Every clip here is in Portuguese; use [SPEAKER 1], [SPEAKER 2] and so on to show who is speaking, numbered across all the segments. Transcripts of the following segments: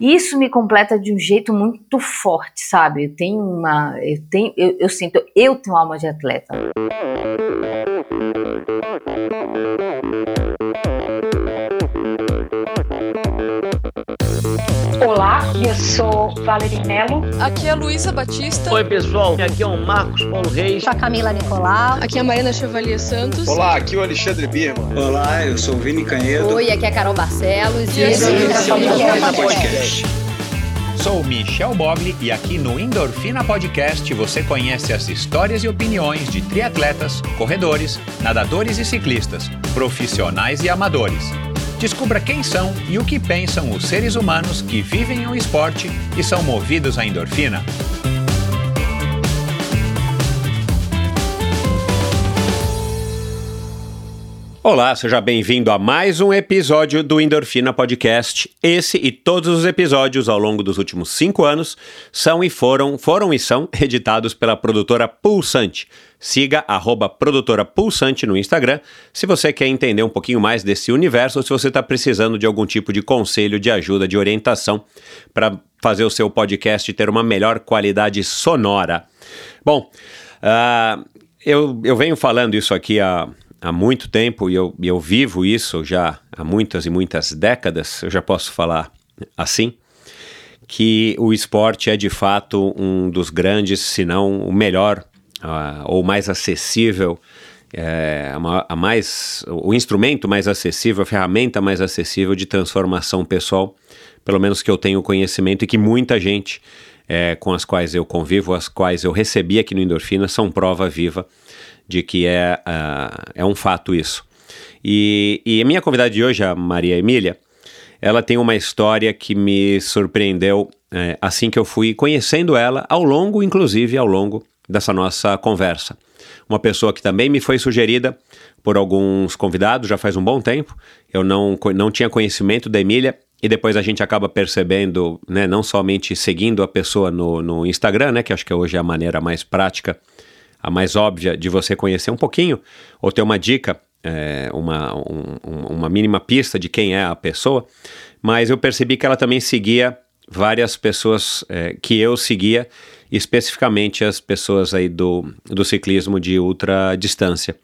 [SPEAKER 1] Isso me completa de um jeito muito forte, sabe? Eu tenho uma. Eu, tenho, eu, eu sinto. Eu tenho alma de atleta.
[SPEAKER 2] Olá, eu sou Valerie Mello.
[SPEAKER 3] Aqui é a Luísa Batista.
[SPEAKER 4] Oi, pessoal. Aqui é o Marcos Paulo Reis.
[SPEAKER 5] Sou a Camila Nicolau.
[SPEAKER 3] Aqui é a Mariana Chevalier Santos.
[SPEAKER 6] Olá, aqui é o Alexandre Birman.
[SPEAKER 7] Olá, eu sou o Vini Canhedo.
[SPEAKER 5] Oi, aqui é a Carol Barcelos.
[SPEAKER 3] E esse é o
[SPEAKER 7] Podcast.
[SPEAKER 8] Sou Michel Bogli e aqui no Endorfina Podcast você conhece as histórias e opiniões de triatletas, corredores, nadadores e ciclistas, profissionais e amadores. Descubra quem são e o que pensam os seres humanos que vivem o esporte e são movidos à endorfina. Olá, seja bem-vindo a mais um episódio do Endorfina Podcast. Esse e todos os episódios ao longo dos últimos cinco anos são e foram, foram e são editados pela produtora Pulsante. Siga arroba produtora Pulsante no Instagram se você quer entender um pouquinho mais desse universo ou se você está precisando de algum tipo de conselho, de ajuda, de orientação para fazer o seu podcast ter uma melhor qualidade sonora. Bom, uh, eu, eu venho falando isso aqui há há muito tempo e eu, eu vivo isso já há muitas e muitas décadas, eu já posso falar assim, que o esporte é de fato um dos grandes, se não o melhor uh, ou mais acessível, é, a, a mais, o instrumento mais acessível, a ferramenta mais acessível de transformação pessoal, pelo menos que eu tenho conhecimento e que muita gente é, com as quais eu convivo, as quais eu recebi aqui no Endorfina, são prova viva de que é, uh, é um fato isso. E, e a minha convidada de hoje, a Maria Emília, ela tem uma história que me surpreendeu é, assim que eu fui conhecendo ela, ao longo, inclusive, ao longo dessa nossa conversa. Uma pessoa que também me foi sugerida por alguns convidados já faz um bom tempo. Eu não, não tinha conhecimento da Emília e depois a gente acaba percebendo, né, não somente seguindo a pessoa no, no Instagram, né, que acho que hoje é a maneira mais prática a mais óbvia de você conhecer um pouquinho, ou ter uma dica, é, uma, um, uma mínima pista de quem é a pessoa, mas eu percebi que ela também seguia várias pessoas é, que eu seguia, especificamente as pessoas aí do, do ciclismo de ultra distância.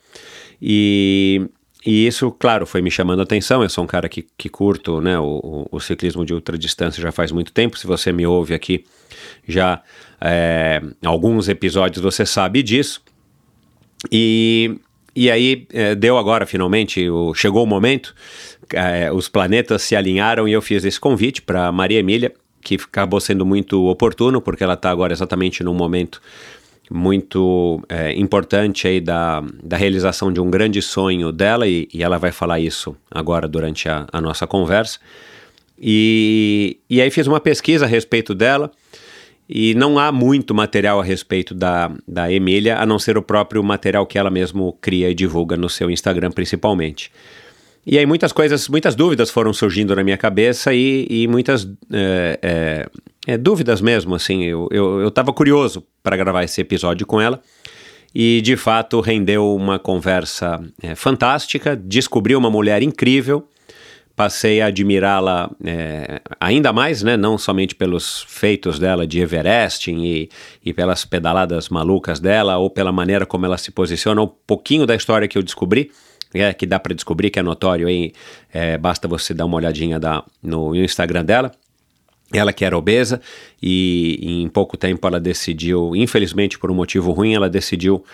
[SPEAKER 8] E, e isso, claro, foi me chamando a atenção. Eu sou um cara que, que curto né, o, o, ciclismo de ultra distância já faz muito tempo. Se você me ouve aqui já é, alguns episódios, você sabe disso. E, e aí é, deu agora finalmente, o, chegou o momento, é, os planetas se alinharam e eu fiz esse convite para Maria Emília, que acabou sendo muito oportuno, porque ela está agora exatamente num momento muito é, importante aí da, da realização de um grande sonho dela, e, e ela vai falar isso agora durante a, a nossa conversa. E, e aí fiz uma pesquisa a respeito dela, e não há muito material a respeito da, da Emília, a não ser o próprio material que ela mesmo cria e divulga no seu Instagram, principalmente. E aí muitas coisas, muitas dúvidas foram surgindo na minha cabeça e, e muitas é, é, é, dúvidas mesmo, assim, eu, eu, eu tava curioso para gravar esse episódio com ela e de fato rendeu uma conversa é, fantástica, descobri uma mulher incrível, passei a admirá-la é, ainda mais, né? Não somente pelos feitos dela de Everesting e, e pelas pedaladas malucas dela, ou pela maneira como ela se posiciona, um pouquinho da história que eu descobri, é, que dá para descobrir, que é notório aí, é, basta você dar uma olhadinha da, no Instagram dela. Ela que era obesa e em pouco tempo ela decidiu, infelizmente por um motivo ruim, ela decidiu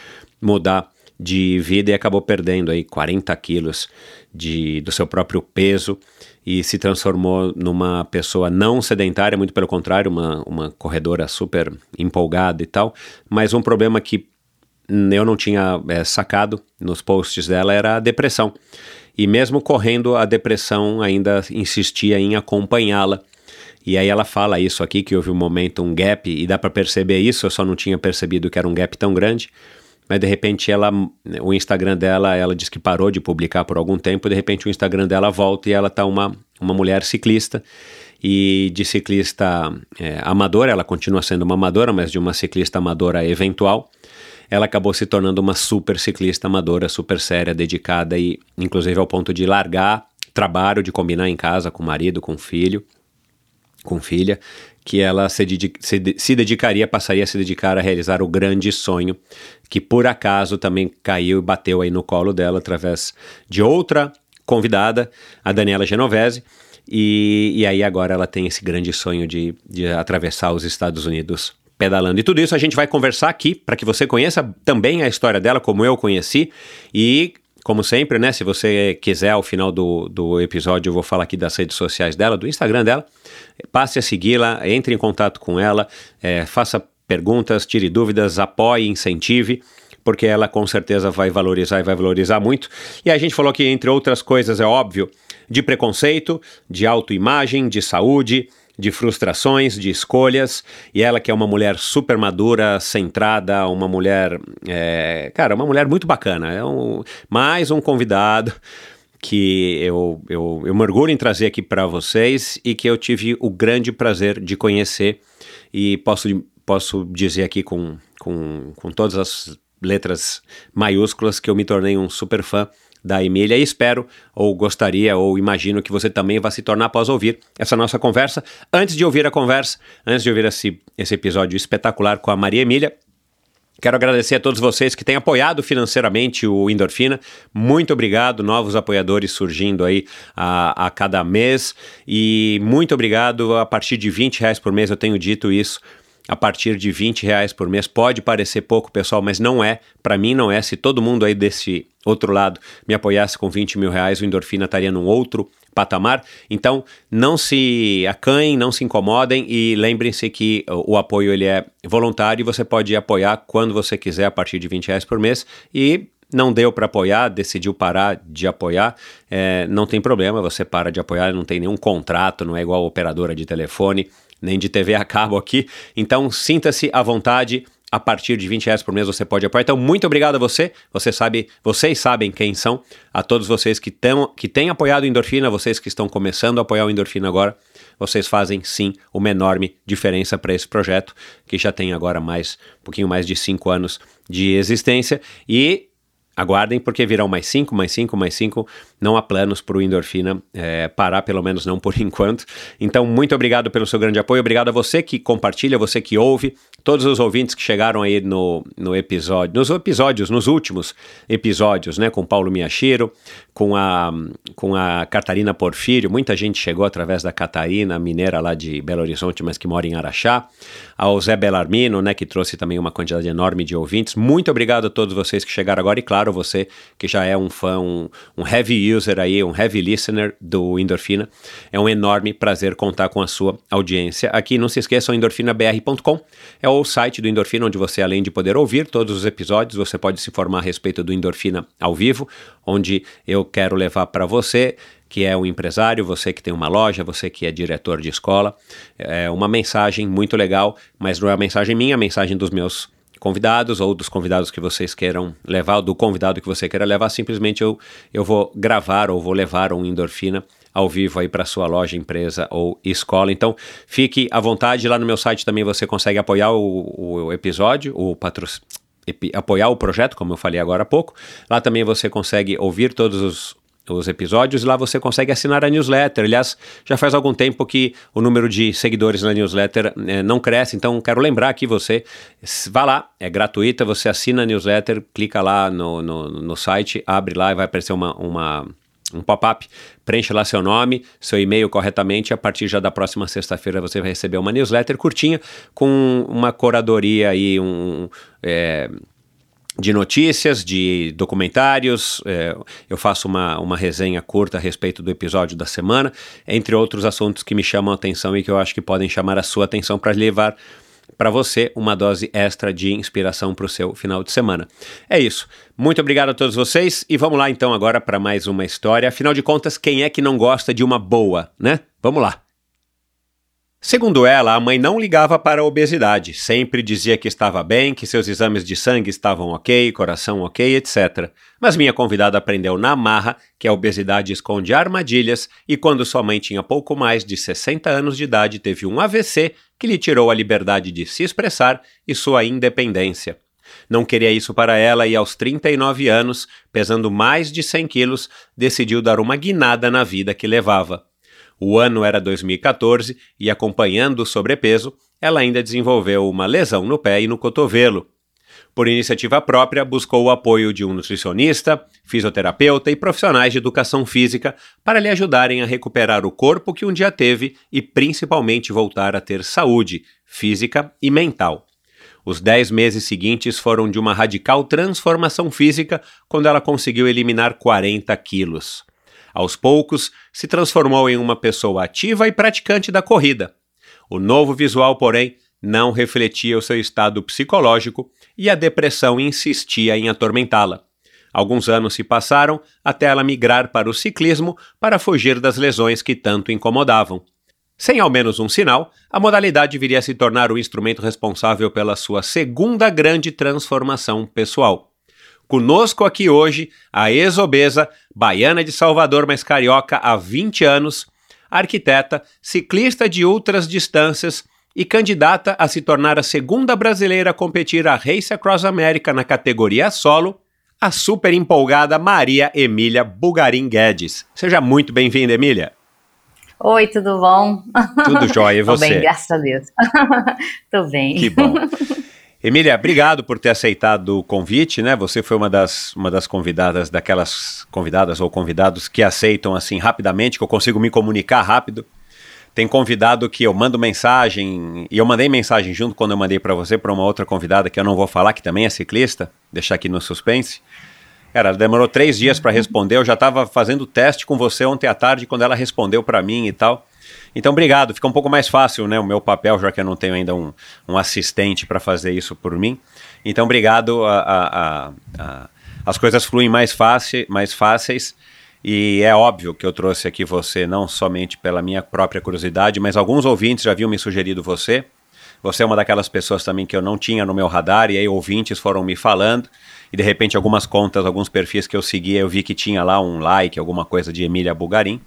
[SPEAKER 8] mudar de vida e acabou perdendo aí 40 quilos de, do seu próprio peso e se transformou numa pessoa não sedentária, muito pelo contrário, uma, uma corredora super empolgada e tal. Mas um problema que eu não tinha é, sacado nos posts dela era a depressão. E mesmo correndo, a depressão ainda insistia em acompanhá-la. E aí ela fala isso aqui, que houve um momento, um gap, e dá para perceber isso, eu só não tinha percebido que era um gap tão grande mas de repente ela, o Instagram dela, ela diz que parou de publicar por algum tempo, de repente o Instagram dela volta e ela tá uma, uma mulher ciclista, e de ciclista é, amadora, ela continua sendo uma amadora, mas de uma ciclista amadora eventual, ela acabou se tornando uma super ciclista amadora, super séria, dedicada e inclusive ao ponto de largar trabalho, de combinar em casa com o marido, com o filho, com filha, que ela se, se, se, dedicaria, passaria a se dedicar a realizar o grande sonho, que por acaso também caiu e bateu aí no colo dela através de outra convidada, a Daniela Genovese, e, e aí agora ela tem esse grande sonho de, de atravessar os Estados Unidos pedalando. E tudo isso a gente vai conversar aqui para que você conheça também a história dela, como eu conheci, e como sempre, né? Se você quiser, ao final do, do episódio, eu vou falar aqui das redes sociais dela, do Instagram dela. Passe a segui-la, entre em contato com ela, é, faça perguntas, tire dúvidas, apoie, incentive, porque ela com certeza vai valorizar e vai valorizar muito. E a gente falou que, entre outras coisas, é óbvio, de preconceito, de autoimagem, de saúde, de frustrações, de escolhas, e ela que é uma mulher super madura, centrada, uma mulher, é, cara, uma mulher muito bacana, é um, mais um convidado que eu, eu, eu me orgulho em trazer aqui para vocês e que eu tive o grande prazer de conhecer e posso, posso dizer aqui com, com, com todas as letras maiúsculas que eu me tornei um super fã da Emília e espero, ou gostaria, ou imagino que você também vai se tornar após ouvir essa nossa conversa. Antes de ouvir a conversa, antes de ouvir esse, esse episódio espetacular com a Maria Emília, Quero agradecer a todos vocês que têm apoiado financeiramente o Endorfina. Muito obrigado, novos apoiadores surgindo aí a, a cada mês. E muito obrigado a partir de 20 reais por mês, eu tenho dito isso a partir de 20 reais por mês. Pode parecer pouco, pessoal, mas não é. Para mim não é. Se todo mundo aí desse outro lado me apoiasse com 20 mil reais, o Endorfina estaria num outro patamar. Então, não se acanhem, não se incomodem e lembrem-se que o, apoio ele é voluntário e você pode apoiar quando você quiser a partir de 20 reais por mês e não deu para apoiar, decidiu parar de apoiar, é, não tem problema, você para de apoiar, não tem nenhum contrato, não é igual operadora de telefone, nem de TV a cabo aqui. Então sinta-se à vontade. A partir de 20 reais por mês você pode apoiar. Então, muito obrigado a você. Você sabe, vocês sabem quem são. A todos vocês que, tão, que têm apoiado o Endorfina, vocês que estão começando a apoiar o Endorfina agora, vocês fazem sim uma enorme diferença para esse projeto, que já tem agora mais, um pouquinho mais de cinco anos de existência. E Aguardem, porque virão mais cinco, mais cinco, mais cinco. Não há planos para o Endorfina é, parar, pelo menos não por enquanto. Então, muito obrigado pelo seu grande apoio. Obrigado a você que compartilha, você que ouve, todos os ouvintes que chegaram aí no, no episódio, nos episódios, nos últimos episódios, né, com Paulo Miyashiro, com a, com a Catarina Porfírio. Muita gente chegou através da Catarina, mineira lá de Belo Horizonte, mas que mora em Araxá. Ao Zé Belarmino, né, que trouxe também uma quantidade enorme de ouvintes. Muito obrigado a todos vocês que chegaram agora e, claro, claro, você que já é um fã, um, um heavy user aí, um heavy listener do Endorfina, é um enorme prazer contar com a sua audiência. Aqui não se esqueçam, endorfinabr.com é o site do Endorfina, onde você, além de poder ouvir todos os episódios, você pode se formar a respeito do Endorfina ao vivo, onde eu quero levar para você que é um empresário, você que tem uma loja, você que é diretor de escola, é uma mensagem muito legal, mas não é a mensagem minha, é a mensagem dos meus convidados ou dos convidados que vocês queiram levar, ou do convidado que você queira levar, simplesmente eu, eu vou gravar ou vou levar um endorfina ao vivo aí para sua loja, empresa ou escola. Então, fique à vontade. Lá no meu site também você consegue apoiar o, o episódio, o patrocínio apoiar o projeto, como eu falei agora há pouco. Lá também você consegue ouvir todos os, os episódios e lá você consegue assinar a newsletter. Aliás, já faz algum tempo que o número de seguidores na newsletter é, não cresce, então quero lembrar aqui você, vá lá, é gratuita, você assina a newsletter, clica lá no, no, no site, abre lá e vai aparecer uma, uma um pop-up, preenche lá seu nome, seu e-mail corretamente, a partir já da próxima sexta-feira você vai receber uma newsletter curtinha com uma curadoria e um... É, de notícias, de documentários. É, eu faço uma, uma resenha curta a respeito do episódio da semana, entre outros assuntos que me chamam a atenção e que eu acho que podem chamar a sua atenção para levar para você uma dose extra de inspiração para o seu final de semana. É isso. Muito obrigado a todos vocês e vamos lá então agora para mais uma história. Afinal de contas, quem é que não gosta de uma boa, né? Vamos lá. Segundo ela, a mãe não ligava para a obesidade, sempre dizia que estava bem, que seus exames de sangue estavam ok, coração ok, etc. Mas minha convidada aprendeu na marra que a obesidade esconde armadilhas e quando sua mãe tinha pouco mais de 60 anos de idade teve um AVC que lhe tirou a liberdade de se expressar e sua independência. Não queria isso para ela e aos 39 anos, pesando mais de 100 quilos, decidiu dar uma guinada na vida que levava. O ano era 2014 e, acompanhando o sobrepeso, ela ainda desenvolveu uma lesão no pé e no cotovelo. Por iniciativa própria, buscou o apoio de um nutricionista, fisioterapeuta e profissionais de educação física para lhe ajudarem a recuperar o corpo que um dia teve e principalmente voltar a ter saúde física e mental. Os dez meses seguintes foram de uma radical transformação física quando ela conseguiu eliminar 40 quilos. Aos poucos, se transformou em uma pessoa ativa e praticante da corrida. O novo visual, porém, não refletia o seu estado psicológico e a depressão insistia em atormentá-la. Alguns anos se passaram até ela migrar para o ciclismo para fugir das lesões que tanto incomodavam. Sem ao menos um sinal, a modalidade viria a se tornar o instrumento responsável pela sua segunda grande transformação pessoal. Conosco aqui hoje, a ex-obesa, baiana de Salvador, mas carioca há 20 anos, arquiteta, ciclista de ultras distâncias e candidata a se tornar a segunda brasileira a competir a Race Across America na categoria solo, a super empolgada Maria Emília Bugarim Guedes. Seja muito bem-vinda, Emília.
[SPEAKER 1] Oi, tudo bom?
[SPEAKER 8] Tudo jóia, e você?
[SPEAKER 1] Tô bem, graças a Deus. Tô bem.
[SPEAKER 8] Que bom. Emília, obrigado por ter aceitado o convite, né? Você foi uma das, uma das convidadas, daquelas convidadas ou convidados que aceitam assim rapidamente, que eu consigo me comunicar rápido. Tem convidado que eu mando mensagem, e eu mandei mensagem junto quando eu mandei para você, para uma outra convidada que eu não vou falar, que também é ciclista, deixar aqui no suspense. Ela demorou três dias para responder, eu já estava fazendo teste com você ontem à tarde, quando ela respondeu para mim e tal. Então, obrigado. Fica um pouco mais fácil, né? O meu papel, já que eu não tenho ainda um, um assistente para fazer isso por mim. Então, obrigado. A, a, a, as coisas fluem mais, fácil, mais fáceis. E é óbvio que eu trouxe aqui você não somente pela minha própria curiosidade, mas alguns ouvintes já haviam me sugerido você. Você é uma daquelas pessoas também que eu não tinha no meu radar, e aí ouvintes foram me falando, e de repente algumas contas, alguns perfis que eu seguia, eu vi que tinha lá um like, alguma coisa de Emília Bugarim.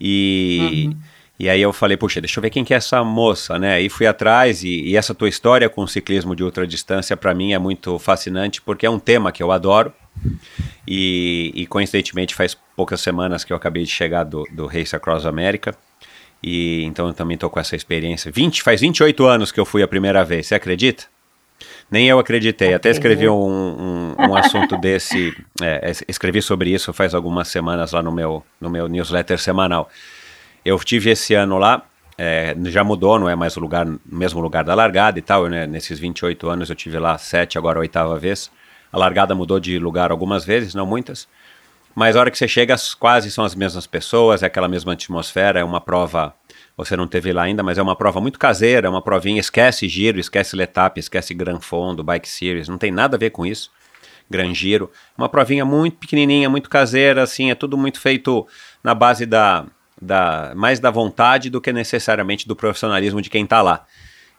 [SPEAKER 8] E. Uhum. E aí eu falei, puxa, deixa eu ver quem que é essa moça, né? E fui atrás e, e essa tua história com o ciclismo de ultradistância para mim é muito fascinante porque é um tema que eu adoro. E, e, coincidentemente faz poucas semanas que eu acabei de chegar do, do Race Across America. E então eu também tô com essa experiência. 20, faz 28 anos que eu fui a primeira vez, você acredita? Nem eu acreditei. Até escrevi um, um, um assunto desse, é, escrevi sobre isso faz algumas semanas lá no meu, no meu newsletter semanal. Eu tive esse ano lá, é, já mudou, não é mais o lugar, mesmo lugar da largada e tal. Né? Nesses 28 anos eu tive lá sete, agora a oitava vez. A largada mudou de lugar algumas vezes, não muitas. Mas a hora que você chega, quase são as mesmas pessoas, é aquela mesma atmosfera, é uma prova. Você não teve lá ainda, mas é uma prova muito caseira, é uma provinha. Esquece giro, esquece letap, esquece Gran Fondo, Bike Series, não tem nada a ver com isso. Gran Giro. Uma provinha muito pequenininha, muito caseira, assim, é tudo muito feito na base da, da, mais da vontade do que necessariamente do profissionalismo de quem está lá.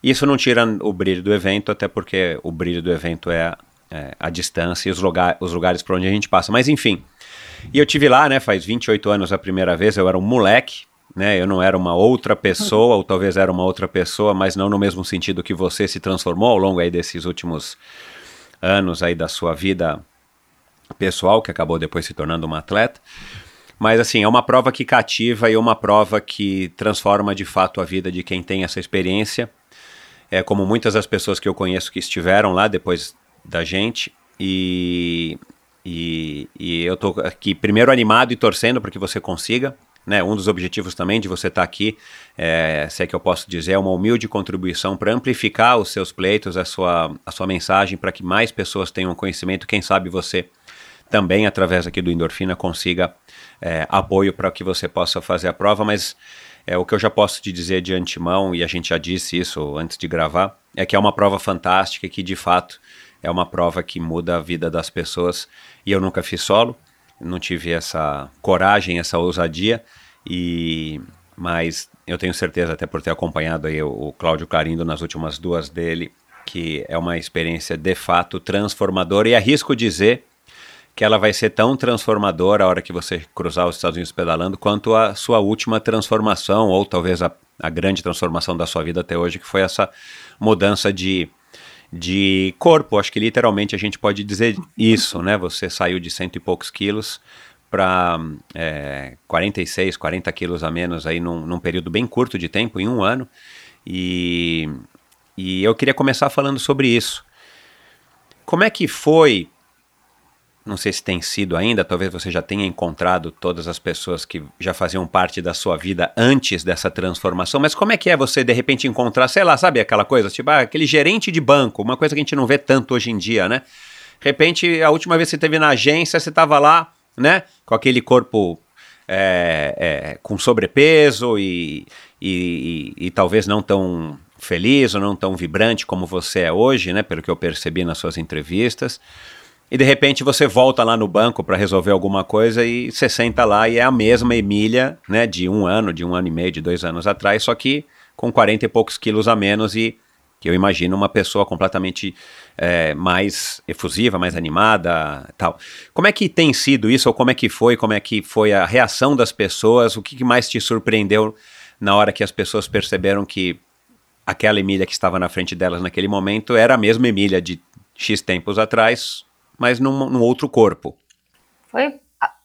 [SPEAKER 8] Isso não tira o brilho do evento, até porque o brilho do evento é, é a distância e os, lugar, os lugares por onde a gente passa. Mas enfim, e eu tive lá, né, faz 28 anos a primeira vez, eu era um moleque, né, eu não era uma outra pessoa, ou talvez era uma outra pessoa, mas não no mesmo sentido que você se transformou ao longo aí desses últimos anos aí da sua vida pessoal, que acabou depois se tornando uma atleta. Mas assim, é uma prova que cativa e é uma prova que transforma de fato a vida de quem tem essa experiência. É como muitas das pessoas que eu conheço que estiveram lá depois da gente. E, e, e eu tô aqui primeiro animado e torcendo para que você consiga. Né, um dos objetivos também de você estar tá aqui, é, se é que eu posso dizer, é uma humilde contribuição para amplificar os seus pleitos, a sua, a sua mensagem, para que mais pessoas tenham conhecimento. Quem sabe você também, através aqui do Endorfina, consiga é, apoio para que você possa fazer a prova, mas é, o que eu já posso te dizer de antemão, e a gente já disse isso antes de gravar, é que é uma prova fantástica que de fato é uma prova que muda a vida das pessoas. E eu nunca fiz solo, não tive essa coragem, essa ousadia, e mas eu tenho certeza, até por ter acompanhado aí o, o Cláudio Clarindo nas últimas duas dele, que é uma experiência de fato transformadora, e arrisco dizer que ela vai ser tão transformadora a hora que você cruzar os Estados Unidos pedalando, quanto a sua última transformação, ou talvez a, a grande transformação da sua vida até hoje, que foi essa mudança de, de corpo. Acho que literalmente a gente pode dizer isso, né? Você saiu de cento e poucos quilos para é, 46, 40 quilos a menos aí num, num, período bem curto de tempo, em um ano. E, e eu queria começar falando sobre isso. Como é que foi não sei se tem sido ainda, talvez você já tenha encontrado todas as pessoas que já faziam parte da sua vida antes dessa transformação, mas como é que é você de repente encontrar, sei lá, sabe aquela coisa, tipo, ah, aquele gerente de banco, uma coisa que a gente não vê tanto hoje em dia, né? De repente, a última vez que você esteve na agência, você estava lá, né, com aquele corpo é, é, com sobrepeso e, e, e, e talvez não tão feliz ou não tão vibrante como você é hoje, né, pelo que eu percebi nas suas entrevistas e de repente você volta lá no banco para resolver alguma coisa e você senta lá e é a mesma Emília, né, de um ano, de um ano e meio, de dois anos atrás, só que com 40 e poucos quilos a menos e que eu imagino uma pessoa completamente é, mais efusiva, mais animada, tal. Como é que tem sido isso, ou como é que foi, como é que foi a reação das pessoas, o que mais te surpreendeu na hora que as pessoas perceberam que aquela Emília que estava na frente delas naquele momento era a mesma Emília de X tempos atrás, mas num, num outro corpo.
[SPEAKER 1] Foi,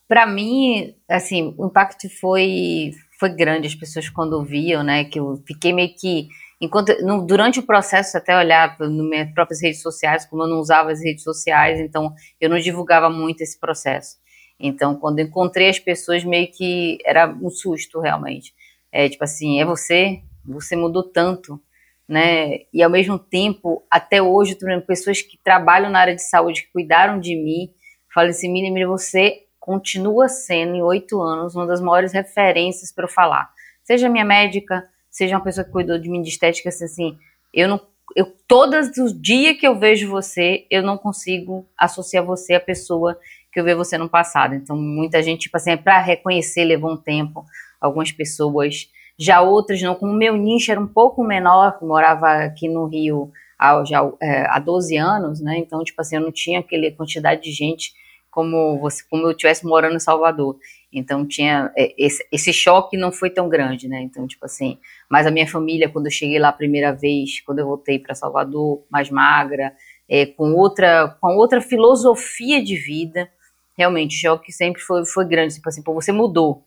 [SPEAKER 1] para mim, assim, o impacto foi foi grande as pessoas quando viam, né, que eu fiquei meio que enquanto no, durante o processo até olhar nas minhas próprias redes sociais, como eu não usava as redes sociais, então eu não divulgava muito esse processo. Então, quando encontrei as pessoas, meio que era um susto realmente. É tipo assim, é você, você mudou tanto né? E ao mesmo tempo, até hoje, vendo pessoas que trabalham na área de saúde, que cuidaram de mim, falam assim, Miriam, você continua sendo, em oito anos, uma das maiores referências para eu falar. Seja minha médica, seja uma pessoa que cuidou de mim de estética, assim, assim eu não eu todos os dias que eu vejo você, eu não consigo associar você à pessoa que eu vi você no passado. Então, muita gente, tipo assim, para reconhecer levou um tempo. Algumas pessoas já outras não, como o meu nicho era um pouco menor, morava aqui no Rio há, já, é, há 12 anos, né? Então, tipo assim, eu não tinha aquela quantidade de gente como você, como eu estivesse morando em Salvador. Então tinha é, esse, esse, choque não foi tão grande, né? Então tipo assim, mas a minha família quando eu cheguei lá a primeira vez, quando eu voltei para Salvador, mais magra, é, com outra com outra filosofia de vida, realmente o choque sempre foi foi grande, tipo assim, pô, você mudou,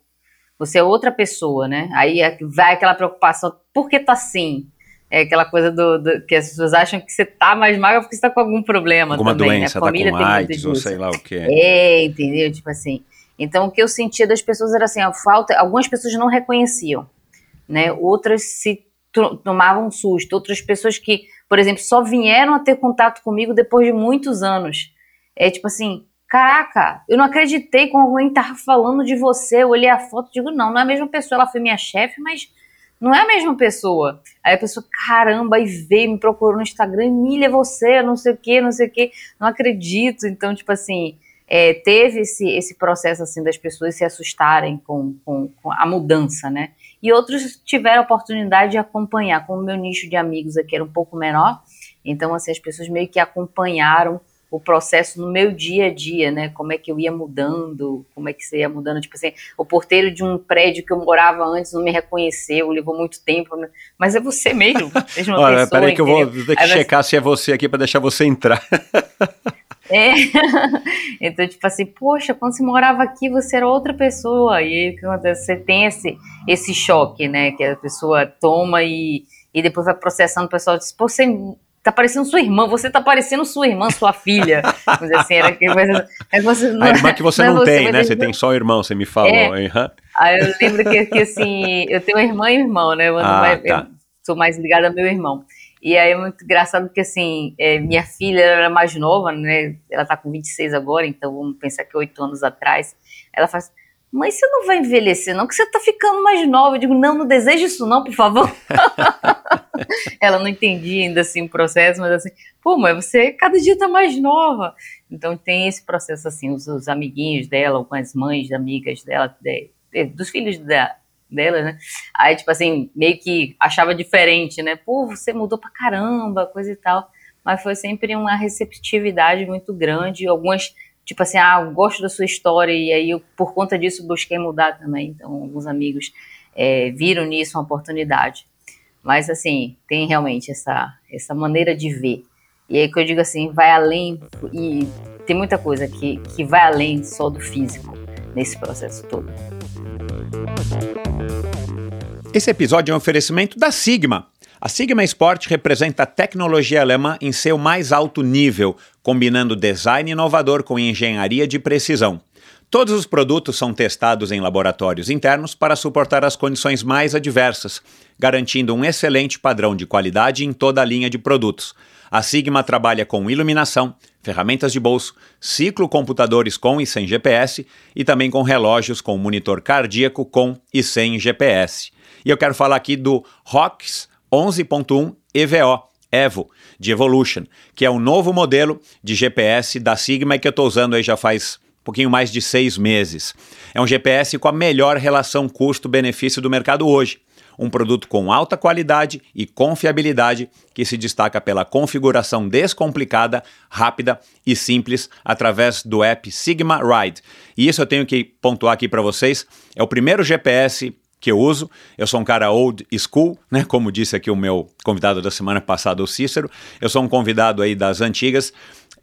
[SPEAKER 1] você é outra pessoa, né? Aí é vai aquela preocupação, por que tá assim? É aquela coisa do, do, que as pessoas acham que você tá mais magra porque você tá com algum problema
[SPEAKER 8] Alguma
[SPEAKER 1] também,
[SPEAKER 8] doença,
[SPEAKER 1] né? A família
[SPEAKER 8] tá com
[SPEAKER 1] tem
[SPEAKER 8] AIDS ou sei lá o que.
[SPEAKER 1] É, entendeu? Tipo assim. Então o que eu sentia das pessoas era assim, a falta, algumas pessoas não reconheciam, né? Outras se tomavam um susto, outras pessoas que, por exemplo, só vieram a ter contato comigo depois de muitos anos. É tipo assim, Caraca, eu não acreditei quando alguém tava falando de você. Eu olhei a foto e digo, não, não é a mesma pessoa. Ela foi minha chefe, mas não é a mesma pessoa. Aí a pessoa, caramba, aí veio, me procurou no Instagram, Emília, você, não sei o que, não sei o que, não acredito. Então, tipo assim, é, teve esse, esse processo assim das pessoas se assustarem com, com, com, a mudança, né? E outros tiveram a oportunidade de acompanhar, como o meu nicho de amigos aqui era um pouco menor, então assim, as pessoas meio que acompanharam o processo no meu dia a dia, né? Como é que eu ia mudando, como é que você ia mudando. Tipo assim, o porteiro de um prédio que eu morava antes não me reconheceu, levou muito tempo. Né? Mas é você mesmo, mesma
[SPEAKER 8] Olha,
[SPEAKER 1] pessoa.
[SPEAKER 8] Peraí que eu vou ter que
[SPEAKER 1] Aí
[SPEAKER 8] checar se é você aqui para deixar você entrar.
[SPEAKER 1] É. então, tipo assim, poxa, quando você morava aqui, você era outra pessoa. E aí o que acontece? Você tem esse, esse choque, né? Que a pessoa toma e, e depois vai processando o pessoal diz, pô, você tá parecendo sua irmã, você tá parecendo sua irmã, sua filha. Dizer assim, era que é você,
[SPEAKER 8] não, a irmã que você não, não tem, você, né? Você tem só o irmão, você me falou. É,
[SPEAKER 1] uhum. Aí eu lembro que, que, assim, eu tenho irmã e irmão, né? Eu, ah, mais, tá. eu sou mais ligada ao meu irmão. E aí é muito engraçado porque, assim, é, minha filha era mais nova, né? Ela tá com 26 agora, então vamos pensar que oito anos atrás. Ela faz, mãe, você não vai envelhecer não, que você tá ficando mais nova. Eu digo, não, não desejo isso não, por favor. ela não entendia ainda assim o processo, mas assim, pô, mas você cada dia tá mais nova. Então tem esse processo assim, os, os amiguinhos dela, ou com as mães, amigas dela, de, de, dos filhos da, dela, né? Aí, tipo assim, meio que achava diferente, né? Pô, você mudou pra caramba, coisa e tal. Mas foi sempre uma receptividade muito grande. Algumas, tipo assim, ah, eu gosto da sua história, e aí eu, por conta disso, busquei mudar também. Então, alguns amigos é, viram nisso uma oportunidade. Mas, assim, tem realmente essa, essa maneira de ver. E aí que eu digo assim, vai além, e tem muita coisa que, que vai além só do físico. nesse processo todo.
[SPEAKER 8] Esse episódio é um oferecimento da Sigma. A Sigma Sport representa a tecnologia alemã em seu mais alto nível, combinando design inovador com engenharia de precisão. Todos os produtos são testados em laboratórios internos para suportar as condições mais adversas, garantindo um excelente padrão de qualidade em toda a linha de produtos. A Sigma trabalha com iluminação, ferramentas de bolso, ciclocomputadores com e sem GPS e também com relógios com monitor cardíaco com e sem GPS. E eu quero falar aqui do ROX 11.1 EVO, Evo, de Evolution, que é o novo modelo de GPS da Sigma que eu estou usando aí já faz um pouquinho mais de seis meses. É um GPS com a melhor relação custo-benefício do mercado hoje. Um produto com alta qualidade e confiabilidade que se destaca pela configuração descomplicada, rápida e simples através do app Sigma Ride. E isso eu tenho que pontuar aqui para vocês. É o primeiro GPS que eu uso. Eu sou um cara old school, né? Como disse aqui o meu convidado da semana passada, o Cícero. Eu sou um convidado aí das antigas.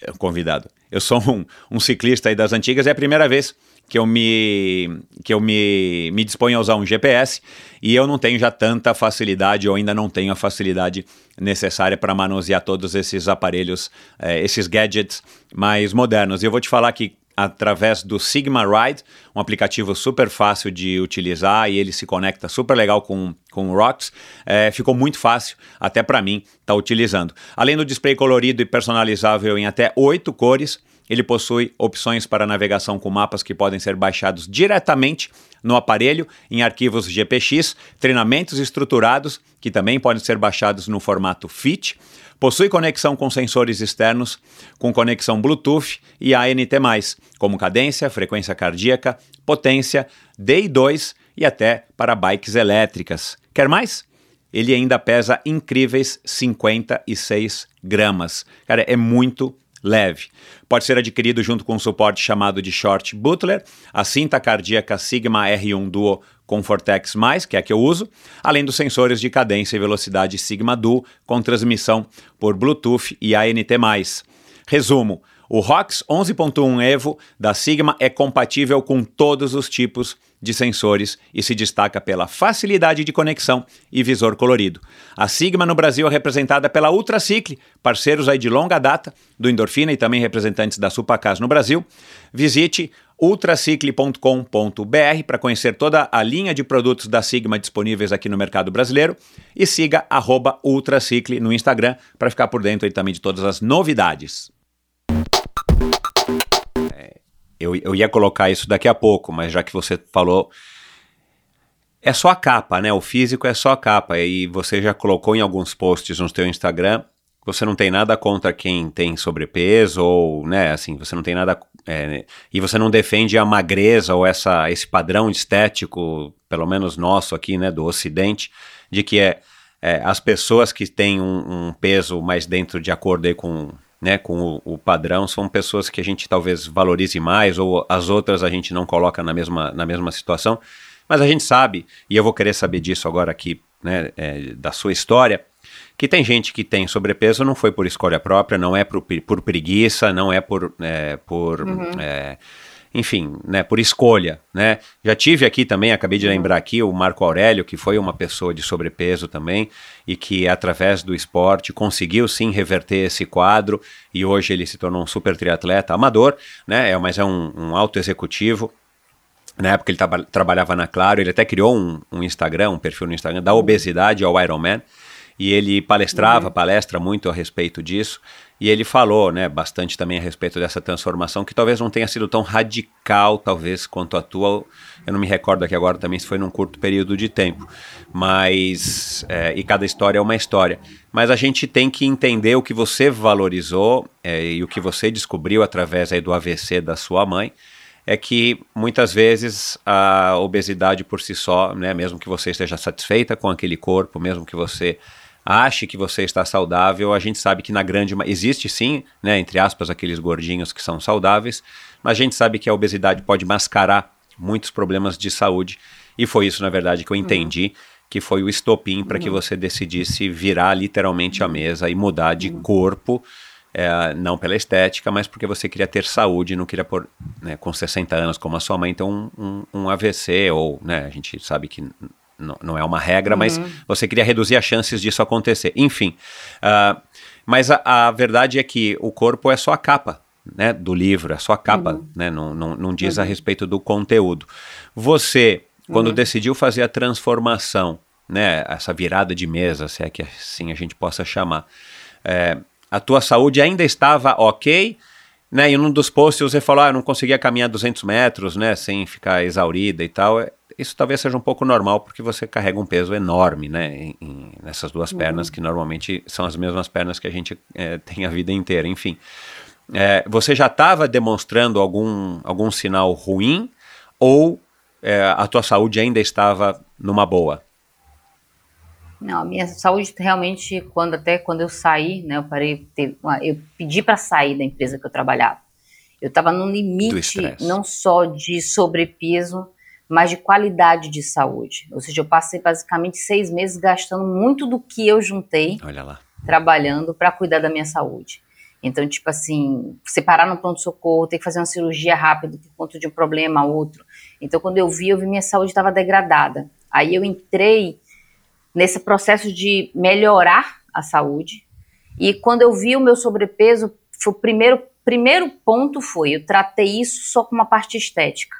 [SPEAKER 8] Eh, convidado. Eu sou um, um ciclista aí das antigas. É a primeira vez que eu me que eu me, me disponho a usar um GPS e eu não tenho já tanta facilidade ou ainda não tenho a facilidade necessária para manusear todos esses aparelhos, eh, esses gadgets mais modernos. E eu vou te falar que através do Sigma Ride, um aplicativo super fácil de utilizar e ele se conecta super legal com, com o Rocks. É, ficou muito fácil, até para mim, estar tá utilizando. Além do display colorido e personalizável em até oito cores, ele possui opções para navegação com mapas que podem ser baixados diretamente no aparelho em arquivos GPX, treinamentos estruturados que também podem ser baixados no formato FIT, possui conexão com sensores externos, com conexão Bluetooth e ANT+, como cadência, frequência cardíaca, potência, DI2 e até para bikes elétricas. Quer mais? Ele ainda pesa incríveis 56 gramas. Cara, é muito leve. Pode ser adquirido junto com um suporte chamado de Short Butler, a cinta cardíaca Sigma R1 Duo Comfortex+, que é a que eu uso, além dos sensores de cadência e velocidade Sigma Duo com transmissão por Bluetooth e ANT+. Resumo, o ROX 11.1 Evo da Sigma é compatível com todos os tipos de sensores e se destaca pela facilidade de conexão e visor colorido. A Sigma no Brasil é representada pela Ultracicle, parceiros aí de longa data do Endorfina e também representantes da Supacas no Brasil. Visite ultracicle.com.br para conhecer toda a linha de produtos da Sigma disponíveis aqui no mercado brasileiro e siga Ultracicle no Instagram para ficar por dentro aí também de todas as novidades. Eu, eu ia colocar isso daqui a pouco, mas já que você falou. É só a capa, né? O físico é só a capa. E você já colocou em alguns posts no seu Instagram. Você não tem nada contra quem tem sobrepeso, ou, né, assim, você não tem nada. É, e você não defende a magreza ou essa, esse padrão estético, pelo menos nosso aqui, né, do Ocidente, de que é, é as pessoas que têm um, um peso mais dentro de acordo com né, com o, o, padrão, são pessoas que a gente talvez valorize mais, ou as outras a gente não coloca na mesma, na mesma situação. Mas a gente sabe, e eu vou querer saber disso agora aqui, né, é, da sua história, que tem gente que tem sobrepeso não foi por escolha própria, não é por, por preguiça, não é por, é, por uhum. é, enfim, né, por escolha, né? Já tive aqui também, acabei de lembrar aqui, o Marco Aurélio, que foi uma pessoa de sobrepeso também e que através do esporte conseguiu sim reverter esse quadro e hoje ele se tornou um super triatleta amador, né? É, mas é um, um alto executivo. Na época ele tra trabalhava na Claro, ele até criou um, um Instagram, um perfil no Instagram da obesidade ao Ironman e ele palestrava, uhum. palestra muito a respeito disso. E ele falou, né, bastante também a respeito dessa transformação, que talvez não tenha sido tão radical, talvez, quanto a tua. Eu não me recordo aqui agora também se foi num curto período de tempo. Mas. É, e cada história é uma história. Mas a gente tem que entender o que você valorizou é, e o que você descobriu através aí do AVC da sua mãe. É que muitas vezes a obesidade por si só, né, mesmo que você esteja satisfeita com aquele corpo, mesmo que você ache que você está saudável, a gente sabe que na grande existe sim, né, entre aspas, aqueles gordinhos que são saudáveis, mas a gente sabe que a obesidade pode mascarar muitos problemas de saúde e foi isso na verdade que eu entendi. Uhum. Que foi o estopim para que uhum. você decidisse virar literalmente a mesa e mudar de corpo é, não pela estética, mas porque você queria ter saúde, não queria pôr, né, com 60 anos como a sua mãe, então um, um, um AVC, ou, né, a gente sabe que não é uma regra, uhum. mas você queria reduzir as chances disso acontecer. Enfim, uh, mas a, a, verdade é que o corpo é só a capa né, do livro, é só a capa, uhum. né, não, não, não diz uhum. a respeito do conteúdo. Você, quando uhum. decidiu fazer a transformação, né, essa virada de mesa, se é que assim a gente possa chamar, é, a tua saúde ainda estava ok, né, e num dos posts você falou, ah, eu não conseguia caminhar 200 metros, né, sem ficar exaurida e tal, isso talvez seja um pouco normal porque você carrega um peso enorme, né, em, em, nessas duas pernas uhum. que normalmente são as mesmas pernas que a gente é, tem a vida inteira, enfim. É, você já estava demonstrando algum, algum sinal ruim ou é, a tua saúde ainda estava numa boa?
[SPEAKER 1] Não, a minha saúde realmente, quando até quando eu saí, né, eu parei, eu pedi para sair da empresa que eu trabalhava. Eu estava no limite não só de sobrepeso, mas de qualidade de saúde. Ou seja, eu passei basicamente seis meses gastando muito do que eu juntei, trabalhando para cuidar da minha saúde. Então, tipo assim, separar no pronto-socorro, ter que fazer uma cirurgia rápida por conta de um problema a outro. Então, quando eu vi, eu vi minha saúde estava degradada. Aí eu entrei nesse processo de melhorar a saúde. E quando eu vi o meu sobrepeso, foi o primeiro, primeiro ponto foi, eu tratei isso só com uma parte estética.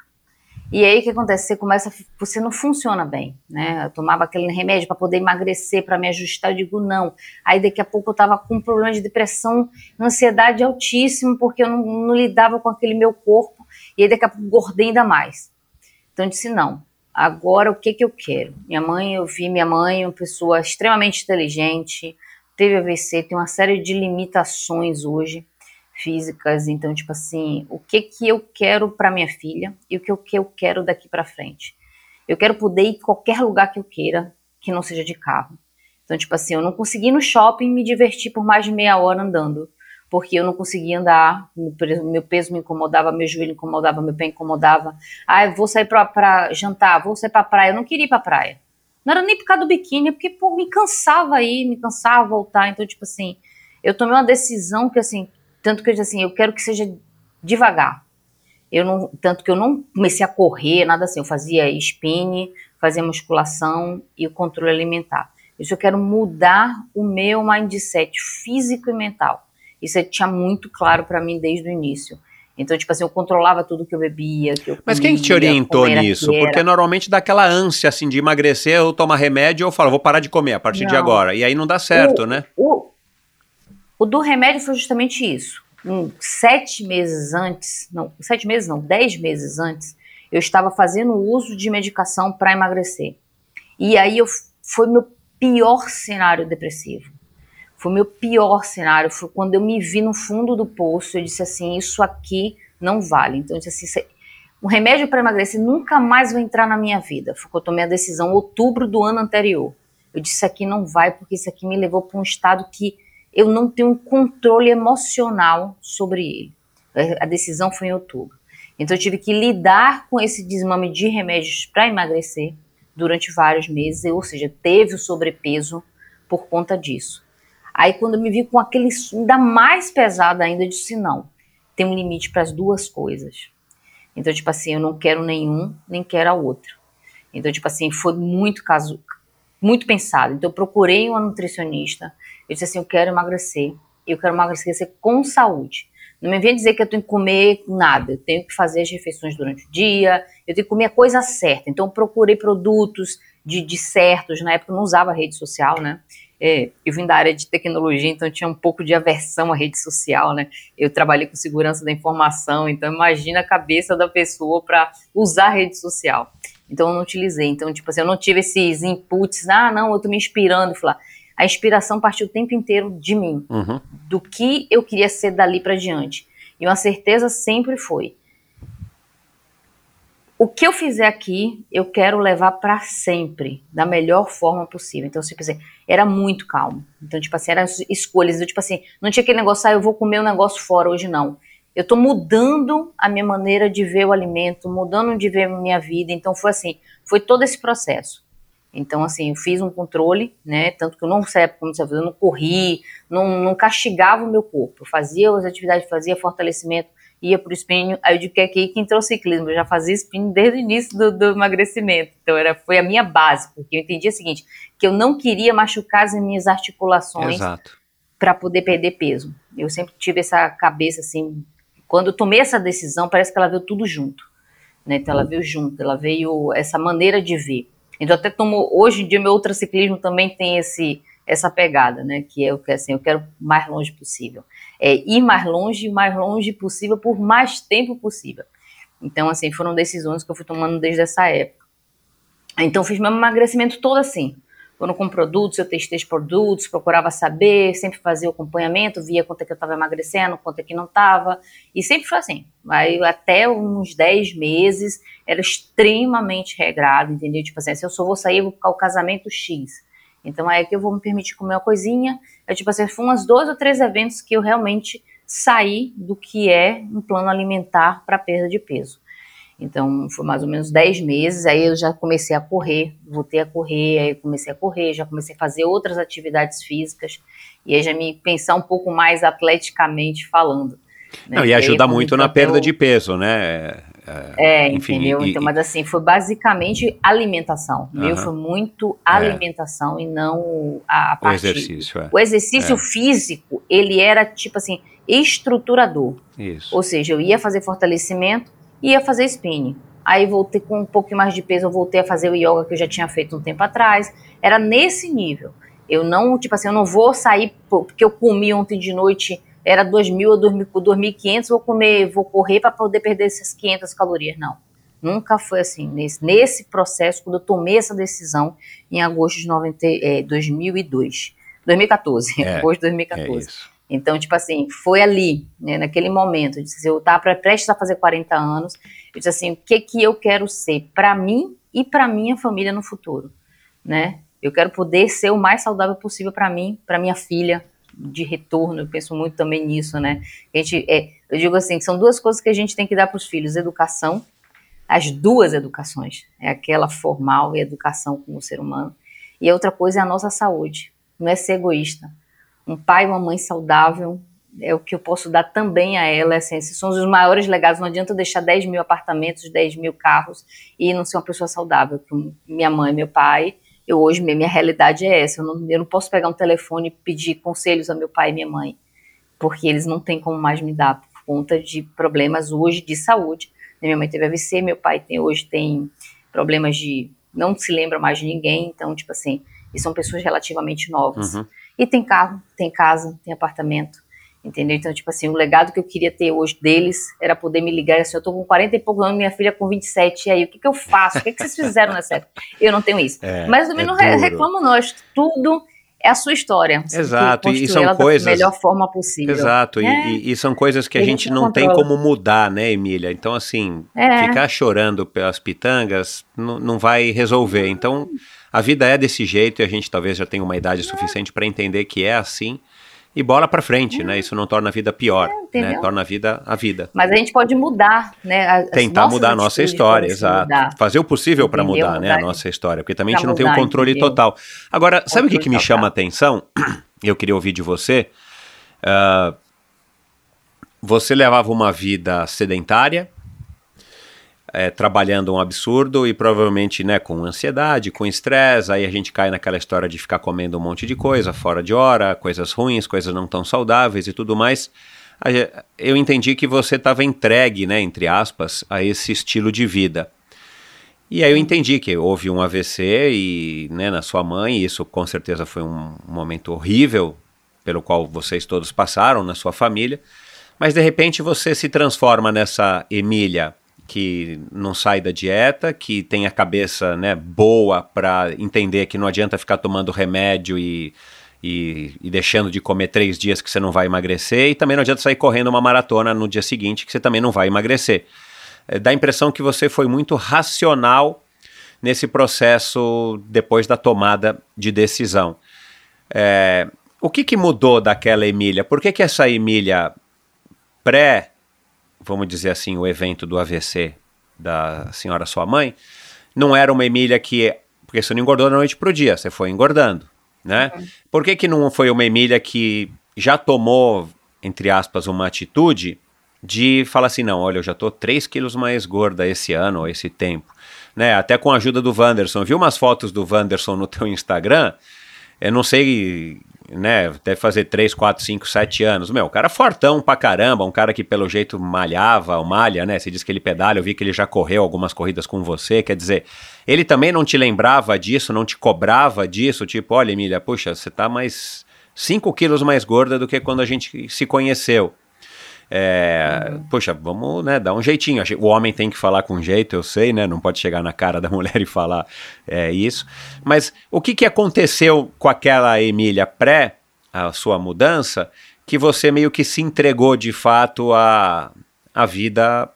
[SPEAKER 1] E aí o que acontece? Você começa, você não funciona bem, né? Eu tomava aquele remédio para poder emagrecer, para me ajustar, eu digo não. Aí daqui a pouco eu tava com um problema de depressão, ansiedade altíssimo, porque eu não, não lidava com aquele meu corpo, e aí daqui a pouco engordei ainda mais. Então eu disse não. Agora o que que eu quero? Minha mãe, eu vi minha mãe, uma pessoa extremamente inteligente, teve AVC, tem uma série de limitações hoje físicas, então tipo assim, o que que eu quero para minha filha e o que, que eu quero daqui para frente. Eu quero poder ir qualquer lugar que eu queira, que não seja de carro. Então tipo assim, eu não consegui no shopping me divertir por mais de meia hora andando, porque eu não conseguia andar, meu peso me incomodava, meu joelho incomodava, meu pé incomodava. Ah, eu vou sair para jantar, vou sair para praia. Eu não queria ir para praia. Não era nem por causa do biquíni, é porque pô, me cansava aí, me cansava voltar. Então, tipo assim, eu tomei uma decisão que assim, tanto que eu disse assim, eu quero que seja devagar. Eu não, tanto que eu não comecei a correr, nada assim. Eu fazia spin, fazia musculação e o controle alimentar. Isso eu quero mudar o meu mindset físico e mental. Isso é, tinha muito claro para mim desde o início. Então, tipo assim, eu controlava tudo que eu bebia, que eu
[SPEAKER 8] Mas quem te orientou nisso? Porque normalmente dá aquela ânsia, assim, de emagrecer ou tomar remédio, ou fala, vou parar de comer a partir não. de agora. E aí não dá certo,
[SPEAKER 1] o,
[SPEAKER 8] né?
[SPEAKER 1] O, o do remédio foi justamente isso. Um, sete meses antes, não, sete meses não, dez meses antes, eu estava fazendo uso de medicação para emagrecer. E aí eu, foi meu pior cenário depressivo. Foi meu pior cenário. Foi quando eu me vi no fundo do poço. Eu disse assim: Isso aqui não vale. Então, eu disse assim: um remédio para emagrecer nunca mais vai entrar na minha vida. Foi eu tomei a decisão em outubro do ano anterior. Eu disse: Isso aqui não vai, porque isso aqui me levou para um estado que eu não tenho um controle emocional sobre ele. A decisão foi em outubro. Então eu tive que lidar com esse desmame de remédios para emagrecer durante vários meses, ou seja, teve o sobrepeso por conta disso. Aí quando eu me vi com aquele ainda mais pesado ainda, eu disse não, tem um limite para as duas coisas. Então, tipo assim, eu não quero nenhum, nem quero a outra. Então, tipo assim, foi muito caso, muito pensado. Então, eu procurei uma nutricionista. Eu disse assim: eu quero emagrecer. Eu quero emagrecer com saúde. Não me vem dizer que eu tenho que comer nada. Eu tenho que fazer as refeições durante o dia. Eu tenho que comer a coisa certa. Então, procurei produtos de, de certos. Na época, eu não usava rede social, né? É, eu vim da área de tecnologia, então tinha um pouco de aversão à rede social, né? Eu trabalhei com segurança da informação, então imagina a cabeça da pessoa para usar a rede social. Então eu não utilizei. Então, tipo assim, eu não tive esses inputs, ah, não, eu tô me inspirando. Falar. A inspiração partiu o tempo inteiro de mim, uhum. do que eu queria ser dali para diante. E uma certeza sempre foi: o que eu fizer aqui, eu quero levar para sempre, da melhor forma possível. Então, tipo assim, era muito calmo. Então, tipo assim, eram escolhas. Eu, tipo assim, não tinha aquele negócio, ah, eu vou comer um negócio fora hoje, não. Eu estou mudando a minha maneira de ver o alimento, mudando de ver a minha vida. Então foi assim, foi todo esse processo. Então, assim, eu fiz um controle, né? Tanto que eu não sei como você eu não corri, não, não castigava o meu corpo. Eu fazia as atividades, fazia fortalecimento, ia para o spinning. Aí eu digo que é aqui que entrou o ciclismo. Eu já fazia spinning desde o início do, do emagrecimento. Então, era, foi a minha base, porque eu entendi o seguinte: que eu não queria machucar as minhas articulações para poder perder peso. Eu sempre tive essa cabeça assim. Quando eu tomei essa decisão, parece que ela veio tudo junto. Né? Então, ela veio junto, ela veio essa maneira de ver. Então até tomo, hoje em dia meu ultraciclismo também tem esse essa pegada, né, que é o que assim, eu quero mais longe possível. É ir mais longe, mais longe possível por mais tempo possível. Então assim, foram decisões que eu fui tomando desde essa época. Então fiz meu emagrecimento todo assim. Quando com produtos, eu testei os produtos, procurava saber, sempre fazia o acompanhamento, via quanto é que eu estava emagrecendo, quanto é que não estava, e sempre foi assim. Aí até uns 10 meses era extremamente regrado, entendeu? Tipo assim, se eu só vou sair, vou ficar o casamento X. Então é que eu vou me permitir comer uma coisinha. Eu, tipo assim, foi uns dois ou três eventos que eu realmente saí do que é um plano alimentar para perda de peso. Então, foi mais ou menos 10 meses, aí eu já comecei a correr, voltei a correr, aí comecei a correr, já comecei a fazer outras atividades físicas, e aí já me pensar um pouco mais atleticamente falando.
[SPEAKER 8] Né? Não, e ajuda muito na perda eu... de peso, né?
[SPEAKER 1] É, é enfim, entendeu? E, então, mas assim, foi basicamente alimentação. Uh -huh. Meu foi muito é. alimentação é. e não a, a parte...
[SPEAKER 8] O exercício, é.
[SPEAKER 1] O exercício é. físico, ele era tipo assim, estruturador.
[SPEAKER 8] Isso.
[SPEAKER 1] Ou seja, eu ia fazer fortalecimento, ia fazer spinning. Aí voltei com um pouco mais de peso, eu voltei a fazer o yoga que eu já tinha feito um tempo atrás. Era nesse nível. Eu não, tipo assim, eu não vou sair porque eu comi ontem de noite, era 2.000 ou 2.500, vou comer, vou correr para poder perder essas 500 calorias. Não. Nunca foi assim. Nesse, nesse processo, quando eu tomei essa decisão em agosto de 90, é, 2002. 2014. É, agosto de 2014. É isso. Então, tipo assim, foi ali, né, naquele momento, eu, disse, eu estava prestes a fazer 40 anos, eu disse assim, o que que eu quero ser para mim e para minha família no futuro, né? Eu quero poder ser o mais saudável possível para mim, para minha filha, de retorno, eu penso muito também nisso, né? A gente, é, eu digo assim, são duas coisas que a gente tem que dar para os filhos, educação, as duas educações, é aquela formal e educação como ser humano, e a outra coisa é a nossa saúde, não é ser egoísta, um pai e uma mãe saudável é o que eu posso dar também a ela. Assim, esses são os maiores legados. Não adianta deixar 10 mil apartamentos, 10 mil carros e não ser uma pessoa saudável. Minha mãe, meu pai, eu hoje, minha realidade é essa. Eu não, eu não posso pegar um telefone e pedir conselhos a meu pai e minha mãe, porque eles não têm como mais me dar por conta de problemas hoje de saúde. Minha mãe teve AVC, meu pai tem, hoje tem problemas de. não se lembra mais de ninguém, então, tipo assim, e são pessoas relativamente novas. Uhum. E tem carro, tem casa, tem apartamento. Entendeu? Então, tipo assim, o legado que eu queria ter hoje deles era poder me ligar assim, eu tô com 40 e poucos anos, minha filha com 27, e aí, o que que eu faço? O que, que vocês fizeram nessa época? Eu não tenho isso. É, Mas também é não duro. reclamo nós, tudo é a sua história.
[SPEAKER 8] Exato, e são coisas...
[SPEAKER 1] da melhor forma possível.
[SPEAKER 8] Exato, é. e, e, são coisas que a, a gente, gente, não tem como mudar, né, Emília? Então, assim, é. ficar chorando pelas pitangas não, não vai resolver. Então a vida é desse jeito e a gente talvez já tenha uma idade suficiente para entender que é assim e bola para frente, né? Isso não torna a vida pior, é, né? Torna a vida a vida.
[SPEAKER 1] Mas a gente pode mudar, né? As
[SPEAKER 8] Tentar mudar a nossa história, exato. Mudar. Fazer o possível para mudar, mudar, né? A nossa história, porque também a gente não mudar, tem o um controle entendeu? total. Agora, sabe o que, que me chama a atenção? Eu queria ouvir de você. Uh, você levava uma vida sedentária, é, trabalhando um absurdo e provavelmente né, com ansiedade, com estresse, aí a gente cai naquela história de ficar comendo um monte de coisa fora de hora, coisas ruins, coisas não tão saudáveis e tudo mais. Eu entendi que você estava entregue, né, entre aspas, a esse estilo de vida. E aí eu entendi que houve um AVC e, né, na sua mãe, e isso com certeza foi um momento horrível pelo qual vocês todos passaram na sua família. Mas de repente você se transforma nessa Emília que não sai da dieta, que tem a cabeça né, boa para entender que não adianta ficar tomando remédio e, e, e, deixando de comer três dias que você não vai emagrecer, e também não adianta sair correndo uma maratona no dia seguinte que você também não vai emagrecer. É, dá a impressão que você foi muito racional nesse processo depois da tomada de decisão. É, o que, que mudou daquela Emília? Por que, que essa Emília pré vamos dizer assim, o evento do AVC da senhora sua mãe, não era uma Emília que porque você não engordou da noite pro dia, você foi engordando, né?
[SPEAKER 1] Uhum.
[SPEAKER 8] Por que que não foi uma Emília que já tomou, entre aspas, uma atitude de falar assim, não, olha, eu já tô 3 quilos mais gorda esse ano, ou esse tempo, né? Até com a ajuda do Wanderson. Viu umas fotos do Wanderson no teu Instagram? Eu não sei, né? Deve fazer 3, 4, 5, 7 anos. Meu, cara fortão pra caramba, um cara que pelo jeito malhava, ou malha, né? Você diz que ele pedala, eu vi que ele já correu algumas corridas com você. Quer dizer, ele também não te lembrava disso, não te cobrava disso? Tipo, olha, Emília, puxa, você tá mais 5 quilos mais gorda do que quando a gente se conheceu. É, Poxa, vamos né, dar um jeitinho. O homem tem que falar com jeito, eu sei, né? Não pode chegar na cara da mulher e falar é, isso. Mas o que, que aconteceu com aquela Emília pré a sua mudança que você meio que se entregou de fato à, à vida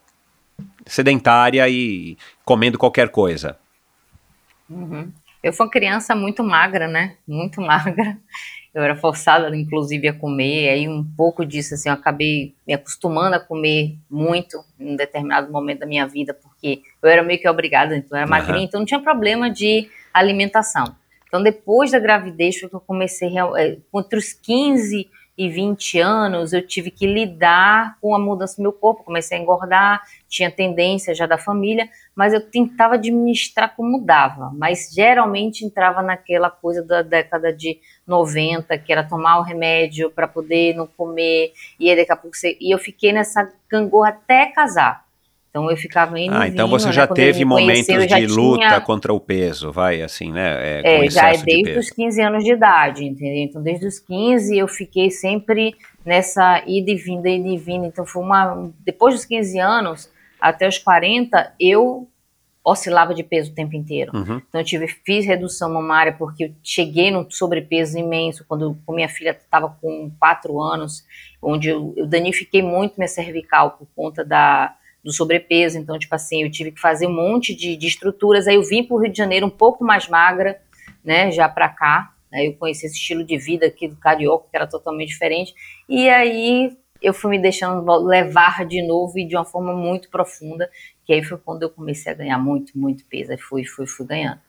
[SPEAKER 8] sedentária e comendo qualquer coisa?
[SPEAKER 1] Uhum. Eu fui uma criança muito magra, né? Muito magra. Eu era forçada, inclusive, a comer. Aí um pouco disso, assim, eu acabei me acostumando a comer muito em um determinado momento da minha vida, porque eu era meio que obrigada, então eu era
[SPEAKER 8] Aham.
[SPEAKER 1] magrinha, então não tinha problema de alimentação. Então, depois da gravidez, foi que eu comecei, eh, entre os 15 e 20 anos, eu tive que lidar com a mudança do meu corpo. Comecei a engordar, tinha tendência já da família, mas eu tentava administrar como dava. Mas geralmente entrava naquela coisa da década de 90, que era tomar o remédio para poder não comer, e aí daqui a pouco você. E eu fiquei nessa gangorra até casar. Então eu ficava indo.
[SPEAKER 8] Ah, então
[SPEAKER 1] vindo,
[SPEAKER 8] você
[SPEAKER 1] né?
[SPEAKER 8] já
[SPEAKER 1] ele
[SPEAKER 8] teve
[SPEAKER 1] conheceu,
[SPEAKER 8] momentos de luta
[SPEAKER 1] tinha-
[SPEAKER 8] contra o peso, vai, assim, né? É,
[SPEAKER 1] é, já é
[SPEAKER 8] de
[SPEAKER 1] desde
[SPEAKER 8] peso.
[SPEAKER 1] os 15 anos de idade, entendeu? Então, desde os 15 eu fiquei sempre nessa ida e vinda, ida e vinda. Então, foi uma. Depois dos 15 anos até os 40, eu oscilava de peso o tempo inteiro.
[SPEAKER 8] Uhum.
[SPEAKER 1] Então, eu tive, fiz redução mamária porque eu cheguei num sobrepeso imenso quando minha filha estava com 4 anos, onde eu, eu danifiquei muito minha cervical por conta da, do sobrepeso. Então, tipo assim, eu tive que fazer um monte de, de estruturas. Aí eu vim para o Rio de Janeiro um pouco mais magra, né, já para cá. Aí eu conheci esse estilo de vida aqui do carioca, que era totalmente diferente. E aí eu fui me deixando levar de novo e de uma forma muito profunda, que aí foi quando eu comecei a ganhar muito, muito peso. Aí fui, fui, fui ganhando.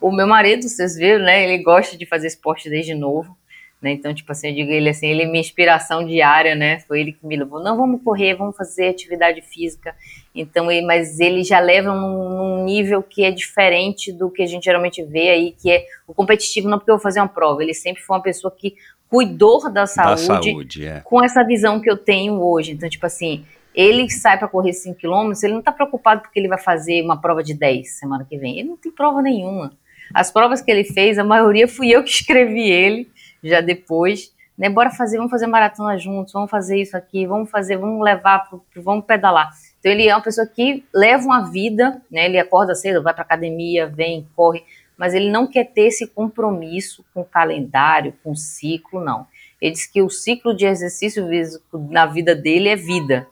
[SPEAKER 1] O meu marido, vocês viram, né? Ele gosta de fazer esporte desde novo. Né? Então, tipo assim, eu digo ele assim, ele é minha inspiração diária, né? Foi ele que me levou. Não, vamos correr, vamos fazer atividade física. Então, ele, mas ele já leva num, num nível que é diferente do que a gente geralmente vê aí, que é o competitivo, não porque eu vou fazer uma prova. Ele sempre foi uma pessoa que cuidou da
[SPEAKER 8] Da
[SPEAKER 1] saúde,
[SPEAKER 8] saúde, é.
[SPEAKER 1] com essa visão que eu tenho hoje. Então, tipo assim, ele sai para correr 5 km, ele não tá preocupado porque ele vai fazer uma prova de 10 semana que vem. Ele não tem prova nenhuma. As provas que ele fez, a maioria fui eu que escrevi ele, já depois. Né, bora fazer, vamos fazer maratona juntos, vamos fazer isso aqui, vamos fazer, vamos levar, vamos pedalar. Então ele é uma pessoa que leva uma vida, né? Ele acorda cedo, vai para academia, vem, corre, mas ele não quer ter esse compromisso com o calendário, com ciclo, não. Ele diz que o ciclo de exercício físico na vida dele é vida.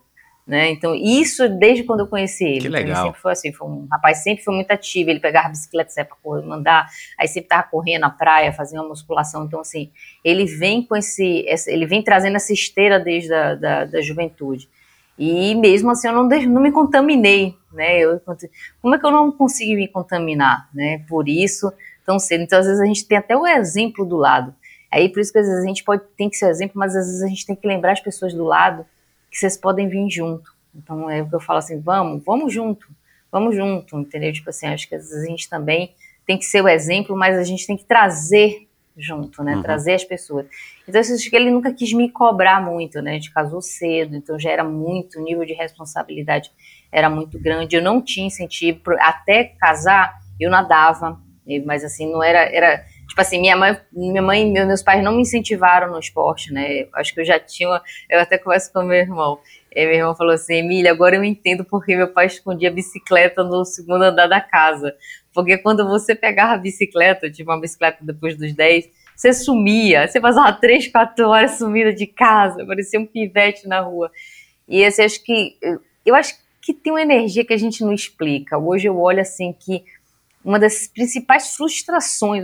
[SPEAKER 1] Né? Então, isso desde quando eu conheci ele.
[SPEAKER 8] Que legal.
[SPEAKER 1] Ele sempre foi assim, foi um rapaz sempre foi muito ativo. Ele pegava a bicicleta, saia para correr, mandar, aí sempre tava correndo na praia, fazendo uma musculação. Então, assim, ele vem com esse, ele vem trazendo essa esteira desde a da, da juventude. E mesmo assim, eu não, não me contaminei, né? Eu, como é que eu não consegui me contaminar, né? Por isso, tão cedo. Então, às vezes, a gente tem até o exemplo do lado. Aí, por isso que às vezes a gente pode, tem que ser exemplo, mas às vezes a gente tem que lembrar as pessoas do lado que vocês podem vir junto. Então, é o que eu falo assim, vamos, vamos junto, vamos junto, entendeu? Tipo assim, acho que às vezes a gente também tem que ser o exemplo, mas a gente tem que trazer junto, né?
[SPEAKER 8] Uhum.
[SPEAKER 1] Trazer as pessoas. Então, eu acho que ele nunca quis me cobrar muito, né? A gente casou cedo, então já era muito, o nível de responsabilidade era muito grande. Eu não tinha incentivo, até casar, eu nadava, mas assim, não era, era tipo assim, minha mãe, minha mãe e meu- meus pais não me incentivaram no esporte, né? Acho que eu já tinha, eu até converso com meu irmão. E meu irmão falou assim, Emília, agora eu entendo porque meu pai escondia bicicleta no segundo andar da casa. Porque quando você pegava a bicicleta, tipo uma bicicleta depois dos 10, você sumia, você passava 3, 4 horas sumida de casa, parecia um pivete na rua. E esse acho que eu acho que tem uma energia que a gente não explica. Hoje eu olho assim que uma das principais frustrações,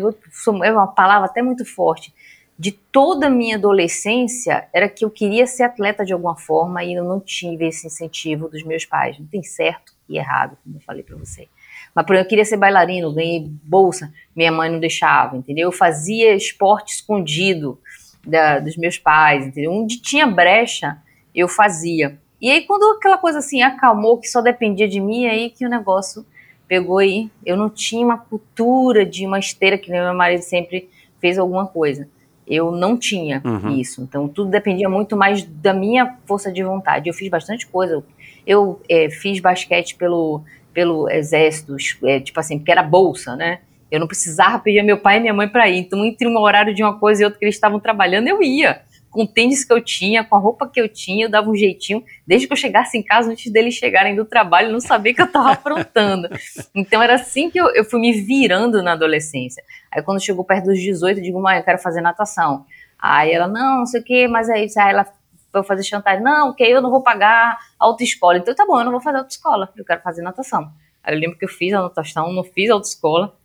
[SPEAKER 1] é uma palavra até muito forte, de toda a minha adolescência era que eu queria ser atleta de alguma forma e eu não tive esse incentivo dos meus pais. Não tem certo e errado, como eu falei para você. Mas, por exemplo, eu queria ser bailarino, ganhei bolsa, minha mãe não deixava, entendeu? Eu fazia esporte escondido da, dos meus pais, entendeu? Onde tinha brecha, eu fazia. E aí, quando aquela coisa assim acalmou, que só dependia de mim, aí que o negócio pegou aí. Eu não tinha uma cultura de uma esteira, que meu marido sempre fez alguma coisa. Eu não tinha uhum. isso. Então, tudo dependia muito mais da minha força de vontade. Eu fiz bastante coisa. Eu é, fiz basquete pelo, pelo exército, é, tipo assim, porque era bolsa, né? Eu não precisava pedir meu pai e minha mãe para ir. Então, entre um horário de uma coisa e outra que eles estavam trabalhando, eu ia. Com o tênis que eu tinha, com a roupa que eu tinha, eu dava um jeitinho. Desde que eu chegasse em casa, antes deles chegarem do trabalho, não sabia que eu estava aprontando. então, era assim que eu, eu fui me virando na adolescência. Aí, quando chegou perto dos 18, eu digo, mãe, eu quero fazer natação. Aí ela, não, não sei o quê, mas aí, aí ela foi fazer chantagem. Não, que eu não vou pagar autoescola. Então, tá bom, eu não vou fazer autoescola, eu quero fazer natação. Aí eu lembro que eu fiz a natação, não fiz autoescola.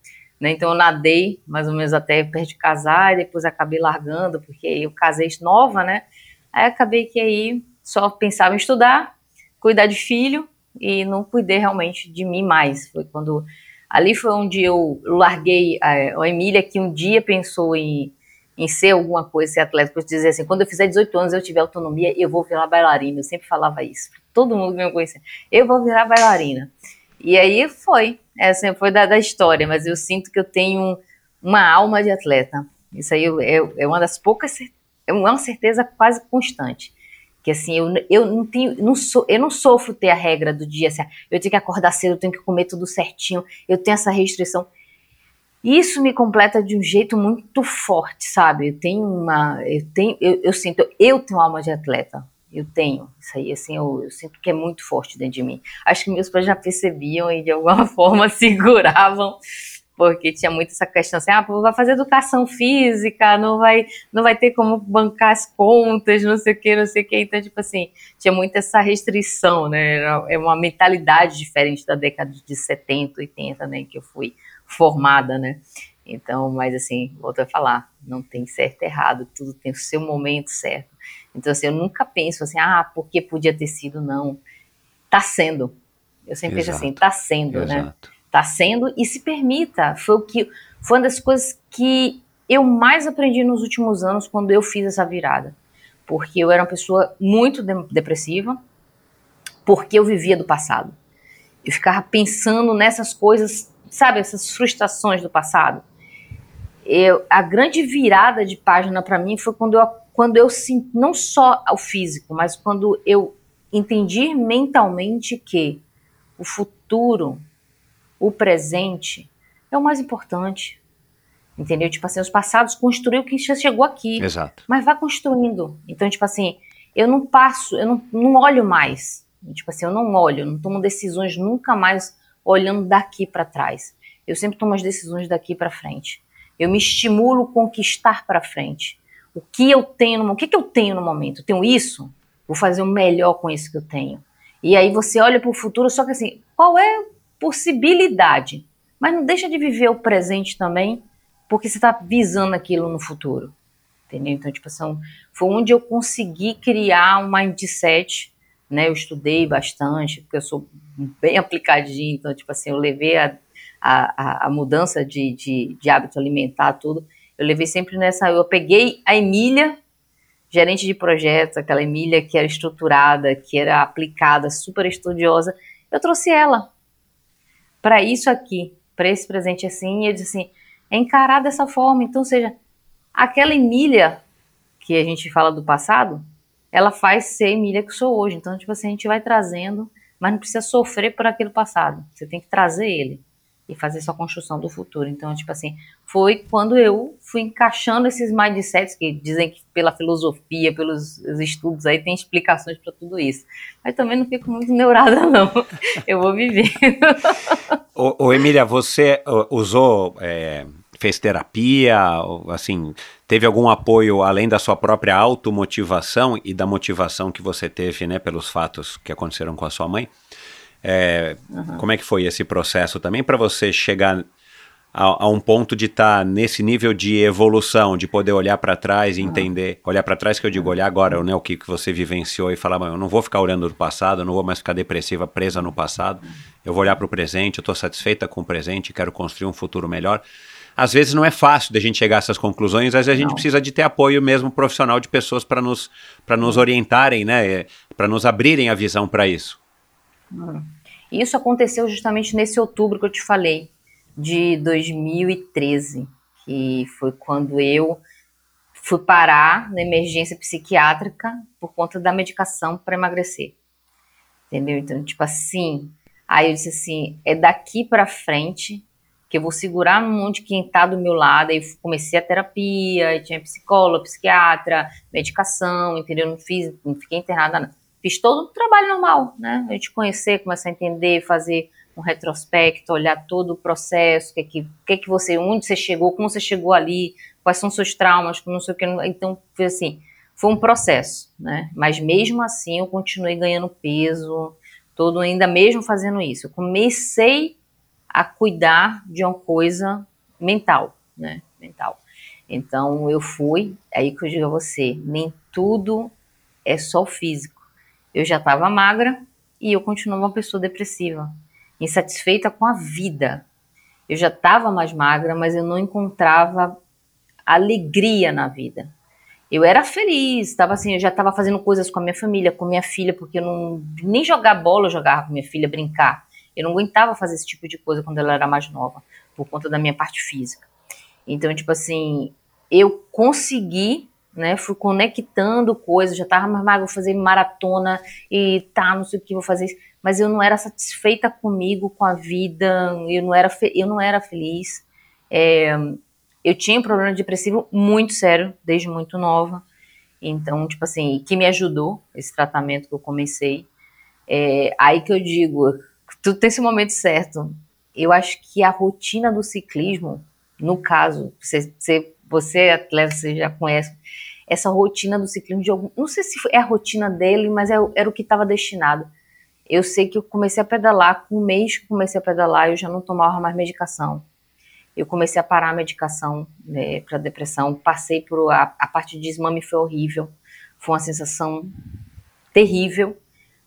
[SPEAKER 1] Né? Então eu nadei mais ou menos até perto de casar e depois acabei largando, porque eu casei nova, né? Aí acabei que aí só pensava em estudar, cuidar de filho e não cuidei realmente de mim mais. Foi quando ali foi onde eu larguei a, a Emília que um dia pensou em, em ser alguma coisa, ser atleta, porque dizia assim, quando eu fizer 18 anos eu tiver autonomia, eu vou virar bailarina. Eu sempre falava isso. Todo mundo me conhecia, eu vou virar bailarina. E aí foi, essa é, foi da, da história, mas eu sinto que eu tenho uma alma de atleta. Isso aí é, é uma das poucas, é uma certeza quase constante. Que assim, eu, eu não tenho, não sou, eu não sofro ter a regra do dia, assim, eu tenho que acordar cedo, eu tenho que comer tudo certinho, eu tenho essa restrição. Isso me completa de um jeito muito forte, sabe? Eu tenho uma, eu tenho, eu, eu sinto, eu tenho alma de atleta. Eu tenho. Isso aí, assim, eu, eu, sinto que é muito forte dentro de mim. Acho que meus pais já percebiam e de alguma forma seguravam, porque tinha muito essa questão assim, ah, vai fazer educação física, não vai, não vai ter como bancar as contas, não sei o que, não sei o que. Então, tipo assim, tinha muito essa restrição, né? É uma mentalidade diferente da década de 70, 80, né, que eu fui formada, né? Então, mas assim, volto a falar, não tem certo e errado, tudo tem o seu momento certo. Então, assim, eu nunca penso assim, ah, porque podia ter sido, não. Tá sendo. Eu sempre Exato. penso assim, tá sendo, né? Exato. né? Tá sendo e se permita. Foi o que foi uma das coisas que eu mais aprendi nos últimos anos quando eu fiz essa virada. Porque eu era uma pessoa muito de depressiva, porque eu vivia do passado. Eu ficava pensando nessas coisas, sabe, essas frustrações do passado. Eu, a grande virada de página para mim foi quando eu quando eu sinto, não só o físico, mas quando eu entendi mentalmente que o futuro, o presente, é o mais importante. Entendeu? Tipo assim, os passados construiu quem já chegou aqui.
[SPEAKER 8] Exato.
[SPEAKER 1] Mas vai construindo. Então, tipo assim, eu não passo, eu não, não olho mais. Tipo assim, eu não olho, não tomo decisões nunca mais olhando daqui para trás. Eu sempre tomo as decisões daqui para frente. Eu me estimulo conquistar para frente. O que eu tenho no, o que, que eu tenho no momento? Eu tenho isso? Vou fazer o melhor com isso que eu tenho. E aí você olha para o futuro, só que assim, qual é a possibilidade? Mas não deixa de viver o presente também, porque você está visando aquilo no futuro. Entendeu? Então, tipo assim, foi onde eu consegui criar um mindset, né? Eu estudei bastante, porque eu sou bem aplicadinho, então, tipo assim, eu levei a, a, a mudança de, de, de hábito alimentar, tudo, eu levei sempre nessa. Eu peguei a Emília, gerente de projetos, aquela Emília que era estruturada, que era aplicada, super estudiosa. Eu trouxe ela para isso aqui, para esse presente assim. E eu disse assim: é encarar dessa forma. Então, seja, aquela Emília que a gente fala do passado, ela faz ser Emília que sou hoje. Então, tipo assim, a gente vai trazendo, mas não precisa sofrer por aquele passado. Você tem que trazer ele e fazer sua construção do futuro. Então, tipo assim, foi quando eu fui encaixando esses mindsets que dizem que pela filosofia, pelos estudos aí tem explicações para tudo isso. Mas também não fico muito neurada não. Eu vou viver.
[SPEAKER 8] ô, ô, Emília, você usou é, fez terapia, assim, teve algum apoio além da sua própria automotivação e da motivação que você teve, né, pelos fatos que aconteceram com a sua mãe? É, uhum. Como é que foi esse processo também para você chegar a, a um ponto de estar tá nesse nível de evolução, de poder olhar para trás e entender. Olhar para trás, que eu digo, olhar agora, né, o que, que você vivenciou e falar, eu não vou ficar olhando no passado, eu não vou mais ficar depressiva, presa no passado, eu vou olhar para o presente, eu estou satisfeita com o presente, quero construir um futuro melhor às vezes não é fácil da gente chegar a essas conclusões, às vezes a gente não. precisa de ter apoio mesmo profissional de pessoas para nos, nos orientarem, né, para nos abrirem a visão para isso.
[SPEAKER 1] Isso aconteceu justamente nesse outubro que eu te falei, de 2013, que foi quando eu fui parar na emergência psiquiátrica por conta da medicação para emagrecer. Entendeu? Então, tipo assim, aí eu disse assim, é daqui para frente que eu vou segurar no monte quem tá do meu lado, aí comecei a terapia, tinha psicólogo, psiquiatra, medicação, entendeu? Não fiz, não fiquei internada, não. Fiz todo o trabalho normal, né? A gente conhecer, começar a entender, fazer um retrospecto, olhar todo o processo, o que, é que, que, é que você, onde você chegou, como você chegou ali, quais são seus traumas, não sei o que. Então, foi assim, foi um processo, né? Mas mesmo assim eu continuei ganhando peso, todo ainda mesmo fazendo isso. Eu comecei a cuidar de uma coisa mental, né? Mental. Então eu fui, aí que eu digo a você, nem tudo é só físico. Eu já estava magra e eu continuava uma pessoa depressiva insatisfeita com a vida. Eu já estava mais magra, mas eu não encontrava alegria na vida. Eu era feliz, estava assim, eu já estava fazendo coisas com a minha família, com minha filha, porque eu não nem jogar bola eu jogava com minha filha, brincar. Eu não aguentava fazer esse tipo de coisa quando ela era mais nova, por conta da minha parte física. Então, tipo assim, eu consegui, né? Fui conectando coisas, já estava mais magra, vou fazer maratona e tá, não sei o que, vou fazer mas eu não era satisfeita comigo, com a vida, eu não era, eu não era feliz. É, eu tinha um problema depressivo muito sério, desde muito nova. Então, tipo assim, que me ajudou, esse tratamento que eu comecei. É, aí que eu digo, tudo tem esse momento certo. Eu acho que a rotina do ciclismo, no caso, você, você, você atleta, você já conhece, essa rotina do ciclismo, de algum, não sei se é a rotina dele, mas é, era o que estava destinado eu sei que eu comecei a pedalar, com um mês que comecei a pedalar, eu já não tomava mais medicação. Eu comecei a parar a medicação né, para depressão, passei por a, a parte de desmame foi horrível, foi uma sensação terrível,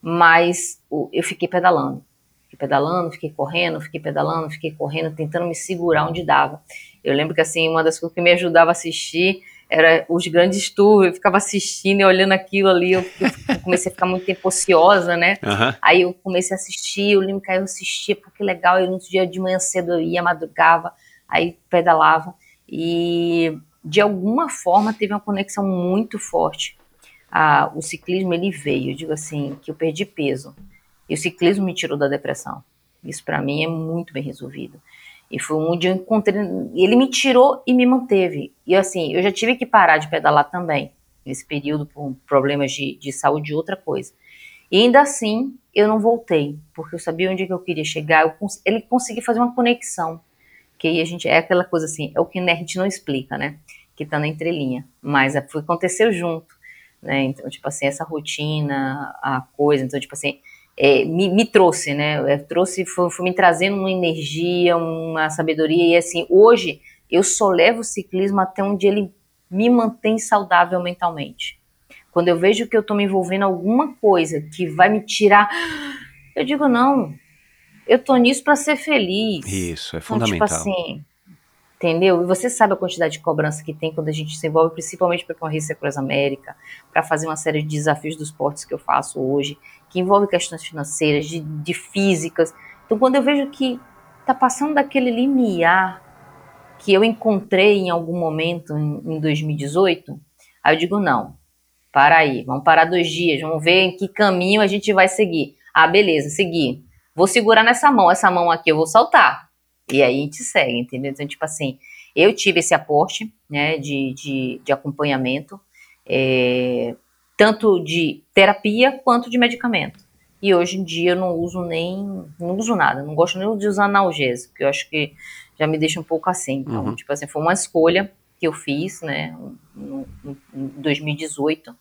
[SPEAKER 1] mas eu fiquei pedalando. Fiquei pedalando, fiquei correndo, fiquei pedalando, fiquei correndo, tentando me segurar onde dava. Eu lembro que assim, uma das coisas que me ajudava a assistir era os grandes tours, eu ficava assistindo e olhando aquilo ali, eu, eu comecei a ficar muito tempo ociosa, né? Uhum. Aí eu comecei a assistir, eu lembro que aí eu assistia, porque legal, eu no dia de manhã cedo eu ia, madrugava, aí pedalava, e de alguma forma teve uma conexão muito forte. Ah, o ciclismo, ele veio, eu digo assim, que eu perdi peso, e o ciclismo me tirou da depressão. Isso para mim é muito bem resolvido. E foi onde eu encontrei. Ele me tirou e me manteve. E assim, eu já tive que parar de pedalar também, nesse período, por problemas de, de saúde e outra coisa. E ainda assim, eu não voltei, porque eu sabia onde que eu queria chegar. Eu cons ele conseguiu fazer uma conexão. Que aí a gente. É aquela coisa assim, é o que gente não explica, né? Que tá na entrelinha. Mas é, foi, aconteceu junto. Né? Então, tipo assim, essa rotina, a coisa. Então, tipo assim, é, me, me, trouxe, né? É, trouxe, foi, foi, me trazendo uma energia, uma sabedoria. E assim, hoje eu só levo o ciclismo até onde ele me mantém saudável mentalmente. Quando eu vejo que eu estou me envolvendo em alguma coisa que vai me tirar, eu digo, não, eu tô nisso para ser feliz.
[SPEAKER 8] Isso, é fundamental.
[SPEAKER 1] Então, tipo assim, entendeu? E você sabe a quantidade de cobrança que tem quando a gente se envolve, principalmente para correr Cross América, para fazer uma série de desafios dos esportes que eu faço hoje, que envolve questões financeiras, de, de físicas. Então, quando eu vejo que está passando daquele limiar que eu encontrei em algum momento em, em 2018, aí eu digo, não, para aí, vamos parar dois dias, vamos ver em que caminho a gente vai seguir. Ah, beleza, seguir. Vou segurar nessa mão, essa mão aqui eu vou soltar e aí a gente segue, entendeu? Então, tipo assim, eu tive esse aporte, né, de, de, de acompanhamento, é, tanto de terapia quanto de medicamento. E hoje em dia eu não uso nem, não uso nada, não gosto nem de usar analgésico, porque eu acho que já me deixa um pouco assim. Então, uhum. tipo assim, foi uma escolha que eu fiz, né, em 2018,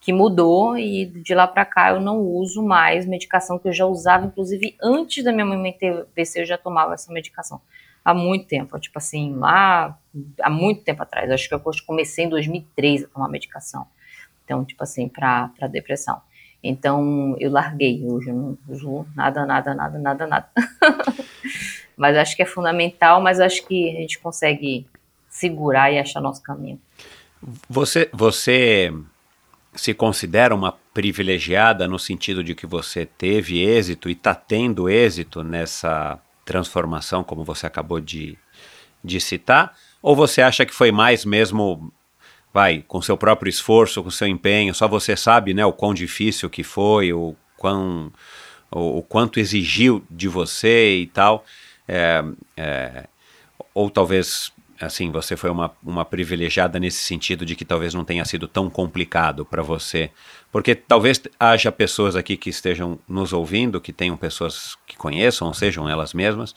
[SPEAKER 1] que mudou e de lá para cá eu não uso mais medicação que eu já usava, inclusive antes da minha mãe ter PC eu já tomava essa medicação. há muito tempo, tipo assim, lá há muito tempo atrás. Acho que eu comecei em 2003 a tomar medicação. Então, tipo assim, para depressão. Então, eu larguei. Hoje não uso nada, nada, nada, nada, nada. mas acho que é fundamental, mas acho que a gente consegue segurar e achar nosso caminho.
[SPEAKER 8] Você, você se considera uma privilegiada no sentido de que você teve êxito e está tendo êxito nessa transformação, como você acabou de, de citar? Ou você acha que foi mais mesmo, vai, com seu próprio esforço, com seu empenho, só você sabe, né, o quão difícil que foi, o, quão, o, o quanto exigiu de você e tal? É, é, ou talvez assim, você foi uma, uma privilegiada nesse sentido de que talvez não tenha sido tão complicado para você. Porque talvez haja pessoas aqui que estejam nos ouvindo, que tenham pessoas que conheçam, ou sejam elas mesmas,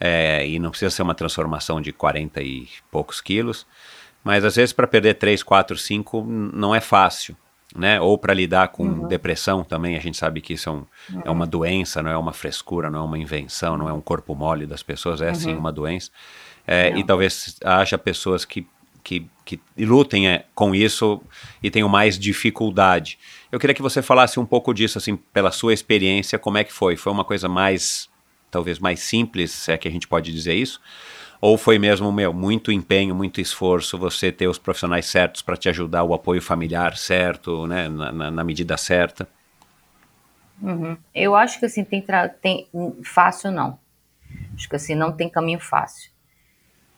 [SPEAKER 8] é, e não precisa ser uma transformação de 40 e poucos quilos, mas às vezes para perder 3, 4, 5 não é fácil. Né? Ou para lidar com uhum. depressão também, a gente sabe que isso é, um, uhum. é, uma doença, não é uma frescura, não é uma invenção, não é um corpo mole das pessoas, é uhum. sim uma doença. É, e talvez haja pessoas que, que, que lutem é, com isso e tenham mais dificuldade. Eu queria que você falasse um pouco disso, assim, pela sua experiência, como é que foi? Foi uma coisa mais, talvez mais simples, se é que a gente pode dizer isso? Ou foi mesmo, meu, muito empenho, muito esforço, você ter os profissionais certos para te ajudar, o apoio familiar certo, né, na, na, na medida certa?
[SPEAKER 1] Uhum. Eu acho que assim, tem, tem fácil não. Acho que assim, não tem caminho fácil.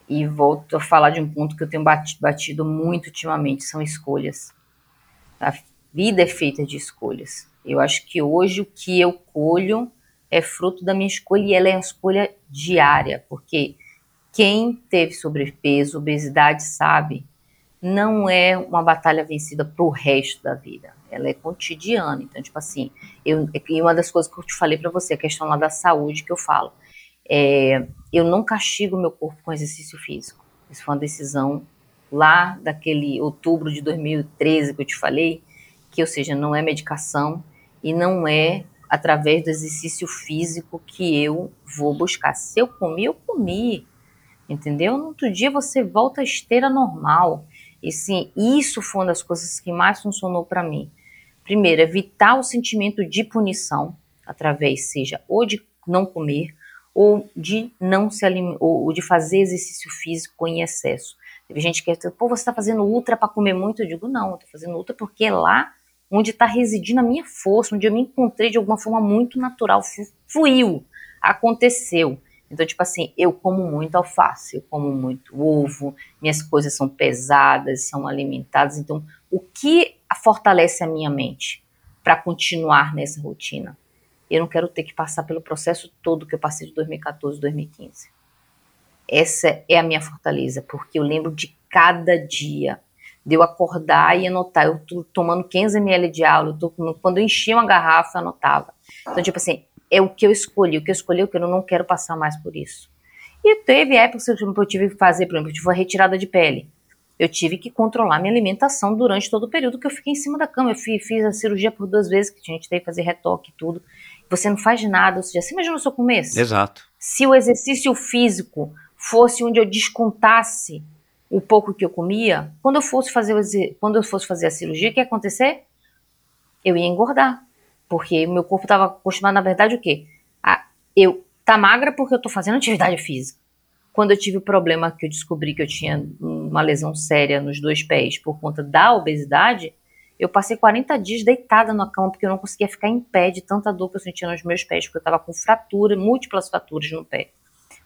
[SPEAKER 1] E volto a falar de um ponto que eu tenho batido, batido muito ultimamente, são escolhas. A vida é feita de escolhas. Eu acho que hoje o que eu colho é fruto da minha escolha e ela é uma escolha diária, porque quem teve sobrepeso, obesidade, sabe, não é uma batalha vencida para o resto da vida. Ela é cotidiana. Então, tipo assim, eu, e uma das coisas que eu te falei para você, a questão lá da saúde que eu falo. É, eu não castigo meu corpo com exercício físico. Isso foi uma decisão lá daquele outubro de 2013 que eu te falei, que, ou seja, não é medicação e não é através do exercício físico que eu vou buscar. Se eu comi, eu comi, entendeu? No outro dia você volta à esteira normal. E sim, isso foi uma das coisas que mais funcionou para mim. Primeiro, evitar o sentimento de punição, através, seja, ou de não comer, ou de não se ou de fazer exercício físico em excesso. Teve gente que dizer, pô, você está fazendo ultra para comer muito? Eu digo, não, eu tô fazendo ultra porque é lá onde está residindo a minha força, onde eu me encontrei de alguma forma muito natural, fluiu, aconteceu. Então, tipo assim, eu como muito alface, eu como muito ovo, minhas coisas são pesadas, são alimentadas. Então, o que fortalece a minha mente para continuar nessa rotina? Eu não quero ter que passar pelo processo todo que eu passei de 2014 2015. Essa é a minha fortaleza, porque eu lembro de cada dia, de eu acordar e anotar. Eu tô tomando 15 ml de aula, eu tô, quando eu enchia uma garrafa, eu anotava. Então, tipo assim, é o que eu escolhi. O que eu escolhi é que eu não quero passar mais por isso. E teve épocas que eu tive que fazer, por exemplo, eu tive uma retirada de pele. Eu tive que controlar minha alimentação durante todo o período que eu fiquei em cima da cama. Eu fiz, a cirurgia por duas vezes, que a gente teve que fazer retoque e tudo você não faz nada. Ou seja, você imagina o seu começo?
[SPEAKER 8] Exato.
[SPEAKER 1] Se o exercício físico fosse onde eu descontasse o pouco que eu comia, quando eu fosse fazer, quando eu fosse fazer a cirurgia, o que ia acontecer? Eu ia engordar. Porque meu corpo estava acostumado, na verdade, o quê? A, eu tá magra porque eu estou fazendo atividade física. Quando eu tive o problema que eu descobri que eu tinha uma lesão séria nos dois pés por conta da obesidade, eu passei 40 dias deitada na cama porque eu não conseguia ficar em pé de tanta dor que eu sentia nos meus pés, porque eu estava com fratura, múltiplas fraturas no pé,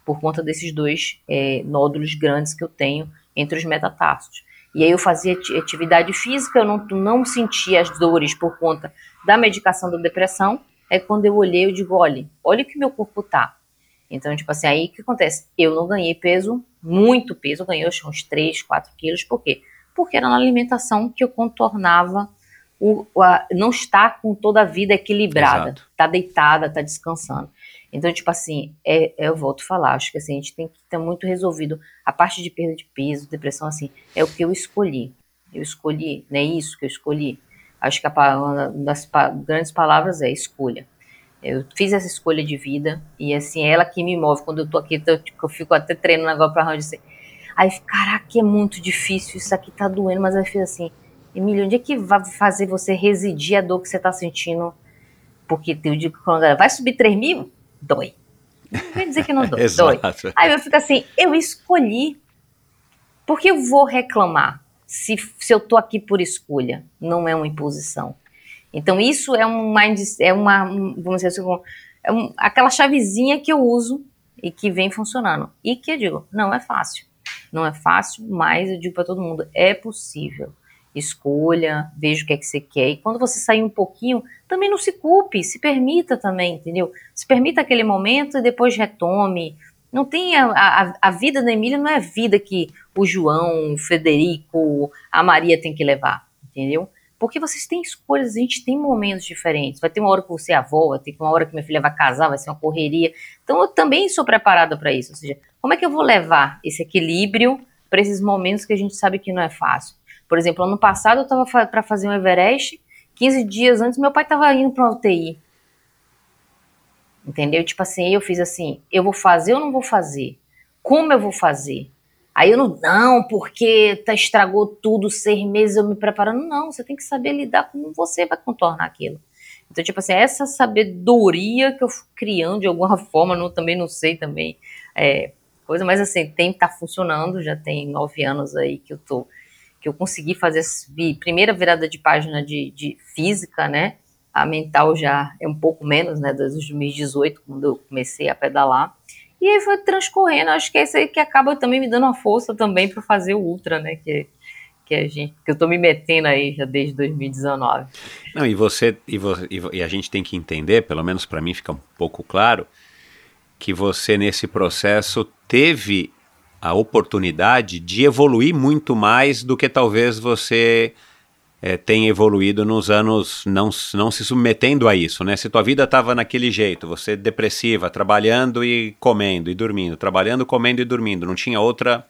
[SPEAKER 1] por conta desses dois é, nódulos grandes que eu tenho entre os metatarsos. E aí eu fazia atividade física, eu não, não sentia as dores por conta da medicação da depressão. É quando eu olhei, eu digo, olha, olha que meu corpo tá. Então, tipo assim, aí o que acontece? Eu não ganhei peso, muito peso, eu ganhei uns 3, 4 quilos, por quê? porque era na alimentação que eu contornava o, a, não estar com toda a vida equilibrada, Exato. tá deitada, tá descansando. Então, tipo assim, é, é, eu volto a falar, acho que assim, a gente tem que ter muito resolvido a parte de perda de peso, depressão, assim, é o que eu escolhi. Eu escolhi, não é isso que eu escolhi. Acho que a, uma das pa, grandes palavras é escolha. Eu fiz essa escolha de vida e assim, é ela que me move. Quando eu tô aqui, eu, eu fico até treinando agora pra onde você. Aí, caraca, é muito difícil, isso aqui tá doendo, mas eu fiz assim, Emílio, onde é que vai fazer você residir a dor que você tá sentindo? Porque eu digo que quando vai subir 3 mil, dói. Não quer dizer que não dói, dói. Aí eu fico assim, eu escolhi. Por que eu vou reclamar se, se eu tô aqui por escolha? Não é uma imposição. Então isso é um mind, é uma, vamos dizer assim, é um, aquela chavezinha que eu uso e que vem funcionando. E que eu digo, não é fácil. Não é fácil, mas eu digo para todo mundo, é possível. Escolha, veja o que é que você quer. E quando você sair um pouquinho, também não se culpe, se permita também, entendeu? Se permita aquele momento e depois retome. Não tem a, a, a vida da Emília não é a vida que o João, o Federico, a Maria tem que levar, entendeu? Porque vocês têm escolhas, a gente tem momentos diferentes. Vai ter uma hora que você é avó, vai ter uma hora que minha filha vai casar, vai ser uma correria. Então eu também sou preparada para isso. Ou seja, como é que eu vou levar esse equilíbrio para esses momentos que a gente sabe que não é fácil? Por exemplo, ano passado eu estava para fazer um Everest, 15 dias antes meu pai estava indo para uma UTI. Entendeu? Tipo assim, eu fiz assim, eu vou fazer ou não vou fazer? Como eu vou fazer? Aí eu não, não, porque tá, estragou tudo, seis meses eu me preparando. Não, você tem que saber lidar com como você vai contornar aquilo. Então, tipo assim, essa sabedoria que eu fui criando de alguma forma, não, também não sei também, é, coisa, mas assim, tem, tá funcionando, já tem nove anos aí que eu tô, que eu consegui fazer a primeira virada de página de, de física, né, a mental já é um pouco menos, né, desde 2018, quando eu comecei a pedalar, e aí foi transcorrendo, acho que é isso aí que acaba também me dando uma força também para fazer o Ultra, né? Que, que, a gente, que eu tô me metendo aí já desde 2019.
[SPEAKER 8] Não, e você, e, você, e a gente tem que entender, pelo menos para mim fica um pouco claro, que você nesse processo teve a oportunidade de evoluir muito mais do que talvez você é, tem evoluído nos anos não, não se submetendo a isso, né? Se tua vida estava naquele jeito, você depressiva, trabalhando e comendo e dormindo, trabalhando, comendo e dormindo, não tinha outra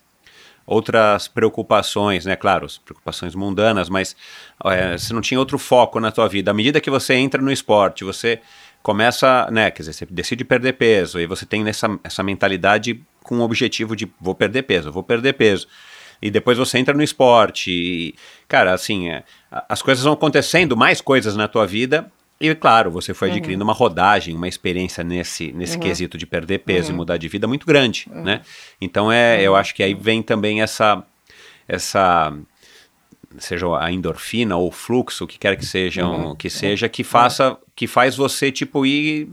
[SPEAKER 8] outras preocupações, né? Claro, preocupações mundanas, mas é, você não tinha outro foco na tua vida. À medida que você entra no esporte, você começa, né? Quer dizer, você decide perder peso e você tem essa, essa mentalidade com o objetivo de vou perder peso, vou perder peso e depois você entra no esporte. E, cara, assim, é, as coisas vão acontecendo, mais coisas na tua vida. E, claro, você foi uhum. adquirindo uhum. uma rodagem, uma experiência nesse, nesse uhum. quesito de perder peso uhum. e mudar de vida muito grande, uhum. né? Então, é, eu acho que aí vem também essa, essa seja a endorfina ou o fluxo, o que quer que sejam, uhum. que seja, que faça, que faz você, tipo, ir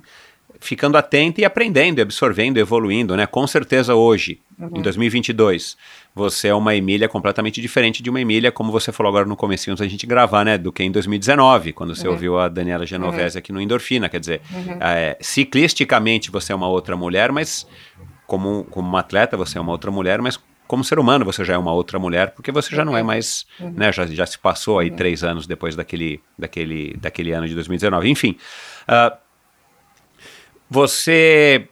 [SPEAKER 8] ficando atento e aprendendo, absorvendo, evoluindo, né? Com certeza hoje, uhum. em 2022, você é uma Emília completamente diferente de uma Emília, como você falou agora no comecinho antes da gente gravar, né? Do que em 2019, quando você uhum. ouviu a Daniela Genovese uhum. aqui no Endorfina. Quer dizer, uhum. é, ciclisticamente você é uma outra mulher, mas como, como uma atleta você é uma outra mulher, mas como ser humano você já é uma outra mulher, porque você já não é mais, uhum. né? Já, já se passou aí uhum. três anos depois daquele, daquele, daquele ano de 2019. Enfim, uh, você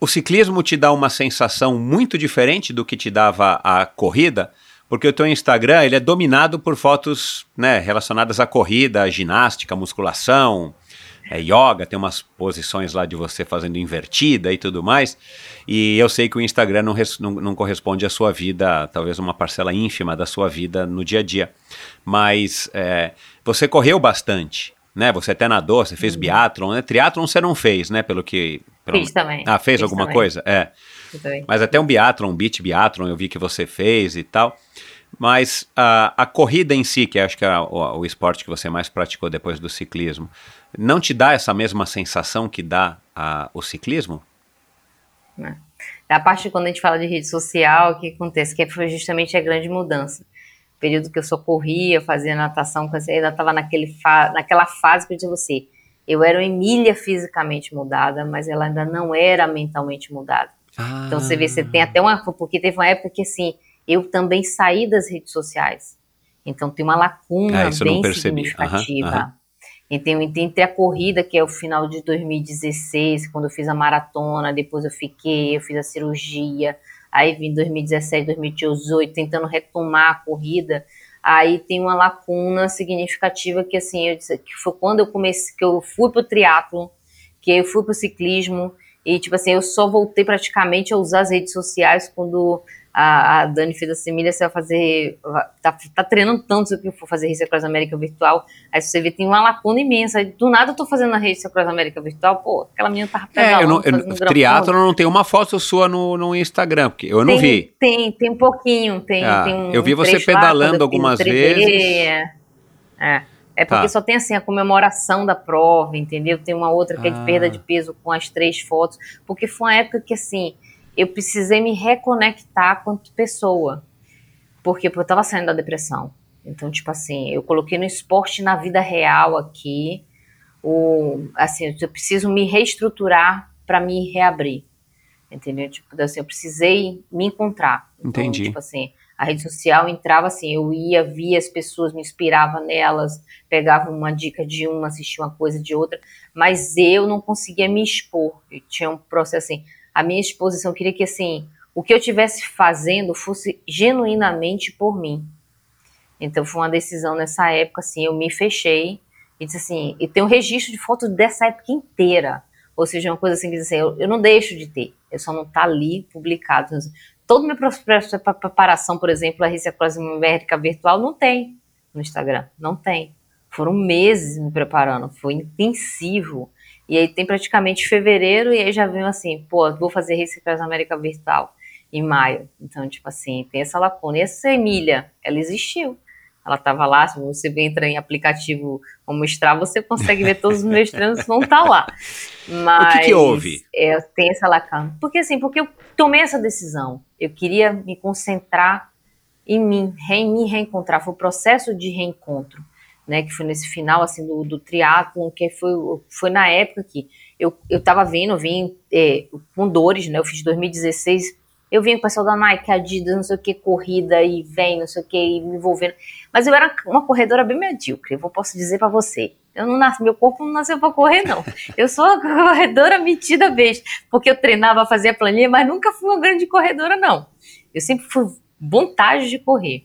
[SPEAKER 8] o ciclismo te dá uma sensação muito diferente do que te dava a corrida, porque o teu Instagram ele é dominado por fotos né, relacionadas à corrida, à ginástica, à musculação, é yoga, tem umas posições lá de você fazendo invertida e tudo mais. E eu sei que o Instagram não, não, não, corresponde à sua vida, talvez uma parcela ínfima da sua vida no dia a dia. Mas é, você correu bastante né? Você até nadou, você fez uhum. biatlon, né? Triatlon você não fez, né? Pelo que... Pelo...
[SPEAKER 1] Fiz também.
[SPEAKER 8] Ah, fez
[SPEAKER 1] fiz
[SPEAKER 8] alguma
[SPEAKER 1] também.
[SPEAKER 8] coisa? É. Mas até um biatlon, um beach biatlon, eu vi que você fez e tal. Mas a, a corrida em si, que acho que é o, o, esporte que você mais praticou depois do ciclismo, não te dá essa mesma sensação que dá a, o ciclismo?
[SPEAKER 1] É. A parte quando a gente fala de rede social, o que acontece? Que foi justamente a grande mudança período que eu só corria, fazia natação, eu ainda estava naquela fase que eu disse você, eu era Emília fisicamente mudada, mas ela ainda não era mentalmente mudada. Ah. Então você vê, você tem até uma, porque teve uma época que assim, eu também saí das redes sociais. Então tem uma lacuna
[SPEAKER 8] ah,
[SPEAKER 1] bem significativa. Então, entre a corrida, que é o final de 2016, quando eu fiz a maratona, depois eu fiquei, eu fiz a cirurgia, aí vim 2017, 2018 tentando retomar a corrida, aí tem uma lacuna significativa que assim, eu disse, que foi quando eu comecei, que eu fui pro triatlo, que eu fui pro ciclismo e, tipo assim, eu só voltei praticamente a usar as redes sociais quando a, a Dani fez assim, Milha, você vai fazer, tá, tá treinando tanto que eu for fazer Race Cross América Virtual, aí você vê, tem uma lacuna imensa, do nada eu tô fazendo a Race Cross América Virtual, pô, aquela menina tava
[SPEAKER 8] É, eu não,
[SPEAKER 1] pedalando,
[SPEAKER 8] eu,
[SPEAKER 1] fazendo
[SPEAKER 8] triatlo
[SPEAKER 1] grafão.
[SPEAKER 8] não tem uma foto sua no, no Instagram, porque eu não
[SPEAKER 1] tem,
[SPEAKER 8] vi.
[SPEAKER 1] Tem, tem um pouquinho, tem,
[SPEAKER 8] Ah,
[SPEAKER 1] tem um
[SPEAKER 8] eu vi
[SPEAKER 1] um
[SPEAKER 8] você
[SPEAKER 1] lá,
[SPEAKER 8] pedalando
[SPEAKER 1] fiz
[SPEAKER 8] algumas
[SPEAKER 1] o 3D,
[SPEAKER 8] vezes.
[SPEAKER 1] É, é, é porque
[SPEAKER 8] Tá.
[SPEAKER 1] só tem assim a comemoração da prova, entendeu? Tem uma outra que é de
[SPEAKER 8] Ah.
[SPEAKER 1] perda de peso com as três fotos, porque foi uma época que assim, eu precisei me reconectar quanto pessoa, porque eu tava saindo da depressão. Então, tipo assim, eu coloquei no esporte na vida real aqui, o, assim, eu preciso me reestruturar para me reabrir. Entendeu? Tipo, assim, eu precisei me encontrar. Então,
[SPEAKER 8] Entendi.
[SPEAKER 1] Tipo assim, a rede social entrava assim, eu ia, via as pessoas, me inspirava nelas, pegava uma dica de uma, assistia uma coisa de outra, mas eu não conseguia me expor. Eu tinha um processo assim, a minha exposição queria que assim, o que eu estivesse fazendo fosse genuinamente por mim. Então foi uma decisão nessa época, assim, eu me fechei e disse assim, e tem um registro de fotos dessa época inteira. Ou seja, uma coisa assim que diz assim, eu, eu não deixo de ter, eu só não tá ali publicado. Todo meu processo de preparação, por exemplo, a Across América Virtual não tem no Instagram, não tem. Foram meses me preparando, foi intensivo. E aí tem praticamente fevereiro e aí já vem assim, pô, vou fazer Across América Virtual em maio. Então, tipo assim, tem essa lacuna. E essa Emília, ela existiu. Ela estava lá, se você entra em aplicativo como Strava, você consegue ver todos os meus treinos vão estar lá. Mas
[SPEAKER 8] O que que houve?
[SPEAKER 1] É, tem essa lacuna. Porque assim, porque eu tomei essa decisão. Eu queria me concentrar em mim, re, me reencontrar. Foi o processo de reencontro, né? Que foi nesse final assim do, do triatlon, que foi, foi na época que eu, eu tava vendo, eu vim é, com dores, né? Eu fiz 2016 eu vinha com o pessoal da Nike, Adidas, não sei o que, corrida e vem, não sei o que, e me envolvendo. Mas eu era uma corredora bem medíocre, eu posso dizer para você. Eu não nasci, meu corpo não nasceu para correr, não. Eu sou uma corredora metida besta, porque eu treinava, fazia planilha, mas nunca fui uma grande corredora, não. Eu sempre fui vontade de correr.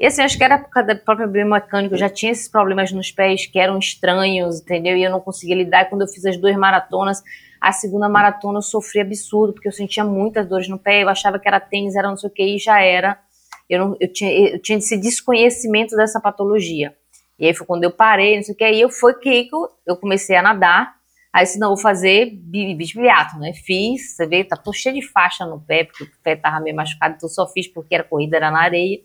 [SPEAKER 1] E assim, acho que era por causa da própria biomecânica, eu já tinha esses problemas nos pés que eram estranhos, entendeu? E eu não conseguia lidar. E quando eu fiz as duas maratonas, a segunda maratona eu sofri absurdo, porque eu sentia muitas dores no pé, eu achava que era tênis, era não sei o que, e já era. Eu, não, eu, tinha, eu tinha esse desconhecimento dessa patologia. E aí foi quando eu parei, não sei o que, aí eu foi que eu, eu comecei a nadar. Aí disse, não, vou fazer bibliato, né? Fiz, você vê, tá, tô cheia de faixa no pé, porque o pé tava meio machucado, então só fiz porque era corrida, era na areia.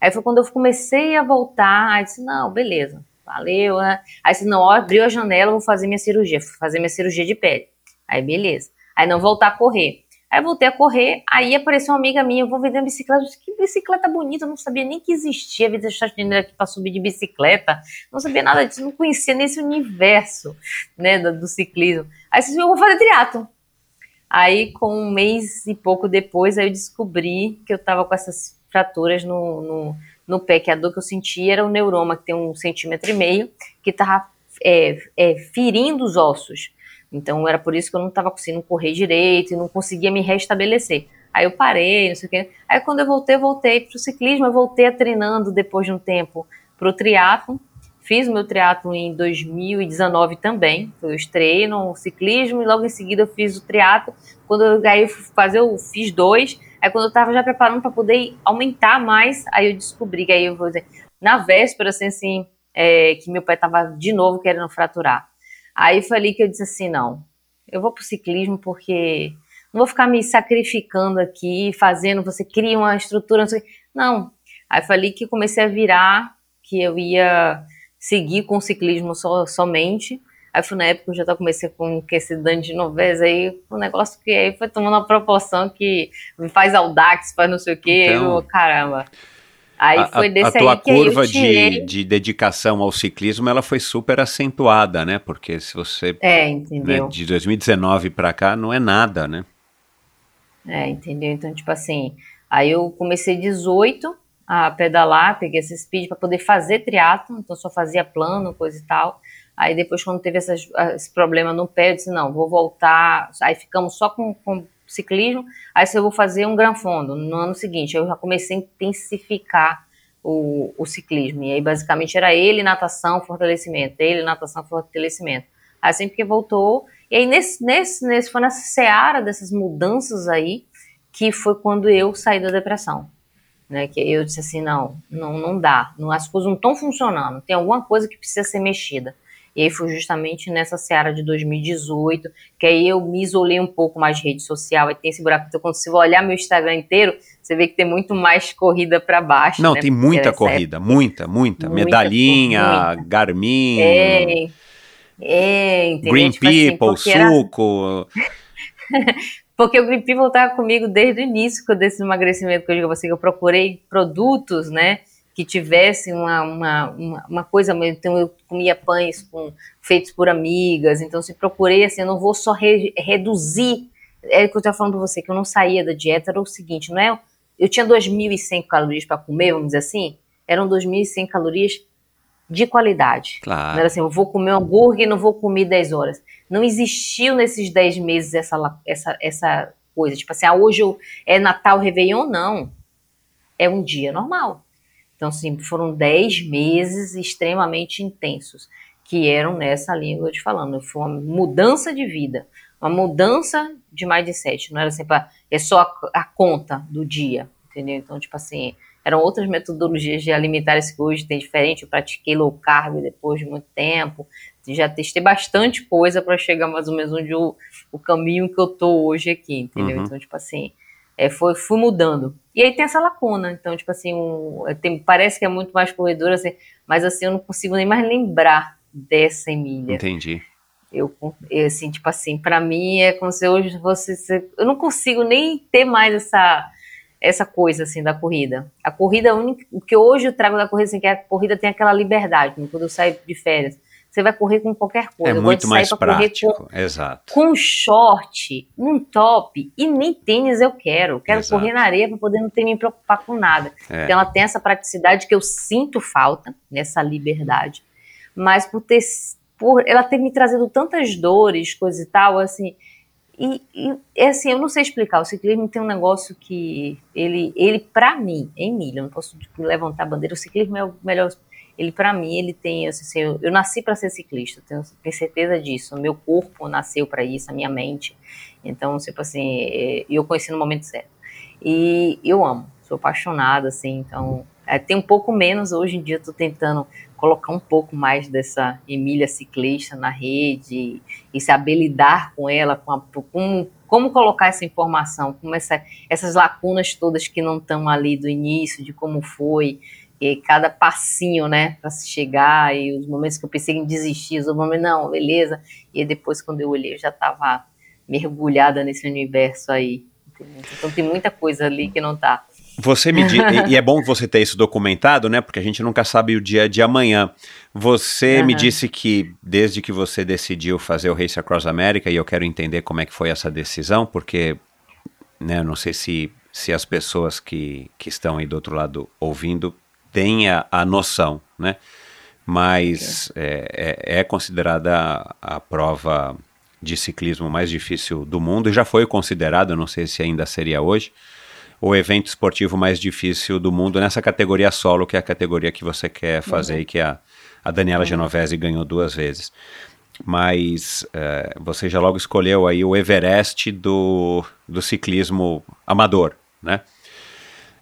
[SPEAKER 1] Aí foi quando eu comecei a voltar, aí disse, não, beleza, valeu, né? Aí disse, não, ó, abriu a janela, vou fazer minha cirurgia, fazer minha cirurgia de pele. Aí beleza. Aí não voltar a correr. Aí voltei a correr, aí apareceu uma amiga minha, eu vou vender bicicleta. Eu disse, que bicicleta bonita, eu não sabia nem que existia vida dinheiro aqui para subir de bicicleta. Não sabia nada disso, não conhecia nesse universo, né, do, do ciclismo. Aí eu disse, eu vou fazer triatlo. Aí, com um mês e pouco depois, aí eu descobri que eu tava com essas fraturas no, no, no pé, que a dor que eu sentia era o neuroma, que tem um centímetro e meio, que tava é, é, ferindo os ossos. Então era por isso que eu não estava conseguindo correr direito e não conseguia me restabelecer. Aí eu parei, não sei o quê. Aí quando eu voltei, voltei para o ciclismo, eu voltei a treinando depois de um tempo para o triatlo. Fiz o meu triatlo em 2019 também. Eu estreiei no ciclismo e logo em seguida eu fiz o triatlo. Quando eu aí eu fui fazer, eu fiz dois. Aí quando eu estava já preparando para poder aumentar mais, aí eu descobri que aí eu vou dizer, na véspera, assim, assim é, que meu pai estava de novo querendo fraturar. Aí foi ali que eu disse assim, não, eu vou pro ciclismo porque não vou ficar me sacrificando aqui, fazendo, você cria uma estrutura, não sei Não. Aí foi ali que comecei a virar, que eu ia seguir com o ciclismo so, somente. Aí foi na época que eu já comecei com esse dano de novez, aí um negócio que aí foi tomando uma proporção que faz audax, faz não sei o quê, então... eu, caramba. Aí foi desse
[SPEAKER 8] a, a tua curva de, de dedicação ao ciclismo ela foi super acentuada, né? Porque se você
[SPEAKER 1] é, entendeu?
[SPEAKER 8] Né, de 2019 para cá não é nada, né?
[SPEAKER 1] É, entendeu? Então tipo assim, aí eu comecei 18 a pedalar, peguei esse speed para poder fazer triatlo, então só fazia plano, coisa e tal. Aí depois quando teve essas, esse problema no pé, eu disse não, vou voltar. Aí ficamos só com, com ciclismo, aí se eu vou fazer um gran fundo no ano seguinte, eu já comecei a intensificar o, o ciclismo, e aí basicamente era ele, natação, fortalecimento, ele, natação, fortalecimento, aí sempre que voltou, e aí, nesse, nesse, nesse, foi nessa seara dessas mudanças aí que foi quando eu saí da depressão. Né, que eu disse assim, não, não, não dá, não, as coisas não estão funcionando, tem alguma coisa que precisa ser mexida. E aí foi justamente nessa seara de 2018, que aí eu me isolei um pouco mais de rede social, aí tem esse buraco. Então, quando você olhar meu Instagram inteiro, você vê que tem muito mais corrida para baixo.
[SPEAKER 8] Não,
[SPEAKER 1] né?
[SPEAKER 8] tem muita corrida, muita, muita, muita. Medalhinha, muita. Garmin.
[SPEAKER 1] É, é entendeu?
[SPEAKER 8] Green tipo People, assim, suco.
[SPEAKER 1] Era... Porque o Green People estava comigo desde o início desse emagrecimento que eu digo a você, que eu procurei produtos, né? Que tivesse uma, uma, uma, uma, coisa, então eu comia pães com, feitos por amigas, então se procurei assim, eu não vou só re, reduzir, é o que eu estava falando para você, que eu não saía da dieta, era o seguinte, não é, eu tinha 2.100 calorias para comer, vamos dizer assim, eram 2.100 calorias de qualidade.
[SPEAKER 8] Claro.
[SPEAKER 1] Não era assim, eu vou comer um hambúrguer e não vou comer 10 horas. Não existiu nesses 10 meses essa, essa, essa coisa, tipo assim, ah, hoje eu, é Natal, Réveillon, não. É um dia normal. Então, assim, foram 10 meses extremamente intensos, que eram nessa língua de falando. Foi uma mudança de vida, uma mudança de mais de sete. Não era assim, pra, é só a, a, conta do dia, entendeu? Então, tipo assim, eram outras metodologias de alimentares que hoje tem diferente. Eu pratiquei low carb depois de muito tempo. Já testei bastante coisa para chegar mais ou menos onde o, o caminho que eu tô hoje aqui, entendeu? Uhum. Então, tipo assim, é, foi, fui mudando. E aí tem essa lacuna, então, tipo assim, um, tem, parece que é muito mais corredora, assim, mas assim, eu não consigo nem mais lembrar dessa Emília.
[SPEAKER 8] Entendi.
[SPEAKER 1] Eu, eu assim, tipo assim, para mim é como se hoje você, eu não consigo nem ter mais essa essa coisa assim da corrida. A corrida é única, o que hoje eu trago da corrida assim, que a corrida tem aquela liberdade, quando eu saio de férias você vai correr com qualquer coisa.
[SPEAKER 8] É muito mais prático, com, exato.
[SPEAKER 1] Com short, um top e nem tênis eu quero. Quero exato. correr na areia para poder não ter me preocupar com nada. É. Então ela tem essa praticidade que eu sinto falta, nessa liberdade. Mas por ter por ela ter me trazido tantas dores, coisa e tal, assim, e, e é assim, eu não sei explicar. O ciclismo tem um negócio que ele, ele para mim, Emília, eu não posso levantar a bandeira. O ciclismo é o melhor ele para mim ele tem assim, eu, eu nasci para ser ciclista, tenho, tenho, certeza disso. Meu corpo nasceu para isso, a minha mente. Então, tipo assim, é, eu conheci no momento certo. E eu amo, sou apaixonada assim, então é, tem um pouco menos hoje em dia estou tentando colocar um pouco mais dessa Emília ciclista na rede e saber lidar com ela, com, a, com como colocar essa informação, como essa, essas lacunas todas que não estão ali do início, de como foi, e cada passinho, né, para se chegar, e os momentos que eu pensei em desistir, os momentos, não, beleza, e depois quando eu olhei, eu já estava mergulhada nesse universo aí, entendeu? então tem muita coisa ali que não tá.
[SPEAKER 8] Você me diz, e é bom você ter isso documentado, né? Porque a gente nunca sabe o dia de amanhã. Você uhum. me disse que desde que você decidiu fazer o Race Across America, e eu quero entender como é que foi essa decisão, porque, né, não sei se, se as pessoas que, que estão aí do outro lado ouvindo tenha a noção, né? Mas é, é, é considerada a, a prova de ciclismo mais difícil do mundo, e já foi considerado, não sei se ainda seria hoje, o evento esportivo mais difícil do mundo nessa categoria solo, que é a categoria que você quer fazer uhum. e que a, a Daniela uhum. Genovese ganhou duas vezes. Mas é, você já logo escolheu aí o Everest do, do ciclismo amador, né?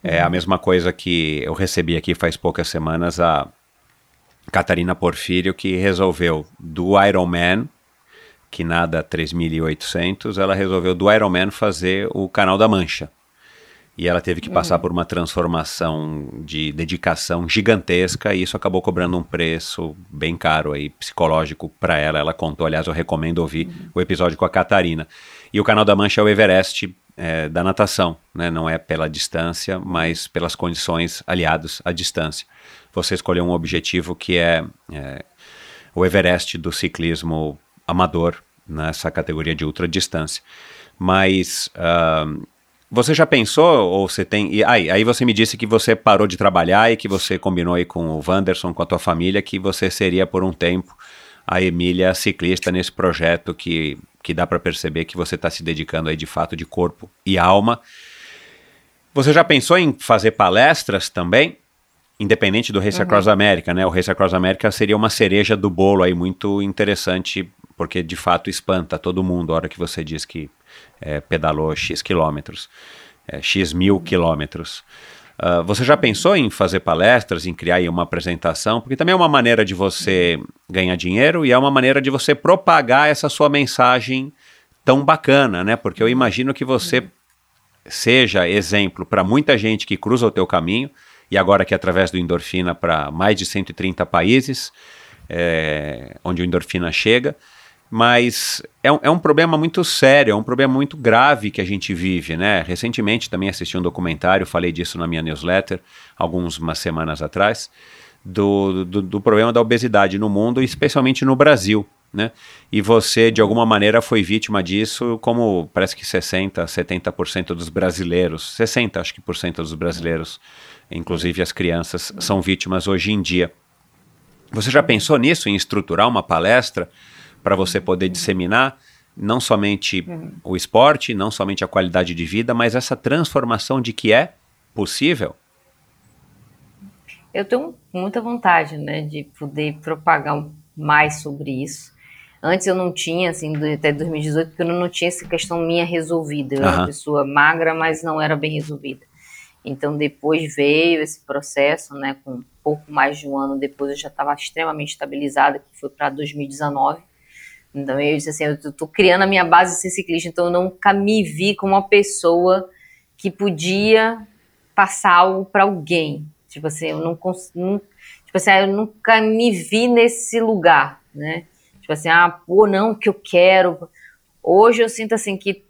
[SPEAKER 8] É a mesma coisa que eu recebi aqui faz poucas semanas a Catarina Porfírio, que resolveu do Ironman, que nada 3.800, ela resolveu do Ironman fazer o Canal da Mancha. E ela teve que passar uhum. por uma transformação de dedicação gigantesca e isso acabou cobrando um preço bem caro aí, psicológico para ela. Ela contou, aliás, eu recomendo ouvir uhum. o episódio com a Catarina. E o Canal da Mancha é o Everest é, da natação, né? não é pela distância, mas pelas condições aliadas à distância. Você escolheu um objetivo que é, é o Everest do ciclismo amador nessa categoria de ultradistância. Mas uh, você já pensou, ou você tem. E, aí, aí você me disse que você parou de trabalhar e que você combinou aí com o Wanderson, com a tua família, que você seria por um tempo a Emília ciclista nesse projeto que que dá para perceber que você está se dedicando aí de fato de corpo e alma. Você já pensou em fazer palestras também? Independente do Race uhum. Across America, né? O Race Across America seria uma cereja do bolo aí muito interessante porque de fato espanta todo mundo a hora que você diz que é, pedalou X quilômetros, é, X mil quilômetros. Uh, você já pensou em fazer palestras, em criar uma apresentação? Porque também é uma maneira de você ganhar dinheiro e é uma maneira de você propagar essa sua mensagem tão bacana, né? Porque eu imagino que você seja exemplo para muita gente que cruza o teu caminho e agora que através do endorfina para mais de 130 países, é, onde o endorfina chega. Mas é um, é um problema muito sério, é um problema muito grave que a gente vive, né? Recentemente também assisti um documentário, falei disso na minha newsletter, algumas semanas atrás, do, do, do problema da obesidade no mundo, especialmente no Brasil. Né? E você, de alguma maneira, foi vítima disso, como parece que 60%, 70% dos brasileiros, 60% acho que por cento dos brasileiros, inclusive as crianças, são vítimas hoje em dia. Você já pensou nisso, em estruturar uma palestra para você poder disseminar não somente uhum. o esporte, não somente a qualidade de vida, mas essa transformação de que é possível?
[SPEAKER 1] Eu tenho muita vontade, né, de poder propagar mais sobre isso. Antes eu não tinha, assim, até 2018, porque eu não tinha essa questão minha resolvida. Eu uhum. era uma pessoa magra, mas não era bem resolvida. Então depois veio esse processo, né, com pouco mais de um ano depois eu já estava extremamente estabilizada, que foi para 2019. Então eu disse assim, eu estou criando a minha base de ser ciclista, então eu nunca me vi como uma pessoa que podia passar algo para alguém. Tipo assim, eu não, tipo assim, eu nunca me vi nesse lugar, né? Tipo assim, ah, pô, não, que eu quero. Hoje eu sinto assim que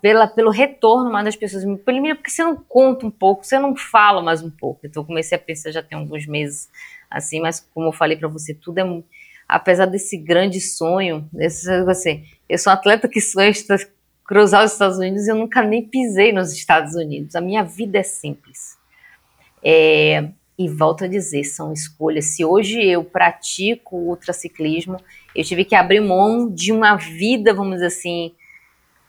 [SPEAKER 1] pela, pelo retorno mais das pessoas me Polimina, porque você não conta um pouco, você não fala mais um pouco. Então eu comecei a pensar já tem alguns meses assim, mas como eu falei para você, tudo é apesar desse grande sonho, desse, assim, eu sou um atleta que sonha cruzar os Estados Unidos e eu nunca nem pisei nos Estados Unidos. A minha vida é simples. É, e volto a dizer, são escolhas. Se hoje eu pratico ultraciclismo, eu tive que abrir mão de uma vida, vamos dizer assim,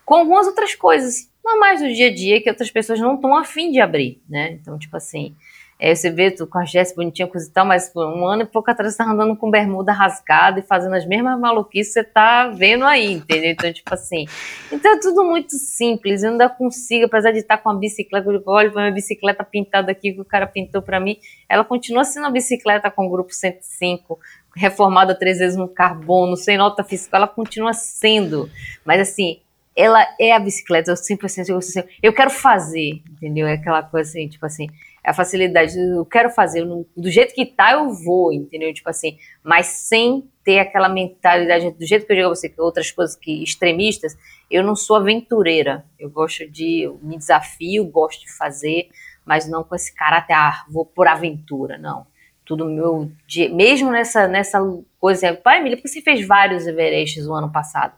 [SPEAKER 1] com algumas outras coisas, não mais do dia a dia, que outras pessoas não estão afim de abrir, né? Então, tipo assim, é, você vê tu com a Jéssica bonitinha, coisa e tal, mas um ano e pouco atrás você tá andando com bermuda rasgada e fazendo as mesmas maluquices que você tá vendo aí, entendeu? Então, tipo assim, então é tudo muito simples, eu ainda consigo, apesar de estar com a bicicleta, eu olho pra minha bicicleta pintada aqui que o cara pintou para mim, ela continua sendo uma bicicleta com o grupo 105, reformada três vezes no carbono, sem nota fiscal, ela continua sendo, mas assim, ela é a bicicleta, eu sempre assim, eu, assim, quero fazer, entendeu? É aquela coisa assim, tipo assim, a facilidade, eu quero fazer, do jeito que tá, eu vou, entendeu? Tipo assim, mas sem ter aquela mentalidade, do jeito que eu digo a você, que outras coisas que extremistas, eu não sou aventureira, eu gosto de, eu me desafio, gosto de fazer, mas não com esse caráter, ah, vou por aventura, não. Tudo meu, mesmo nessa, nessa coisa, pai, Emília, por que você fez vários Everestes o ano passado?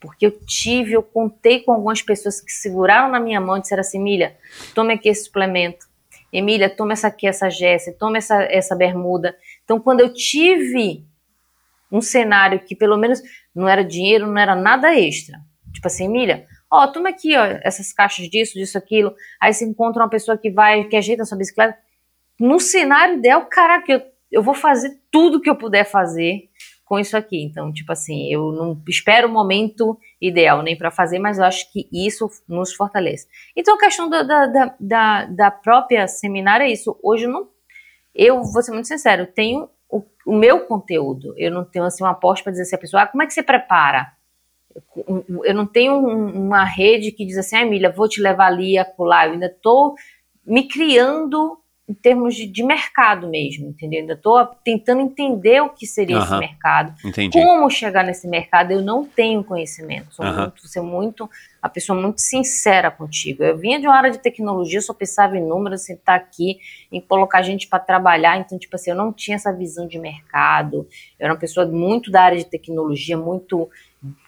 [SPEAKER 1] Porque eu tive, eu contei com algumas pessoas que seguraram na minha mão e disseram assim: Emília, tome aqui esse suplemento. Emília, toma essa aqui, essa Jéssica, toma essa, essa bermuda. Então, quando eu tive um cenário que pelo menos não era dinheiro, não era nada extra. Tipo assim, Emília, ó, toma aqui, ó, essas caixas disso, disso, aquilo. Aí você encontra uma pessoa que vai, que ajeita a sua bicicleta. No cenário ideal, caraca, eu, eu vou fazer tudo que eu puder fazer com isso aqui. Então, tipo assim, eu não espero o momento ideal nem para fazer, mas eu acho que isso nos fortalece. Então, a questão da, da, da, da própria seminária é isso. Hoje eu não. Eu vou ser muito sincero, tenho o, o meu conteúdo. Eu não tenho assim uma aposta para dizer assim, a pessoa, ah, como é que você prepara? Eu não tenho uma rede que diz assim, ah, Emília, vou te levar ali a pular. Eu ainda estou me criando em termos de, de, mercado mesmo, entendeu? Ainda estou tentando entender o que seria esse mercado,
[SPEAKER 8] entendi.
[SPEAKER 1] como chegar nesse mercado. Eu não tenho conhecimento, sou muito, ser muito, a pessoa muito sincera contigo. Eu vinha de uma área de tecnologia, só pensava em números, em estar aqui, em colocar gente para trabalhar. Então, tipo assim, eu não tinha essa visão de mercado. Eu era uma pessoa muito da área de tecnologia, muito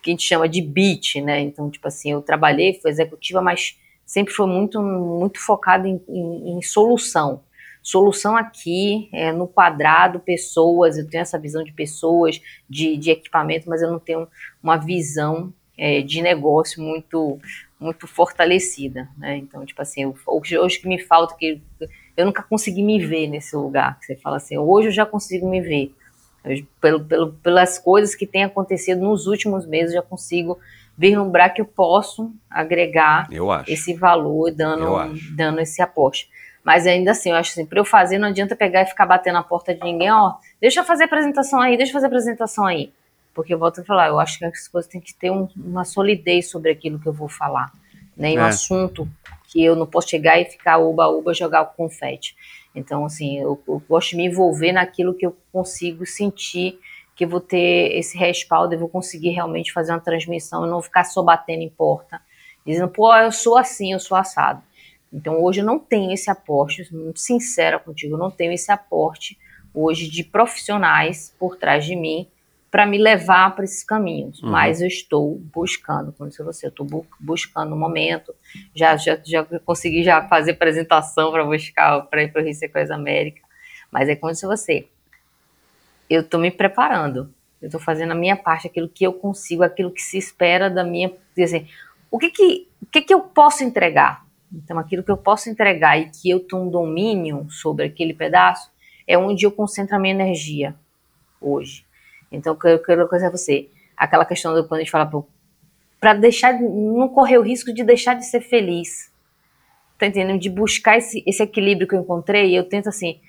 [SPEAKER 1] que a gente chama de beat, né? Então, tipo assim, eu trabalhei, fui executiva, mas sempre foi muito, muito focado em, em, em solução solução aqui é, no quadrado, pessoas, eu tenho essa visão de pessoas, de, de equipamento, mas eu não tenho uma visão é, de negócio muito muito fortalecida, né? Então, tipo assim, eu, hoje, hoje que me falta que eu nunca consegui me ver nesse lugar, que você fala assim, hoje eu já consigo me ver. Eu, pelo, pelo, pelas coisas que têm acontecido nos últimos meses, já consigo vislumbrar que eu posso agregar esse valor dando, dando esse aporte. Mas ainda assim, eu acho assim, para eu fazer, não adianta pegar e ficar batendo na porta de ninguém, ó, deixa eu fazer apresentação aí, deixa eu fazer apresentação aí. Porque eu volto a falar, eu acho que as coisas têm que ter um, uma solidez sobre aquilo que eu vou falar. Né? E um é. assunto que eu não posso chegar e ficar uba-uba, jogar o confete. Então, assim, eu, eu, gosto de me envolver naquilo que eu consigo sentir que eu vou ter esse respaldo, eu vou conseguir realmente fazer uma transmissão e não ficar só batendo em porta, dizendo, pô, eu sou assim, eu sou assado. Então, hoje eu não tenho esse aporte, muito sincera contigo, eu não tenho esse aporte hoje de profissionais por trás de mim para me levar para esses caminhos. Uhum. Mas eu estou buscando, como disse você, eu estou bu buscando no momento. Já, já, já consegui já fazer apresentação para buscar para ir para o Rio Sequoia América. Mas é como disse você, eu estou me preparando. Eu estou fazendo a minha parte, aquilo que eu consigo, aquilo que se espera da minha. Dizer, o que que, o que que eu posso entregar? Então, aquilo que eu posso entregar e que eu tenho um domínio sobre aquele pedaço é onde eu concentro a minha energia hoje. Então, eu quero dizer a você, aquela questão do quando a gente fala para deixar, não correr o risco de deixar de ser feliz. Tá entendendo? De buscar esse, esse equilíbrio que eu encontrei, eu tento assim,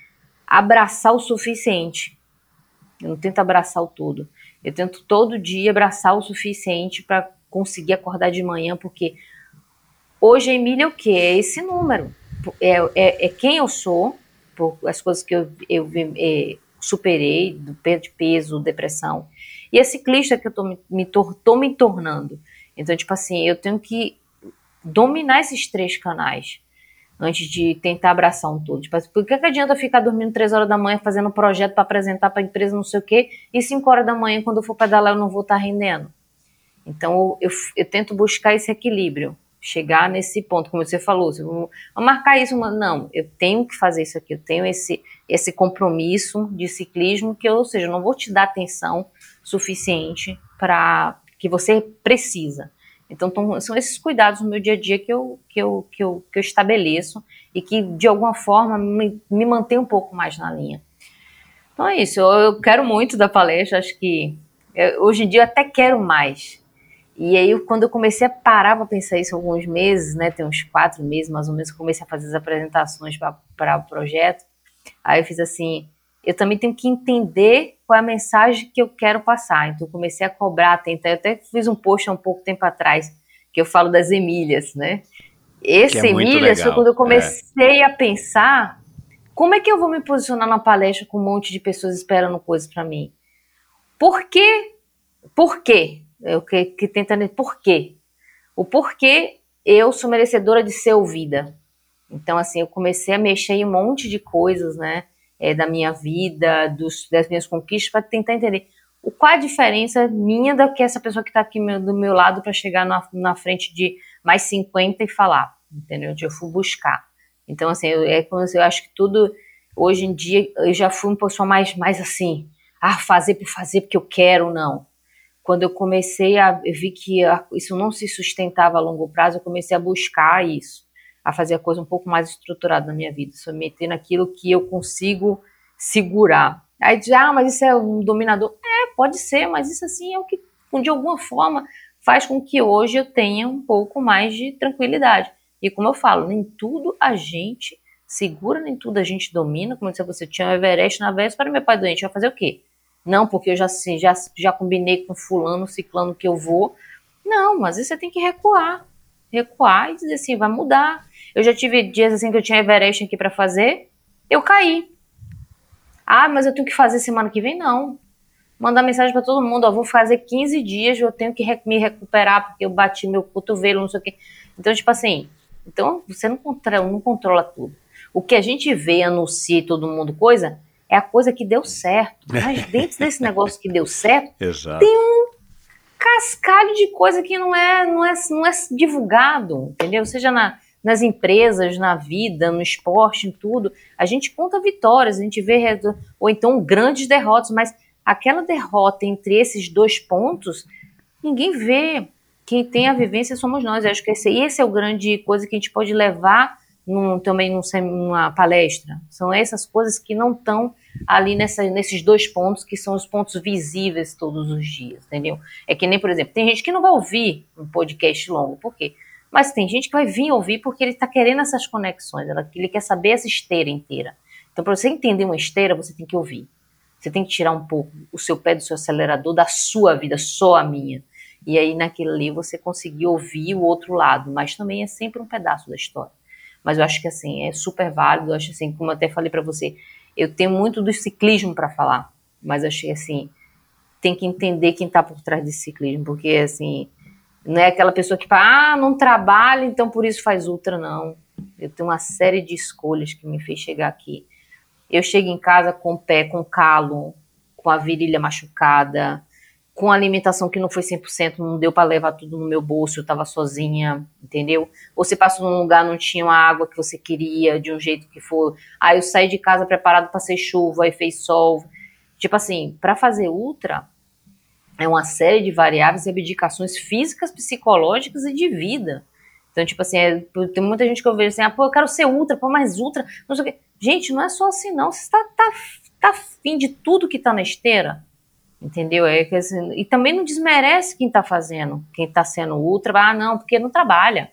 [SPEAKER 1] abraçar o suficiente. Eu não tento abraçar o todo. Eu tento todo dia abraçar o suficiente para conseguir acordar de manhã, porque hoje a Emília é o que? É esse número. É, é, é, quem eu sou, por as coisas que eu, eu é, superei, do de peso, depressão. E é ciclista que eu tô me, tô me tornando. Então, tipo assim, eu tenho que dominar esses três canais antes de tentar abraçar um todo. Tipo, por que, que adianta ficar dormindo três horas da manhã fazendo um projeto para apresentar para a empresa não sei o quê, e cinco horas da manhã, quando eu for pedalar, eu não vou estar tá rendendo? Então, eu, eu, tento buscar esse equilíbrio chegar nesse ponto, como você falou, vou marcar isso, não, eu tenho que fazer isso aqui, eu tenho esse esse compromisso de ciclismo que, ou seja, eu não vou te dar atenção suficiente para que você precisa. Então, tão, são esses cuidados no meu dia a dia que eu, que eu, que eu, que eu estabeleço e que, de alguma forma, me, me mantém um pouco mais na linha. Então é isso, eu, eu quero muito da palestra, acho que eu, hoje em dia eu até quero mais, e aí, quando eu comecei a parar para pensar isso alguns meses, né, tem uns quatro meses mais ou menos, eu comecei a fazer as apresentações para o projeto. Aí eu fiz assim: eu também tenho que entender qual é a mensagem que eu quero passar. Então, eu comecei a cobrar, tentar. Eu até fiz um post há um pouco tempo atrás, que eu falo das Emílias, né? Esse é Emílias foi quando eu comecei é. a pensar como é que eu vou me posicionar na palestra com um monte de pessoas esperando coisas para mim. Por quê? Por quê? É o que, que tenta por quê? O porquê eu sou merecedora de ser ouvida. Então, assim, eu comecei a mexer em um monte de coisas, né? É, da minha vida, dos, das minhas conquistas, para tentar entender o, qual a diferença minha da que essa pessoa que está aqui meu, do meu lado para chegar na, na frente de mais 50 e falar, entendeu? Eu fui buscar. Então, assim, eu, é eu acho que tudo, hoje em dia, eu já fui uma pessoa mais, mais assim, ah, fazer por fazer porque eu quero, não quando eu comecei a eu vi que isso não se sustentava a longo prazo, eu comecei a buscar isso, a fazer a coisa um pouco mais estruturada na minha vida, só meter naquilo que eu consigo segurar. Aí diz, ah, mas isso é um dominador. É, pode ser, mas isso assim é o que, de alguma forma, faz com que hoje eu tenha um pouco mais de tranquilidade. E como eu falo, nem tudo a gente segura, nem tudo a gente domina. Como eu disse, você tinha o Everest na véspera, meu pai doente, vai fazer o quê? Não, porque eu já, assim, já, já combinei com fulano, ciclano que eu vou. Não, mas você tem que recuar. Recuar e dizer assim, vai mudar. Eu já tive dias assim que eu tinha Everest aqui para fazer, eu caí. Ah, mas eu tenho que fazer semana que vem? Não. Mandar mensagem para todo mundo, ó, vou fazer 15 dias, eu tenho que me recuperar porque eu bati meu cotovelo, não sei o quê. Então, tipo assim, então você não controla, não controla tudo. O que a gente vê, anuncia todo mundo coisa, é a coisa que deu certo. Mas dentro desse negócio que deu certo,
[SPEAKER 8] Exato.
[SPEAKER 1] tem um cascalho de coisa que não é, não é, não é divulgado, entendeu? Seja na, nas empresas, na vida, no esporte, em tudo. A gente conta vitórias, a gente vê, ou então grandes derrotas, mas aquela derrota entre esses dois pontos, ninguém vê. Quem tem a vivência somos nós. Eu acho que esse, esse é o grande coisa que a gente pode levar num, também num, numa palestra. São essas coisas que não estão ali nessa, nesses dois pontos que são os pontos visíveis todos os dias, entendeu? É que nem, por exemplo, tem gente que não vai ouvir um podcast longo, por quê? Mas tem gente que vai vir ouvir porque ele está querendo essas conexões, ele quer saber essa esteira inteira. Então, para você entender uma esteira, você tem que ouvir. Você tem que tirar um pouco o seu pé do seu acelerador da sua vida, só a minha. E aí, naquele ali, você conseguir ouvir o outro lado, mas também é sempre um pedaço da história. Mas eu acho que, assim, é super válido. Eu acho, assim, como eu até falei para você, eu tenho muito do ciclismo para falar, mas achei assim, tem que entender quem está por trás desse ciclismo, porque assim, não é aquela pessoa que fala, ah, não trabalha, então por isso faz ultra, não. Eu tenho uma série de escolhas que me fez chegar aqui. Eu chego em casa com o pé com calo, com a virilha machucada, com alimentação que não foi 100%, não deu para levar tudo no meu bolso, eu estava sozinha, entendeu? Você passou num lugar, não tinha a água que você queria, de um jeito que for. Aí eu saí de casa preparado para ser chuva, aí fez sol. Tipo assim, para fazer ultra, é uma série de variáveis e abdicações físicas, psicológicas e de vida. Então, tipo assim, é, tem muita gente que eu vejo assim, ah, pô, eu quero ser ultra, pô, mais ultra, não sei o quê. Gente, não é só assim, não. Você tá, tá, tá afim de tudo que tá na esteira Entendeu? É que, assim, e também não desmerece quem está fazendo, quem está sendo ultra, ah, não, porque não trabalha.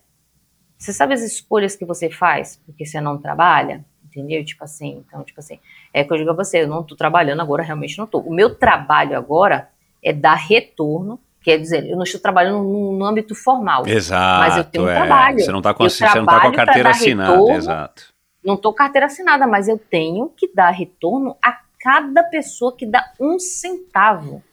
[SPEAKER 1] Você sabe as escolhas que você faz porque você não trabalha? Entendeu? Tipo assim, então, tipo assim, é que eu digo a você, eu não estou trabalhando agora, realmente não estou. O meu trabalho agora é dar retorno, quer dizer, eu não estou trabalhando no, âmbito formal.
[SPEAKER 8] Exato.
[SPEAKER 1] Mas eu tenho um
[SPEAKER 8] é.
[SPEAKER 1] trabalho.
[SPEAKER 8] Você não está com, você não tá com a carteira assinada, retorno, exato.
[SPEAKER 1] Não estou carteira assinada, mas eu tenho que dar retorno a cada pessoa que dá um centavo.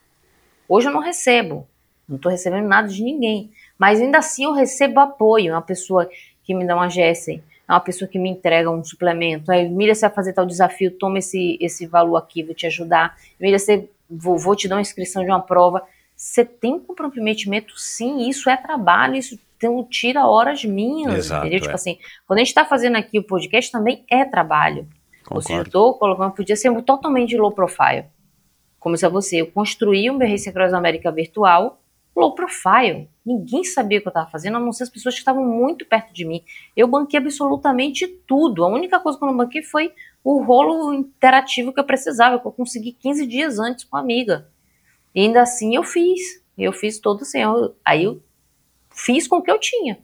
[SPEAKER 1] Hoje eu não recebo, não estou recebendo nada de ninguém, mas ainda assim eu recebo apoio. É uma pessoa que me dá uma Gessen, é uma pessoa que me entrega um suplemento. Aí, Miriam, você vai fazer tal desafio, toma esse, esse valor aqui, vou te ajudar. Miriam, você, vou, vou te dar uma inscrição de uma prova. Você tem comprometimento, sim, isso é trabalho, isso tem, tira horas minhas, Exato, entendeu? É. Tipo assim, quando a gente está fazendo aqui o podcast, também é trabalho. Concordo. Ou seja, estou colocando, podia ser totalmente low profile. Como se você, eu construí um BRC Cross América virtual low profile. Ninguém sabia o que eu estava fazendo, a não ser as pessoas que estavam muito perto de mim. Eu banquei absolutamente tudo. A única coisa que eu não banquei foi o rolo interativo que eu precisava, que eu consegui 15 dias antes com a amiga. E ainda assim eu fiz. Eu fiz todo assim. Eu, aí eu fiz com o que eu tinha.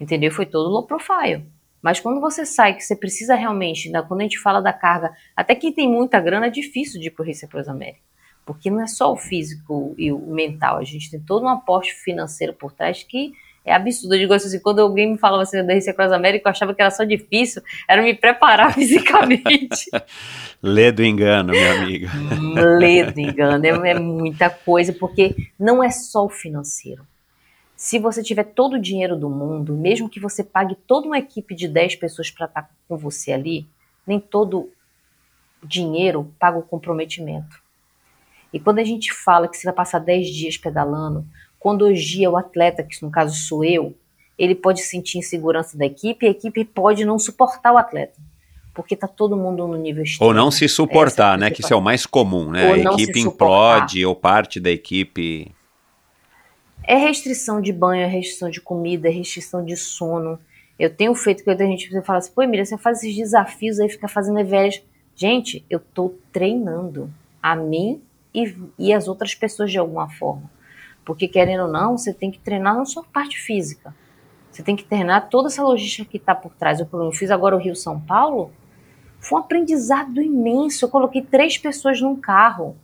[SPEAKER 1] Entendeu? Foi todo low profile. Mas quando você sai, que você precisa realmente, né, quando a gente fala da carga, até quem tem muita grana é difícil de ir para o Receita América. Porque não é só o físico e o mental, a gente tem todo um aporte financeiro por trás que é absurdo. Eu digo assim, quando alguém me falava assim da Receita América, eu achava que era só difícil, era me preparar fisicamente.
[SPEAKER 8] Lê do engano, minha amiga.
[SPEAKER 1] Lê do engano, é, é muita coisa, porque não é só o financeiro se você tiver todo o dinheiro do mundo, mesmo que você pague toda uma equipe de 10 pessoas para estar tá com você ali, nem todo dinheiro paga o comprometimento. E quando a gente fala que você vai passar 10 dias pedalando, quando hoje é o atleta, que no caso sou eu, ele pode sentir insegurança da equipe e a equipe pode não suportar o atleta. Porque tá todo mundo no nível extremo.
[SPEAKER 8] Ou não se suportar, é né? Que isso é o mais comum, né? Ou a equipe implode ou parte da equipe
[SPEAKER 1] é restrição de banho, é restrição de comida, é restrição de sono. Eu tenho feito que a gente fala assim, pô, Emília, você faz esses desafios aí, fica fazendo EVS. Gente, eu tô treinando a mim e, e as outras pessoas de alguma forma. Porque querendo ou não, você tem que treinar não só a parte física. Você tem que treinar toda essa logística que está por trás. Eu, eu fiz agora o Rio São Paulo, foi um aprendizado imenso. Eu coloquei três pessoas num carro,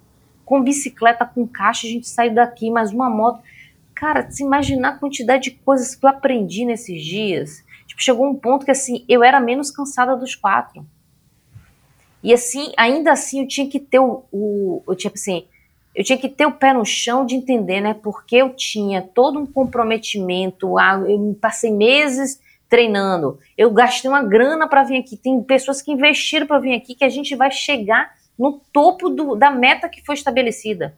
[SPEAKER 1] com bicicleta, com caixa, a gente saiu daqui, mais uma moto. Cara, se imaginar a quantidade de coisas que eu aprendi nesses dias. Tipo, chegou um ponto que assim, eu era menos cansada dos quatro. E assim, ainda assim, eu tinha que ter o, o eu tinha assim, eu tinha que ter o pé no chão de entender, né? Porque eu tinha todo um comprometimento, eu passei meses treinando, eu gastei uma grana para vir aqui. Tem pessoas que investiram para vir aqui que a gente vai chegar no topo do, da meta que foi estabelecida.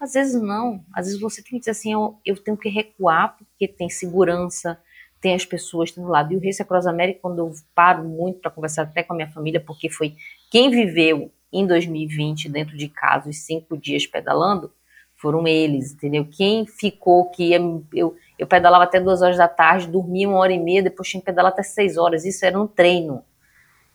[SPEAKER 1] Às vezes não. Às vezes você tem que dizer assim, eu, eu tenho que recuar porque tem segurança, tem as pessoas do lado. E o Race Across America, quando eu paro muito para conversar até com a minha família, porque foi quem viveu em 2020 dentro de casa os cinco dias pedalando, Foram eles, entendeu? Quem ficou que ia, eu, eu pedalava até duas horas da tarde, dormia uma hora e meia, depois tinha que pedalar até seis horas. Isso era um treino,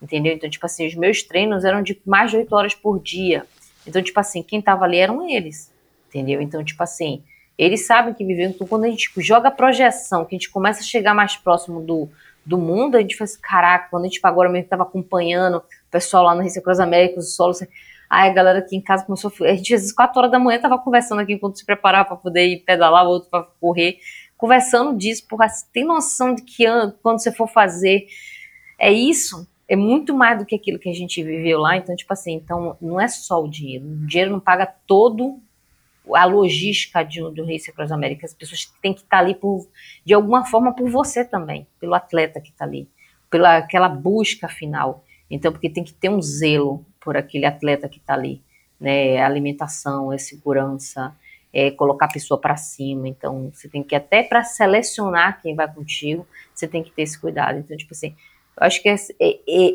[SPEAKER 1] entendeu? Então, tipo assim, os meus treinos eram de mais de oito horas por dia. Então, tipo assim, quem tava ali eram eles, entendeu? Então, tipo assim, eles sabem que vivem. Então, quando a gente joga a projeção, que a gente começa a chegar mais próximo do, do mundo, a gente faz, caraca, quando a gente agora mesmo estava acompanhando o pessoal lá no Recife Cruz Américas, o solo, assim, Aí a galera aqui em casa começou a. A gente às vezes 4 horas da manhã tava conversando aqui enquanto se preparava para poder ir pedalar, o outro para correr, conversando disso, porque você tem noção de que quando você for fazer é isso, é muito mais do que aquilo que a gente viveu lá. Então, tipo assim, então não é só o dinheiro. O dinheiro não paga todo a logística de, do Race Across América. As pessoas têm que estar ali por, de alguma forma por você também, pelo atleta que está ali, pela aquela busca final. Então, porque tem que ter um zelo por aquele atleta que está ali, né? Alimentação, é segurança, é colocar a pessoa para cima. Então, você tem que até para selecionar quem vai contigo, você tem que ter esse cuidado. Então, tipo assim, eu acho que é,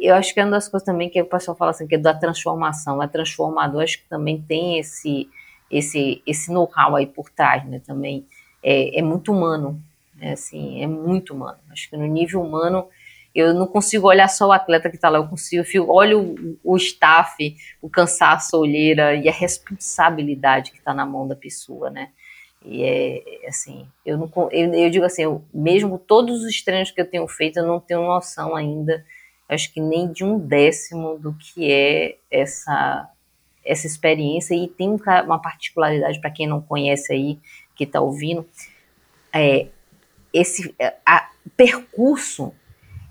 [SPEAKER 1] eu acho que é uma das coisas também que o pessoal fala assim que é da transformação, é transformador. Acho que também tem esse esse esse know-how aí por trás, né? Também é, é muito humano, é assim, é muito humano. Acho que no nível humano eu não consigo olhar só o atleta que está lá, eu consigo, eu olho o, o staff, o cansaço, a olheira e a responsabilidade que está na mão da pessoa, né? E é assim, eu não eu, eu digo assim, eu, mesmo todos os treinos que eu tenho feito, eu não tenho noção ainda, acho que nem de um décimo do que é essa essa experiência e tem uma particularidade para quem não conhece aí que está ouvindo, é esse a, percurso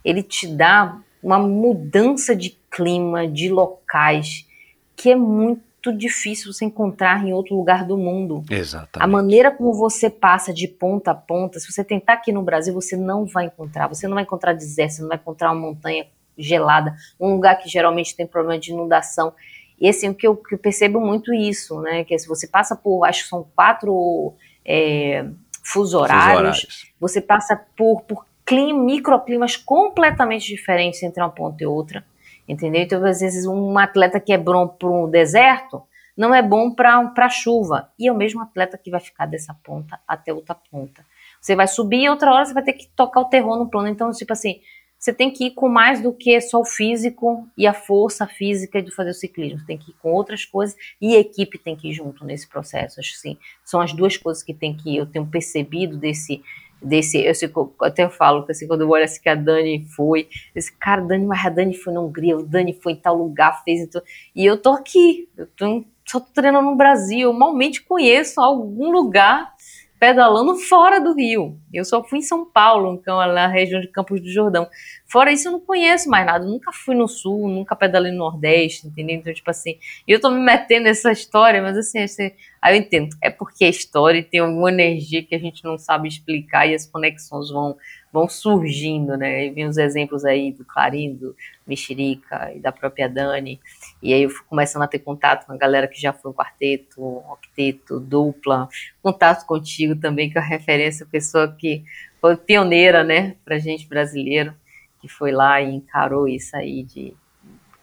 [SPEAKER 1] ele te dá uma mudança de clima, de locais, que é muito difícil você encontrar em outro lugar do mundo.
[SPEAKER 8] Exatamente.
[SPEAKER 1] A maneira como você passa de ponta a ponta, se você tentar aqui no Brasil, você não vai encontrar. Você não vai encontrar deserto, você não vai encontrar uma montanha gelada, um lugar que geralmente tem problema de inundação. E assim, o que eu, que eu percebo muito isso, né? Que se você passa por, acho que são quatro é, fuso horários, horários, você passa por, por clima, microclimas completamente diferentes entre uma ponta e outra, entendeu? Então, às vezes, um atleta que é bom para um deserto não é bom para chuva, e é o mesmo atleta que vai ficar dessa ponta até outra ponta. Você vai subir e outra hora você vai ter que tocar o terror no plano. Então, tipo assim, você tem que ir com mais do que só o físico e a força física de fazer o ciclismo. Você tem que ir com outras coisas e a equipe tem que ir junto nesse processo. Acho sim, são as duas coisas que tem que eu tenho percebido desse desse, eu, sei, até falo que assim, quando eu olho assim que a Dani foi, esse cara, Dani, mas a Dani foi na Hungria, o Dani foi em tal lugar, fez então, e eu tô aqui, eu tô, só tô treinando no Brasil, eu malmente conheço algum lugar pedalando fora do Rio. Eu só fui em São Paulo, então, na região de Campos do Jordão. Fora isso, eu não conheço mais nada. Nunca fui no Sul, nunca pedalei no Nordeste, entendeu? Então, tipo assim, eu tô me metendo nessa história, mas assim, assim, aí eu entendo. É porque a história tem alguma energia que a gente não sabe explicar e as conexões vão vão surgindo, né? E vem os exemplos aí do Clarim, do Mexerica e da própria Dani. E aí eu fui começando a ter contato com a galera que já foi um quarteto, um octeto, dupla. Contato contigo também, que é uma referência, pessoa que foi pioneira, né, pra gente brasileiro, que foi lá e encarou isso aí de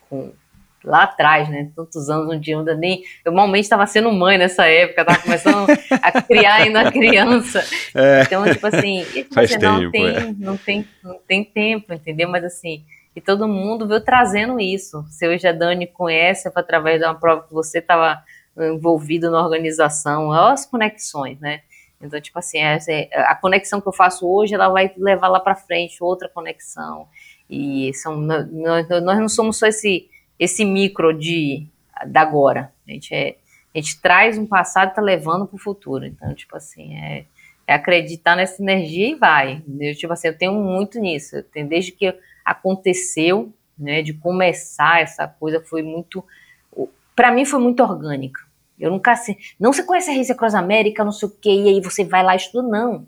[SPEAKER 1] com lá atrás, né? Tantos anos, um dia ainda nem. Eu normalmente estava sendo mãe nessa época, estava começando a criar ainda criança. É. Então, tipo assim,
[SPEAKER 8] Faz você
[SPEAKER 1] não
[SPEAKER 8] tempo,
[SPEAKER 1] tem,
[SPEAKER 8] é.
[SPEAKER 1] não tem, não tem tempo, entendeu? Mas assim, e todo mundo veio trazendo isso. Se hoje a Dani conhece, através de uma prova que você estava envolvido na organização, as conexões, né? Então, tipo assim, é, a conexão que eu faço hoje, ela vai levar lá para frente outra conexão. E são, nós, nós não somos só esse esse micro de da agora. A gente, é, a gente traz um passado e está levando para o futuro. Então, tipo assim, é, é, acreditar nessa energia e vai. Eu, tipo assim, eu tenho muito nisso. Eu tenho, desde que aconteceu, né, de começar essa coisa, foi muito. Para mim, foi muito orgânica. Eu nunca assim, não você conhece a Race Cross América, não sei o quê, e aí você vai lá e estuda, não.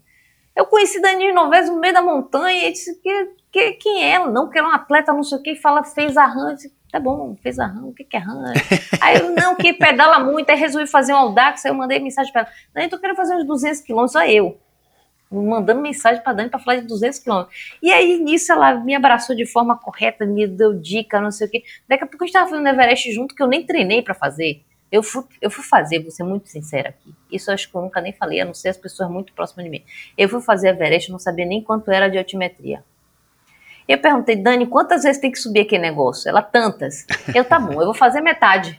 [SPEAKER 1] Eu conheci Daniel Noves no meio da montanha e disse que, que quem é ela? Não, que ela é um atleta, não sei o quê, e fala, fez arranjo tá bom, fez a RAM, o que, que é RAM? Aí eu, não, que pedala muito, aí resolvi fazer um Audax, aí eu mandei mensagem para ela, não, então eu quero fazer uns 200 quilômetros, só eu. Mandando mensagem para Dani para falar de 200 quilômetros. E aí, nisso, ela me abraçou de forma correta, me deu dica, não sei o quê. Daqui a pouco a gente tava fazendo Everest junto, que eu nem treinei para fazer. Eu fui, eu fui fazer, vou ser muito sincera aqui. Isso eu acho que eu nunca nem falei, a não ser as pessoas muito próximas de mim. Eu fui fazer Everest, não sabia nem quanto era de altimetria. Eu perguntei, Dani, quantas vezes tem que subir aquele negócio? Ela, tantas. Eu, tá bom, eu vou fazer metade.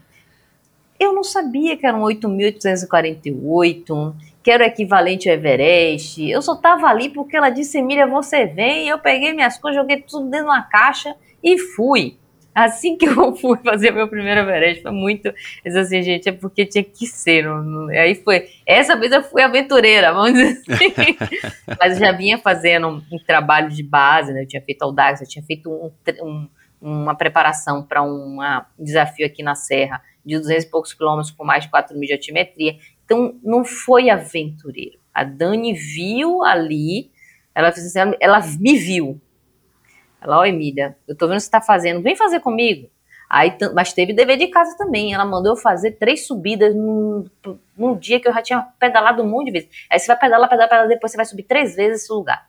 [SPEAKER 1] Eu não sabia que eram 8.848, que era o equivalente ao Everest. Eu só tava ali porque ela disse, Emília, você vem. Eu peguei minhas coisas, joguei tudo dentro de uma caixa e fui. Assim que eu fui fazer meu primeiro Everest, foi muito. assim, gente, é porque tinha que ser. Não, aí foi. Essa vez eu fui aventureira, vamos dizer assim. Mas eu já vinha fazendo um, um, trabalho de base, né? Eu tinha feito Audax, eu tinha feito um, um, uma preparação para um desafio aqui na Serra de 200 e poucos quilômetros com mais de 4 mil de altimetria. Então, não foi aventureiro. A Dani viu ali, ela, fez assim, ela me viu. Ela, ó, Emília, eu tô vendo o que você tá fazendo, vem fazer comigo. Aí, mas teve dever de casa também. Ela mandou eu fazer três subidas num, num dia que eu já tinha pedalado um monte de vezes. Aí você vai pedalar, pedalar, pedalar, depois você vai subir três vezes esse lugar.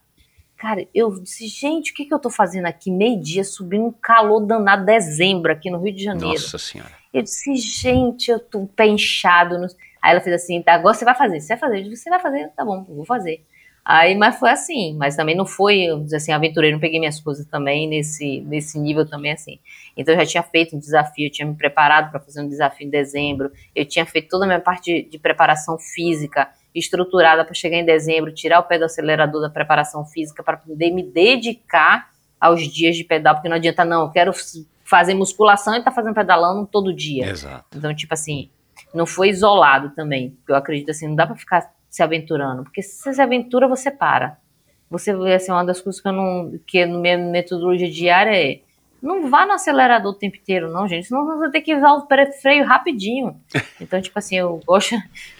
[SPEAKER 1] Cara, eu disse, gente, o que, que eu tô fazendo aqui? Meio-dia, subindo um calor danado, dezembro, aqui no Rio de Janeiro.
[SPEAKER 8] Nossa Senhora.
[SPEAKER 1] Eu disse, gente, eu tô pé inchado. Aí ela fez assim, tá, agora você vai fazer. Você vai fazer? Você vai fazer? Tá bom, vou fazer. Aí, mas foi assim, mas também não foi, assim, aventureiro, não peguei minhas coisas também nesse, nesse nível também, assim. Então eu já tinha feito um desafio, eu tinha me preparado para fazer um desafio em dezembro, eu tinha feito toda a minha parte de, de preparação física, estruturada para chegar em dezembro, tirar o pé do acelerador da preparação física para poder me dedicar aos dias de pedal, porque não adianta, não, eu quero fazer musculação e tá fazendo pedalando todo dia.
[SPEAKER 8] Exato.
[SPEAKER 1] Então, tipo assim, não foi isolado também, eu acredito assim, não dá para ficar se aventurando, porque se você se aventura, você para. Você vê assim, uma das coisas que eu não, que no minha metodologia diária é não vá no acelerador o tempo inteiro, não, gente. Senão você vai ter que usar o freio rapidinho. Então, tipo assim, eu gosto,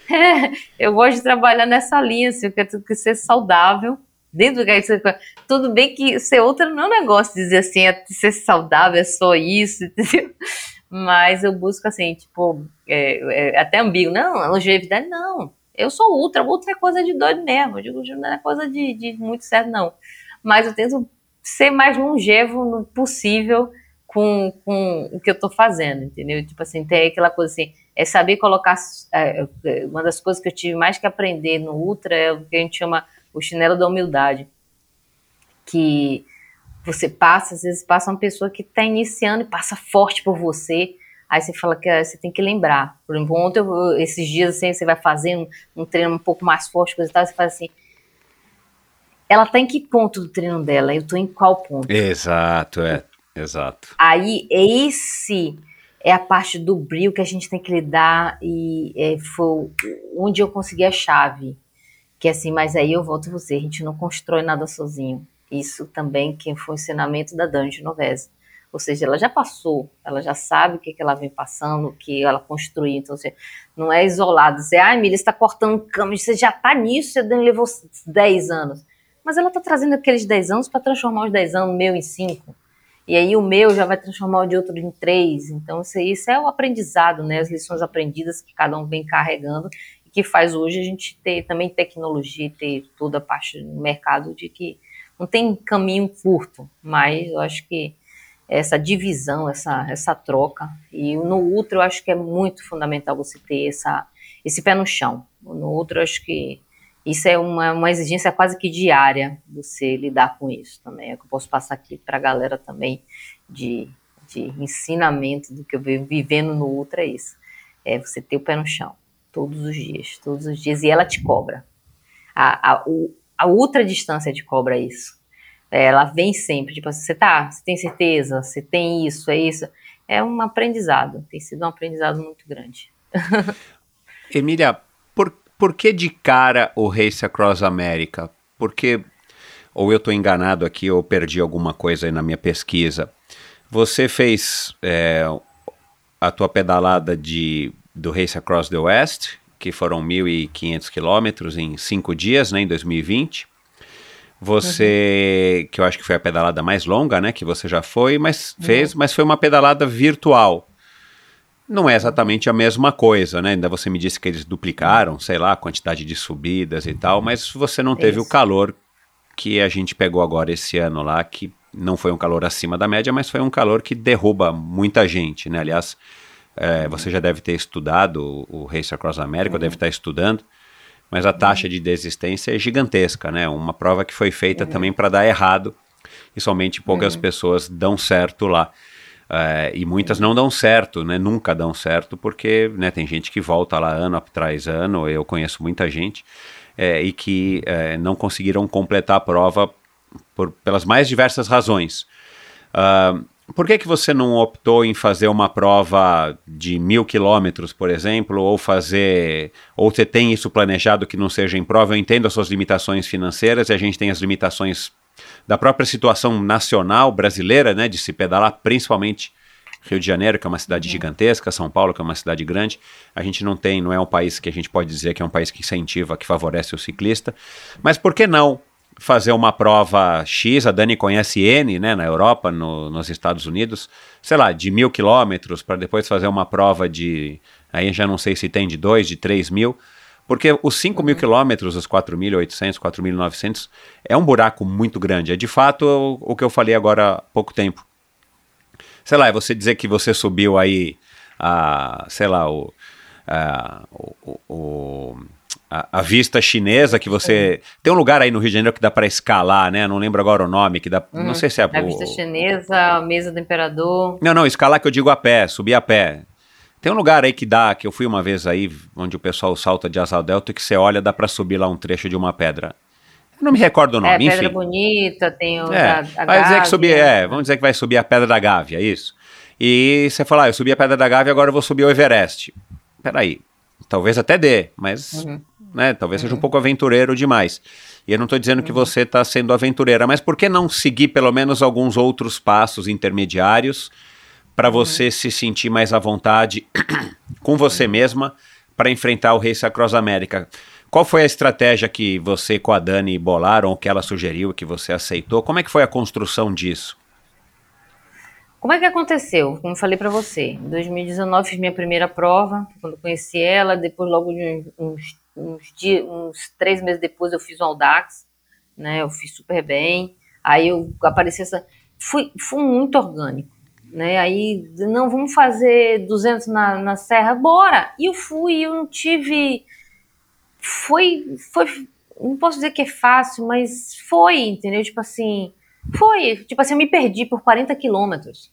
[SPEAKER 1] eu gosto de trabalhar nessa linha, assim, eu quero que ser saudável. Dentro do que você, tudo bem que ser outra não é um negócio dizer assim, é ser saudável é só isso, entendeu? Mas eu busco assim, tipo, é, é até ambíguo. Não, longevidade não. Eu sou ultra, ultra é coisa de doido mesmo. Eu digo, não é coisa de, de muito certo, não. Mas eu tento ser mais longevo possível com, com o que eu estou fazendo, entendeu? Tipo assim, tem aquela coisa assim, é saber colocar. É, é, uma das coisas que eu tive mais que aprender no Ultra é o que a gente chama o chinelo da humildade. Que você passa, às vezes passa uma pessoa que está iniciando e passa forte por você. Aí você fala que é, você tem que lembrar. Por exemplo, ontem, eu, esses dias, assim, você vai fazendo um treino um pouco mais forte, coisa e tal, você faz assim, ela tá em que ponto do treino dela? Eu tô em qual ponto?
[SPEAKER 8] Exato, é. Exato.
[SPEAKER 1] Aí, esse é a parte do brilho que a gente tem que lidar e é, foi onde eu consegui a chave. Que é assim, mas aí eu volto a você, a gente não constrói nada sozinho. Isso também que foi o ensinamento da Dante Genovese. Ou seja, ela já passou, ela já sabe o que, que ela vem passando, o que ela construiu. Então, não é isolado. Você, ah, Emília, você está cortando cama, você já está nisso, você levou 10 anos mas ela está trazendo aqueles 10 anos para transformar os 10 anos meu em 5. E aí o meu já vai transformar o de outro em 3. Então isso, isso é o aprendizado, né? As lições aprendidas que cada um vem carregando e que faz hoje a gente ter também tecnologia, ter toda a parte do mercado de que não tem caminho curto, mas eu acho que essa divisão, essa, essa troca. E no Ultra eu acho que é muito fundamental você ter essa, esse pé no chão. No Ultra eu acho que isso é uma, uma exigência quase que diária você lidar com isso também. É que eu posso passar aqui para a galera também de, de ensinamento do que eu venho vivendo no Ultra, é isso. É você ter o pé no chão, todos os dias, todos os dias, e ela te cobra. A, a, o, a ultra distância te cobra isso. É, ela vem sempre, tipo assim, você tá, você tem certeza, você tem isso, é isso. É um aprendizado, tem sido um aprendizado muito grande.
[SPEAKER 8] Emília, por que de cara o Race Across America? Porque, ou eu estou enganado aqui, ou perdi alguma coisa aí na minha pesquisa. Você fez é, a tua pedalada de, do Race Across the West, que foram 1.500 quilômetros em cinco dias, né, em 2020. Você, uhum. que eu acho que foi a pedalada mais longa, né, que você já foi, mas fez, uhum. mas foi uma pedalada virtual não é exatamente a mesma coisa, né? Ainda você me disse que eles duplicaram, sei lá, a quantidade de subidas e tal, mas você não teve Isso. o calor que a gente pegou agora esse ano lá, que não foi um calor acima da média, mas foi um calor que derruba muita gente, né? Aliás, É, você já deve ter estudado o Race Across America, deve estar estudando, mas a taxa de desistência é gigantesca, né? Uma prova que foi feita também para dar errado e somente poucas pessoas dão certo lá. É, e muitas não dão certo, né? Nunca dão certo, porque né, tem gente que volta lá ano atrás ano, eu conheço muita gente, é, e que é, não conseguiram completar a prova por, pelas mais diversas razões. Ah, por que, que você não optou em fazer uma prova de mil quilômetros, por exemplo, ou fazer, ou você tem isso planejado que não seja em prova? Eu entendo as suas limitações financeiras e a gente tem as limitações da própria situação nacional brasileira, né, de se pedalar, principalmente Rio de Janeiro, que é uma cidade gigantesca, São Paulo, que é uma cidade grande. A gente não tem, não é um país que a gente pode dizer que é um país que incentiva, que favorece o ciclista. Mas por que não fazer uma prova X? A Dani conhece N, né, na Europa, no, nos Estados Unidos, sei lá, de mil quilômetros, para depois fazer uma prova de. Aí já não sei se tem de dois, de três mil. Porque os 5 mil quilômetros, os 4.800, 4.900, é um buraco muito grande. É de fato o, que eu falei agora há pouco tempo. Sei lá, é você dizer que você subiu aí, a, sei lá, o, a, o, o- a, a vista chinesa que você... Tem um lugar aí no Rio de Janeiro que dá para escalar, né? Não lembro agora o nome, que dá... Não sei se é...
[SPEAKER 1] A vista chinesa, a mesa do imperador.
[SPEAKER 8] não, não, escalar que eu digo a pé, subir a pé. Tem um lugar aí que dá, que eu fui uma vez aí, onde o pessoal salta de asa delta e que você olha, dá pra subir lá um trecho de uma pedra. Eu não me recordo o
[SPEAKER 1] é,
[SPEAKER 8] nome,
[SPEAKER 1] Pedra
[SPEAKER 8] enfim.
[SPEAKER 1] Bonita, tem o
[SPEAKER 8] É,
[SPEAKER 1] da,
[SPEAKER 8] vai dizer que subir, é, vamos dizer que vai subir a Pedra da Gávea, é isso. E você fala, ah, eu subi a Pedra da Gávea, agora eu vou subir o Everest. Peraí, talvez até dê, mas,
[SPEAKER 1] Uhum.
[SPEAKER 8] Né, talvez seja um pouco aventureiro demais. E eu não estou dizendo
[SPEAKER 1] Uhum.
[SPEAKER 8] que você está sendo aventureira, mas por que não seguir pelo menos alguns outros passos intermediários para
[SPEAKER 1] Uhum.
[SPEAKER 8] você se sentir mais à vontade com você mesma para enfrentar o Race Across América? Qual foi a estratégia que você com a Dani bolaram, que ela sugeriu, que você aceitou? Como é que foi a construção disso?
[SPEAKER 1] Como é que aconteceu? Como eu falei pra você, em 2019 fiz minha primeira prova, quando eu conheci ela, depois logo de uns, uns, dias, uns três meses depois eu fiz um Audax, né, eu fiz super bem, aí eu apareci essa, fui, fui muito orgânico, né, aí, não, vamos fazer 200 na, na serra, bora, e eu fui, eu não tive, foi, foi, não posso dizer que é fácil, mas foi, entendeu, tipo assim, foi, tipo assim, eu me perdi por 40 quilômetros.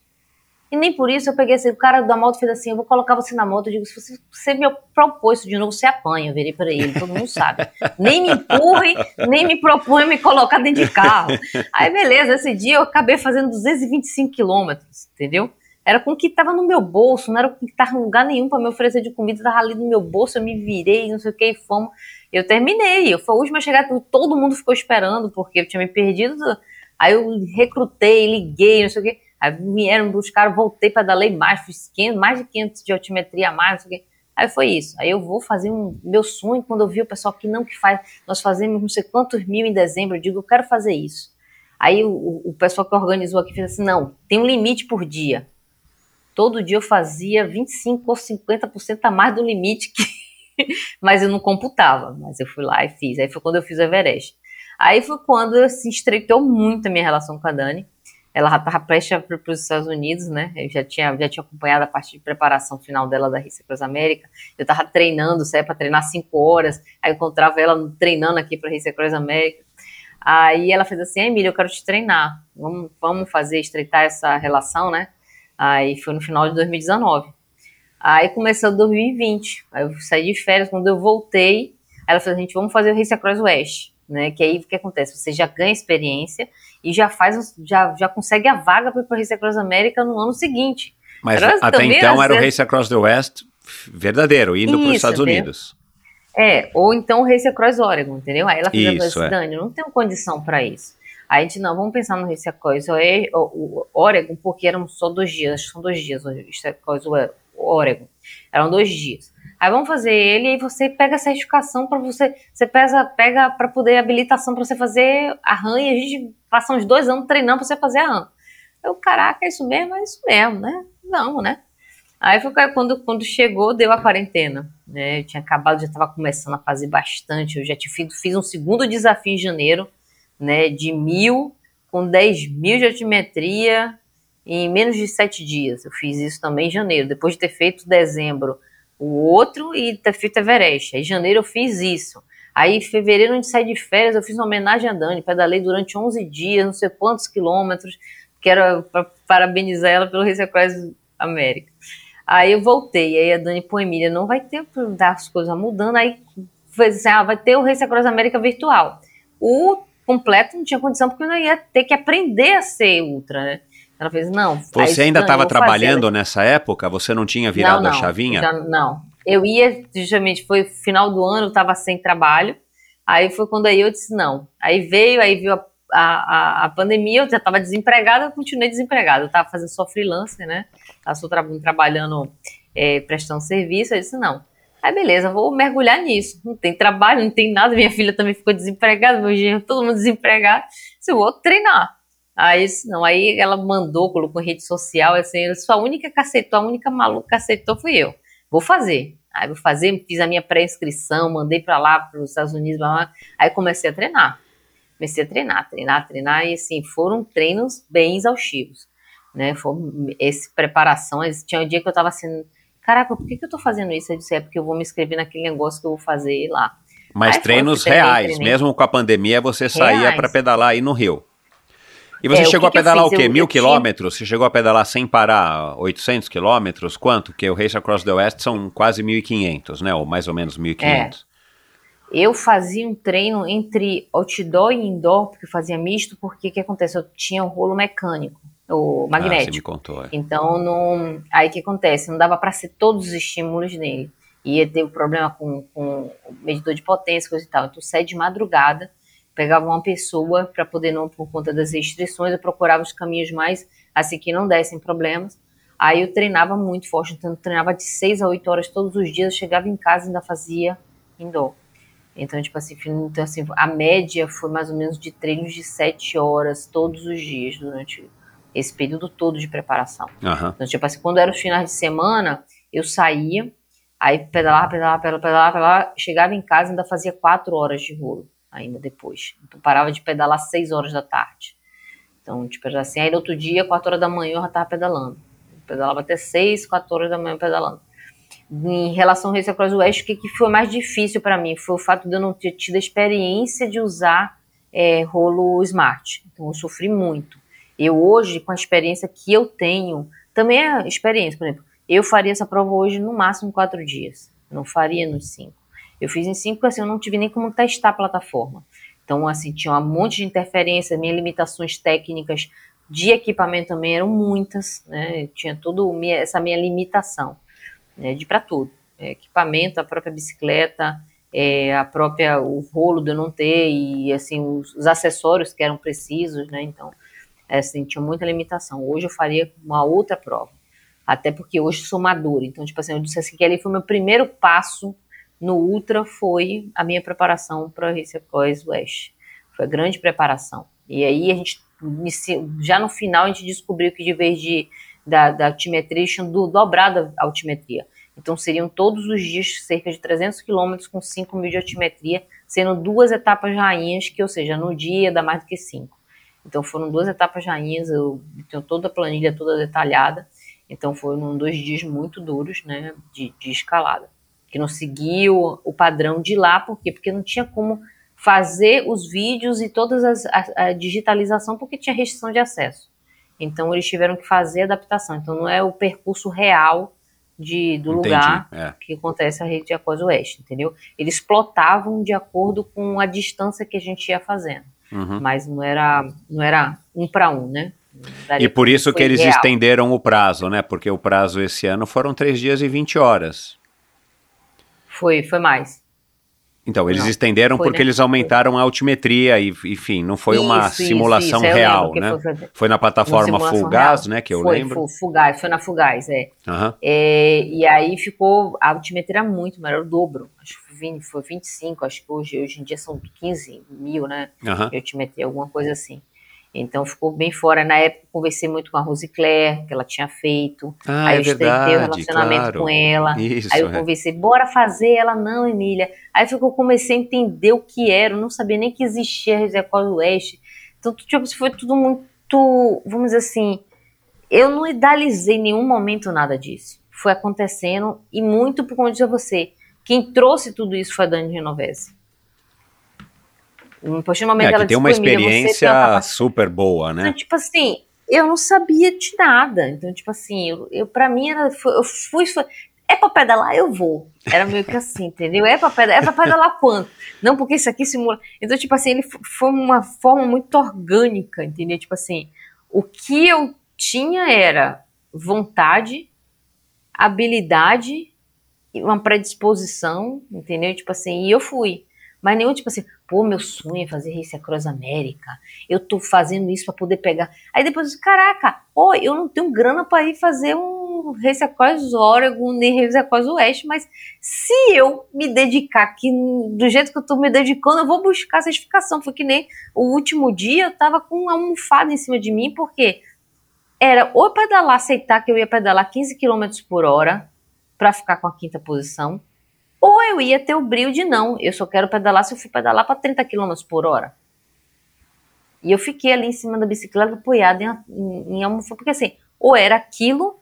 [SPEAKER 1] E nem por isso eu peguei assim, o cara da moto fez assim, eu vou colocar você na moto, eu digo, se você, você me propôs isso de novo, você apanha, eu virei para ele, todo mundo sabe. nem me empurre, nem me propõe me colocar dentro de carro. Aí beleza, esse dia eu acabei fazendo 225 quilômetros, entendeu? Era com o que estava no meu bolso, não era com o que estava em lugar nenhum para me oferecer de comida, estava ali no meu bolso, eu me virei, não sei o que, e fomos. Eu terminei, eu fui a última a chegar, todo mundo ficou esperando, porque eu tinha me perdido. Aí eu recrutei, liguei, não sei o quê. Aí vieram buscar, voltei, pedalei mais, fiz 500, mais de 500 de altimetria a mais, não sei o. Aí foi isso. Aí eu vou fazer um. Meu sonho, quando eu vi o pessoal que não que faz, nós fazemos não sei quantos mil em dezembro, eu digo, eu quero fazer isso. Aí o, o pessoal que organizou aqui fez assim: não, tem um limite por dia. Todo dia eu fazia 25 ou 50% a mais do limite que. mas eu não computava. Mas eu fui lá e fiz. Aí foi quando eu fiz o Everest. Aí foi quando se estreitou muito a minha relação com a Dani. Ela já estava prestes para os Estados Unidos, né? Eu já tinha, já tinha acompanhado a parte de preparação final dela da Race Across América. Eu estava treinando, saia para treinar cinco horas. Aí eu encontrava ela treinando aqui para Race Across América. Aí ela fez assim: Emília, eu quero te treinar. Vamos, vamos fazer, estreitar essa relação, né? Aí foi no final de 2019. Aí começou 2020. Aí eu saí de férias. Quando eu voltei, ela falou: gente, vamos fazer o Race Across West né? Que aí o que acontece? Você já ganha experiência e já faz, já, já consegue a vaga para o Race Across América no ano seguinte.
[SPEAKER 8] Mas
[SPEAKER 1] Era
[SPEAKER 8] até então era o Race Across the West verdadeiro, indo para os Estados
[SPEAKER 1] entendeu?
[SPEAKER 8] Unidos.
[SPEAKER 1] É, ou então o Race Across Oregon, entendeu? Aí ela fez
[SPEAKER 8] Isso,
[SPEAKER 1] assim,
[SPEAKER 8] é.
[SPEAKER 1] Dani, eu não tenho condição para isso. Aí a gente, não, vamos pensar no Race Across Oregon, porque eram só dois dias, acho que são dois dias o Race Across Oregon. Eram dois dias. Aí vamos fazer ele e você pega a certificação para você, você pesa, pega para poder habilitação para você fazer a RAM e a gente passa uns dois anos treinando para você fazer a RAM. Eu, caraca, é isso mesmo? É isso mesmo, né? Não, né? Aí foi quando, quando chegou, deu a quarentena. Né? Eu tinha acabado, já estava começando a fazer bastante. Eu já tinha, fiz, fiz um segundo desafio em janeiro, né? De mil, com 10 mil de altimetria em menos de sete dias. Eu fiz isso também em janeiro, depois de ter feito dezembro o outro e ter feito Everest. Aí em janeiro eu fiz isso. Aí em fevereiro, onde saí de férias, eu fiz uma homenagem a Dani, pedalei durante 11 dias, não sei quantos quilômetros, que era para parabenizar ela pelo Race Across América. Aí eu voltei, aí a Dani, pô, Emília, não vai ter as coisas mudando, aí foi assim, ah, vai ter o Race Across América virtual. O completo não tinha condição, porque eu não ia ter que aprender a ser ultra, né? Ela fez, não.
[SPEAKER 8] Você ainda estava trabalhando fazer. nessa época? Você não tinha virado
[SPEAKER 1] não, não,
[SPEAKER 8] a chavinha?
[SPEAKER 1] Já, não. Eu ia, justamente, foi final do ano, eu estava sem trabalho. Aí foi quando aí eu disse não. Aí veio, aí viu a, a, a pandemia, eu já estava desempregada, eu continuei desempregada. Eu estava fazendo só freelancer, né? Estava tra trabalhando, é, prestando serviço. Eu disse não. Aí beleza, vou mergulhar nisso. Não tem trabalho, não tem nada. Minha filha também ficou desempregada, meu genro, todo mundo desempregado. Se vou treinar. Aí, não, aí ela mandou, colocou em rede social, assim, sua única que aceitou, a única maluca que aceitou fui eu. Vou fazer. Aí vou fazer, fiz a minha pré-inscrição, mandei para lá, para os Estados Unidos, blá, blá. aí comecei a treinar. Comecei a treinar, treinar, treinar, e assim, foram treinos bem exaustivos, né, foi esse preparação, tinha um dia que eu tava assim, caraca, por que, que eu tô fazendo isso? Eu disse, é porque eu vou me inscrever naquele negócio que eu vou fazer lá.
[SPEAKER 8] Mas aí treinos foi, reais, mesmo com a pandemia, você saía para pedalar aí no Rio. E você é, chegou que a pedalar o quê? Eu, Mil eu quilômetros? Tinha... Você chegou a pedalar sem parar 800 quilômetros? Quanto? Porque o Race Across the West são quase 1.500, né? Ou mais ou menos 1.500. É.
[SPEAKER 1] Eu fazia um treino entre outdoor e indoor, porque eu fazia misto, porque o que acontece? Eu tinha um rolo mecânico, o magnético. Ah, você me
[SPEAKER 8] contou. É.
[SPEAKER 1] Então, não... aí o que acontece? Não dava para ser todos os estímulos nele. Ia ter um problema com, com o medidor de potência, coisa e tal. Então, sai de madrugada pegava uma pessoa para poder não por conta das restrições, eu procurava os caminhos mais assim que não dessem problemas. Aí eu treinava muito forte, então treinava de 6 a 8 horas todos os dias, eu chegava em casa e ainda fazia indoor. Então, tipo assim, então, assim, a média foi mais ou menos de treinos de 7 horas todos os dias durante esse período todo de preparação.
[SPEAKER 8] Uhum.
[SPEAKER 1] Então, tipo assim, quando eram os finais de semana, eu saía, aí pedalava, pedalava, pedalava, pedalava, pedalava chegava em casa e ainda fazia 4 horas de rolo ainda depois. Então parava de pedalar às 6 horas da tarde. Então, tipo, era assim, aí no outro dia, 4 horas da manhã, eu já tava pedalando. Eu pedalava até 6, 4 horas da manhã pedalando. Em relação ao Race Across West, o que, que foi mais difícil para mim foi o fato de eu não ter tido a experiência de usar é, rolo smart. Então, eu sofri muito. Eu hoje, com a experiência que eu tenho, também é experiência, por exemplo, eu faria essa prova hoje no máximo 4 dias. não faria nos 5. Eu fiz em 5 assim, eu não tive nem como testar a plataforma. Então, assim, tinha um monte de interferência, minhas limitações técnicas de equipamento também eram muitas, né? Tinha toda essa minha limitação, né? De para tudo. É, equipamento, a própria bicicleta, é, a própria o rolo de eu não ter e assim os, os, acessórios que eram precisos, né? Então, é, assim, tinha muita limitação. Hoje eu faria uma outra prova, até porque hoje sou madura. Então, tipo assim, eu disse assim que ali foi meu primeiro passo no Ultra foi a minha preparação para Race Across West. Foi a grande preparação. E aí a gente, já no final, a gente descobriu que de vez de, da, da altimetria, tinham do, dobrado a altimetria. Então seriam todos os dias cerca de 300 quilômetros com 5 mil de altimetria, sendo duas etapas rainhas, que ou seja, no dia dá mais do que 5. Então foram duas etapas rainhas, eu tenho toda a planilha toda detalhada, então foram dois dias muito duros, né, de, de escalada que não seguiu o padrão de lá, por quê? Porque não tinha como fazer os vídeos e toda a, a, digitalização porque tinha restrição de acesso. Então eles tiveram que fazer adaptação. Então não é o percurso real de, do Entendi, lugar é. que acontece a rede de Acós Oeste, entendeu? Eles plotavam de acordo com a distância que a gente ia fazendo. Uhum. Mas não era, não era um para um, né?
[SPEAKER 8] e por isso que eles real. estenderam o prazo, né? Porque o prazo esse ano foram 3 dias e 20 horas.
[SPEAKER 1] Foi, foi mais.
[SPEAKER 8] Então, eles não, estenderam foi, porque né? eles aumentaram a altimetria e, enfim, não foi isso, uma simulação isso, isso. real, né? Foi, foi, na plataforma Fugaz, real. né, que eu
[SPEAKER 1] foi,
[SPEAKER 8] lembro.
[SPEAKER 1] Foi, Fugaz, foi na Fugaz, é.
[SPEAKER 8] Uhum.
[SPEAKER 1] é. E aí ficou, a altimetria muito maior, o dobro, acho que foi, 20, foi 25, acho que hoje, hoje em dia são 15 mil, né,
[SPEAKER 8] uhum.
[SPEAKER 1] de altimetria, alguma coisa assim. Então ficou bem fora. Na época conversei muito com a Rose Claire, que ela tinha feito.
[SPEAKER 8] Ah,
[SPEAKER 1] aí
[SPEAKER 8] é
[SPEAKER 1] eu estreitei o relacionamento
[SPEAKER 8] claro.
[SPEAKER 1] com ela.
[SPEAKER 8] Isso,
[SPEAKER 1] aí eu é. conversei, bora fazer. Ela, não, Emília. Aí eu comecei a entender o que era. Eu não sabia nem que existia a Reserva Oeste. Então, tipo, foi tudo muito, vamos dizer assim, eu não idealizei em nenhum momento nada disso. Foi acontecendo e muito por conta de você. Quem trouxe tudo isso foi a Dani Genovese. Partir do momento
[SPEAKER 8] É,
[SPEAKER 1] ela
[SPEAKER 8] que tem uma
[SPEAKER 1] disse, "Pô, Emília, você tem uma
[SPEAKER 8] experiência
[SPEAKER 1] capacidade
[SPEAKER 8] super boa,
[SPEAKER 1] então,
[SPEAKER 8] né?
[SPEAKER 1] tipo assim, eu não sabia de nada. Então, tipo assim, eu, eu para mim era, eu fui, é pra pedalar, eu vou. Era meio que assim, entendeu? É pra pedalar, é pra pedalar quanto? Não, porque isso aqui simula. Então, tipo assim, ele foi uma forma muito orgânica, entendeu? Tipo assim, o que eu tinha era vontade, habilidade e uma predisposição, entendeu? Tipo assim, e eu fui. Mas nenhum, tipo assim, pô, meu sonho é fazer Race Across América. Eu tô fazendo isso pra poder pegar. Aí depois, caraca, ô, eu não tenho grana pra ir fazer um Race Across Oregon, nem Race Across Oeste, mas se eu me dedicar aqui do jeito que eu tô me dedicando, eu vou buscar certificação. Foi que nem o último dia eu tava com uma almofada em cima de mim, porque era ou pedalar, aceitar que eu ia pedalar 15 km por hora pra ficar com a quinta posição, ou eu ia ter o brilho de não, eu só quero pedalar se eu for pedalar para 30 km por hora. E eu fiquei ali em cima da bicicleta apoiada em, em, em almofada, porque assim, ou era aquilo,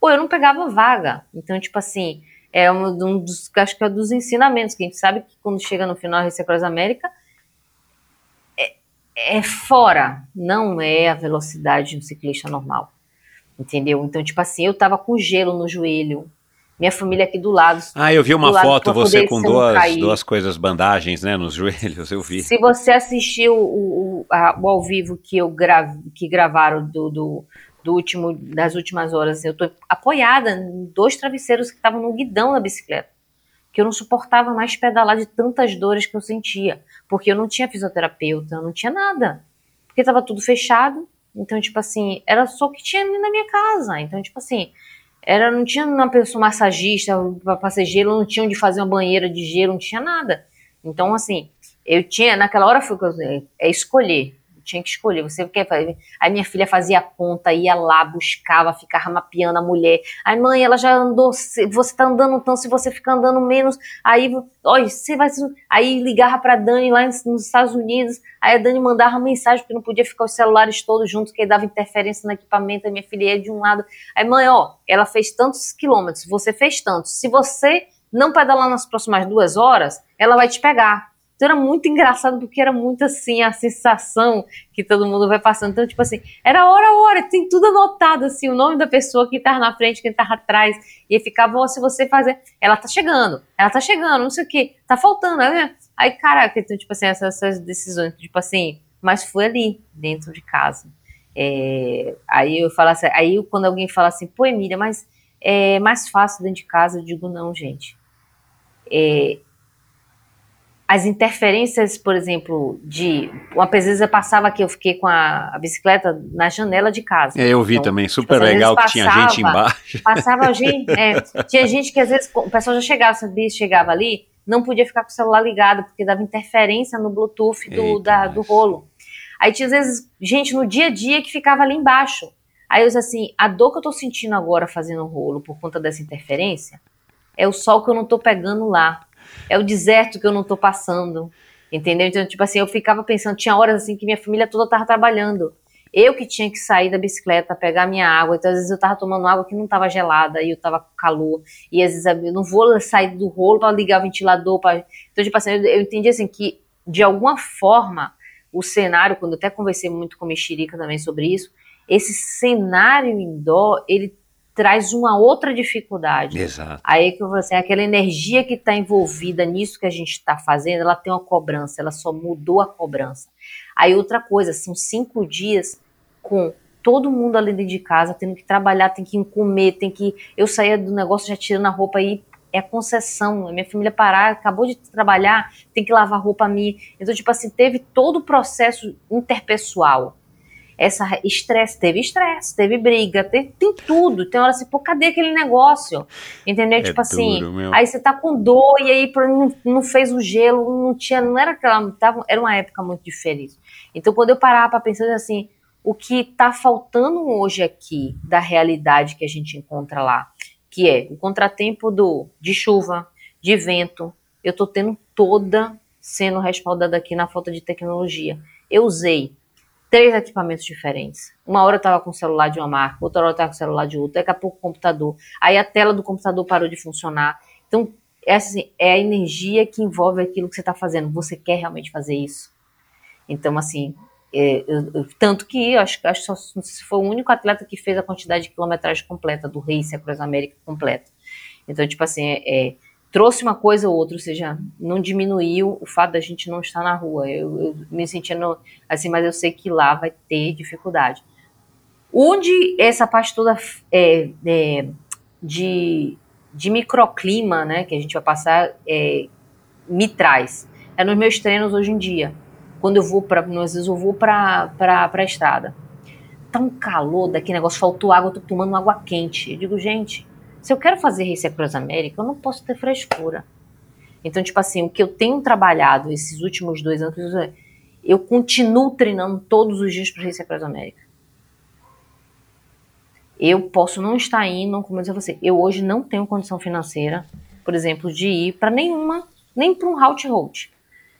[SPEAKER 1] ou eu não pegava vaga. Então, tipo assim, é um, um dos, acho que é dos ensinamentos, que a gente sabe que quando chega no final Race Across América, é, é fora, não é a velocidade de um ciclista normal. Entendeu? Então, tipo assim, eu tava com gelo no joelho, minha família aqui do lado.
[SPEAKER 8] Ah, eu vi uma foto, você com duas, duas coisas, bandagens, né, nos joelhos, eu vi.
[SPEAKER 1] Se você assistiu o, o, a- o ao vivo que eu grave, que gravaram do, do, do último, das últimas horas, eu tô apoiada em dois travesseiros que estavam no guidão da bicicleta. Que eu não suportava mais pedalar de tantas dores que eu sentia. Porque eu não tinha fisioterapeuta, eu não tinha nada. Porque tava tudo fechado. Então, tipo assim, era só o que tinha ali na minha casa. Então, tipo assim, era, não tinha uma pessoa massagista para fazer gelo, não tinha onde fazer uma banheira de gelo, não tinha nada. Então, assim, eu tinha, naquela hora foi é escolher. Tinha que escolher. Você quer fazer. Aí minha filha fazia conta, ia lá, buscava, ficava mapeando a mulher. Aí, mãe, ela já andou, você tá andando tanto, se você ficar andando menos, aí, olha, você vai. Aí ligava pra Dani lá nos Estados Unidos, aí a Dani mandava mensagem, porque não podia ficar os celulares todos juntos, que dava interferência no equipamento, a minha filha ia de um lado. Aí, mãe, ó, ela fez tantos quilômetros, você fez tantos. Se você não pedalar nas próximas duas horas, ela vai te pegar. Então era muito engraçado, porque era muito assim, a sensação que todo mundo vai passando. Então, tipo assim, era hora a hora, tem tudo anotado, assim, o nome da pessoa, quem tava na frente, quem tava atrás. E ficava, se você fazer, ela tá chegando, ela tá chegando, não sei o que, tá faltando, né? Aí, caraca, então, tipo assim, essas, essas decisões, tipo assim, mas foi ali, dentro de casa. É, aí eu falo assim, aí quando alguém fala assim, pô, Emília, mas é mais fácil dentro de casa, eu digo, não, gente. É, as interferências, por exemplo, de uma pesquisa passava que eu fiquei com a, bicicleta na janela de casa.
[SPEAKER 8] É, eu vi
[SPEAKER 1] Então,
[SPEAKER 8] também,
[SPEAKER 1] tipo,
[SPEAKER 8] super legal que tinha gente
[SPEAKER 1] passava,
[SPEAKER 8] embaixo.
[SPEAKER 1] Passava gente, é, tinha gente que às vezes o pessoal já chegava, sabia, chegava ali, não podia ficar com o celular ligado porque dava interferência no Bluetooth do,
[SPEAKER 8] Eita,
[SPEAKER 1] da- do rolo. Aí tinha às vezes gente no dia a dia que ficava ali embaixo. Aí eu disse assim, a dor que eu tô sentindo agora fazendo o rolo por conta dessa interferência é o sol que eu não tô pegando lá. É o deserto que eu não tô passando. Entendeu? Então, tipo assim, eu ficava pensando, tinha horas assim que minha família toda tava trabalhando. Eu que tinha que sair da bicicleta, pegar minha água, então às vezes eu tava tomando água que não tava gelada e eu tava com calor, e às vezes eu não vou sair do rolo para ligar o ventilador, pra... então tipo assim, eu, eu entendi assim que de alguma forma o cenário, quando eu até conversei muito com a Mexerica também sobre isso, esse cenário indoor, ele traz uma outra dificuldade.
[SPEAKER 8] Exato.
[SPEAKER 1] Aí que eu vou assim, aquela energia que está envolvida nisso que a gente está fazendo, ela tem uma cobrança, ela só mudou a cobrança. Aí outra coisa, são cinco dias com todo mundo ali dentro de casa, tendo que trabalhar, tem que comer, tem que. Eu saía do negócio já tirando a roupa aí. É concessão, minha família parar, acabou de trabalhar, tem que lavar roupa a mim. Então, tipo assim, teve todo o processo interpessoal essa estresse, teve estresse, teve briga, tem, tem tudo. Tem hora assim, pô, cadê aquele negócio? Entendeu?
[SPEAKER 8] É
[SPEAKER 1] tipo assim,
[SPEAKER 8] duro, meu.
[SPEAKER 1] aí você tá com dor e aí não, não fez o gelo, não tinha, não era aquela, tava, era uma época muito diferente. Então quando eu parava pra pensar assim, o que tá faltando hoje aqui da realidade que a gente encontra lá, que é o contratempo do de chuva, de vento, eu tô tendo toda sendo respaldada aqui na falta de tecnologia. Eu usei três equipamentos diferentes. Uma hora eu estava com o celular de uma marca, outra hora eu estava com o celular de outra, daqui a pouco o computador. Aí a tela do computador parou de funcionar. Então, essa assim, é a energia que envolve aquilo que você está fazendo. Você quer realmente fazer isso? Então, assim, é, eu, eu, tanto que acho, que se foi o único atleta que fez a quantidade de quilometragem completa do Race Across América completa. Então, tipo assim, é, é, trouxe uma coisa ou outra, ou seja, não diminuiu o fato da gente não estar na rua. Eu, eu me sentindo assim, mas eu sei que lá vai ter dificuldade. Onde essa parte toda é, é, de, de microclima, né, que a gente vai passar, é, me traz. É nos meus treinos hoje em dia. Quando eu vou para, às vezes eu vou para a estrada. Tá um calor daquele negócio, faltou água, eu tô tomando água quente. Eu digo, gente, se eu quero fazer Race Across América, eu não posso ter frescura. Então, tipo assim, o que eu tenho trabalhado esses últimos dois anos, eu continuo treinando todos os dias para Race Across América. Eu posso não estar indo, como eu disse a você, eu hoje não tenho condição financeira, por exemplo, de ir para nenhuma, nem para um Halt Road.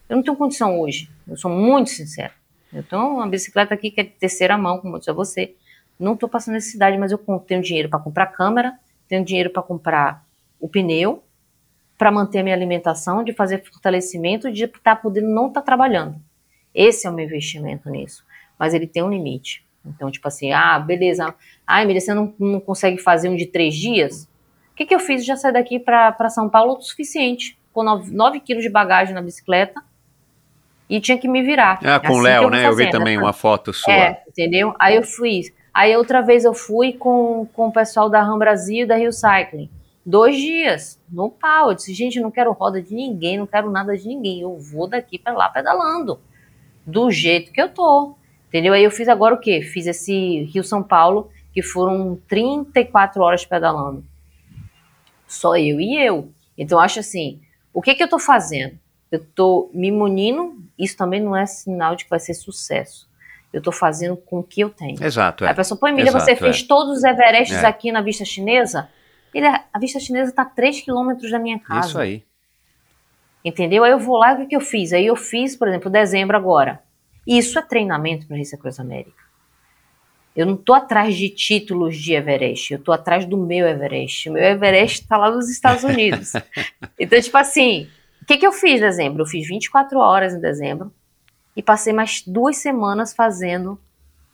[SPEAKER 1] Eu não tenho condição hoje, eu sou muito sincera. Eu tenho uma bicicleta aqui que é de terceira mão, como eu disse a você. Não estou passando necessidade, mas eu tenho dinheiro para comprar câmera, tenho dinheiro para comprar o pneu, para manter a minha alimentação, de fazer fortalecimento, de estar tá podendo não estar tá trabalhando. Esse é o meu investimento nisso. Mas ele tem um limite. Então, tipo assim, ah, beleza. Ah, Emília, você não, não consegue fazer um de três dias? O que, que eu fiz? Já saí daqui para São Paulo o suficiente. Com 9 quilos de bagagem na bicicleta e tinha que me virar.
[SPEAKER 8] Ah, com o assim Léo, né? Eu vi também uma foto sua.
[SPEAKER 1] É, entendeu? Aí eu fui Aí outra vez eu fui com, com o pessoal da Ram Brasil e da Rio Cycling. Dois dias, no pau. Eu disse, gente, não quero roda de ninguém, não quero nada de ninguém. Eu vou daqui para lá pedalando. Do jeito que eu tô. Entendeu? Aí eu fiz agora o quê? Fiz esse Rio-São Paulo, que foram 34 horas pedalando. Só eu e eu. Então, acho assim, o que que eu tô fazendo? Eu tô me munindo, isso também não é sinal de que vai ser sucesso. Eu estou fazendo com o que eu tenho.
[SPEAKER 8] Exato.
[SPEAKER 1] É. A pessoa, pô, Emília, você fez é. todos os Everestes é. aqui na vista chinesa? Ele, a vista chinesa está a 3 quilômetros da minha casa.
[SPEAKER 8] Isso aí.
[SPEAKER 1] Entendeu? Aí eu vou lá e o que, que eu fiz? Aí eu fiz, por exemplo, dezembro agora. Isso é treinamento para Race Cruz América. Eu não estou atrás de títulos de Everest, eu estou atrás do meu Everest. O meu Everest está lá nos Estados Unidos. então, tipo assim, o que, que eu fiz em dezembro? Eu fiz 24 horas em dezembro, e passei mais duas semanas fazendo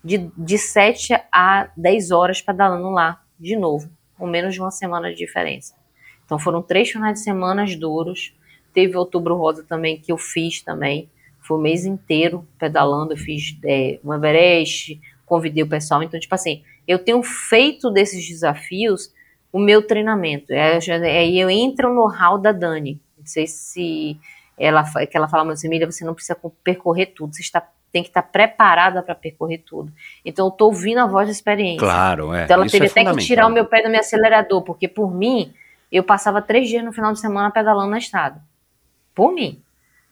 [SPEAKER 1] de, de 7 a 10 horas pedalando lá de novo, com menos de uma semana de diferença. Então foram três finais de semana duros. Teve outubro rosa também que eu fiz também. Foi o mês inteiro pedalando. Eu fiz é, um Everest, convidei o pessoal. Então, tipo assim, eu tenho feito desses desafios o meu treinamento. É, aí eu entro no hall da Dani. Não sei se ela, que ela fala, mas Emília, você não precisa percorrer tudo, você está, tem que estar preparada para percorrer tudo. Então eu estou ouvindo a voz da experiência.
[SPEAKER 8] Claro, é.
[SPEAKER 1] Então ela teve é até que tirar o meu pé do meu acelerador, porque por mim, eu passava três dias no final de semana pedalando na estrada. Por mim.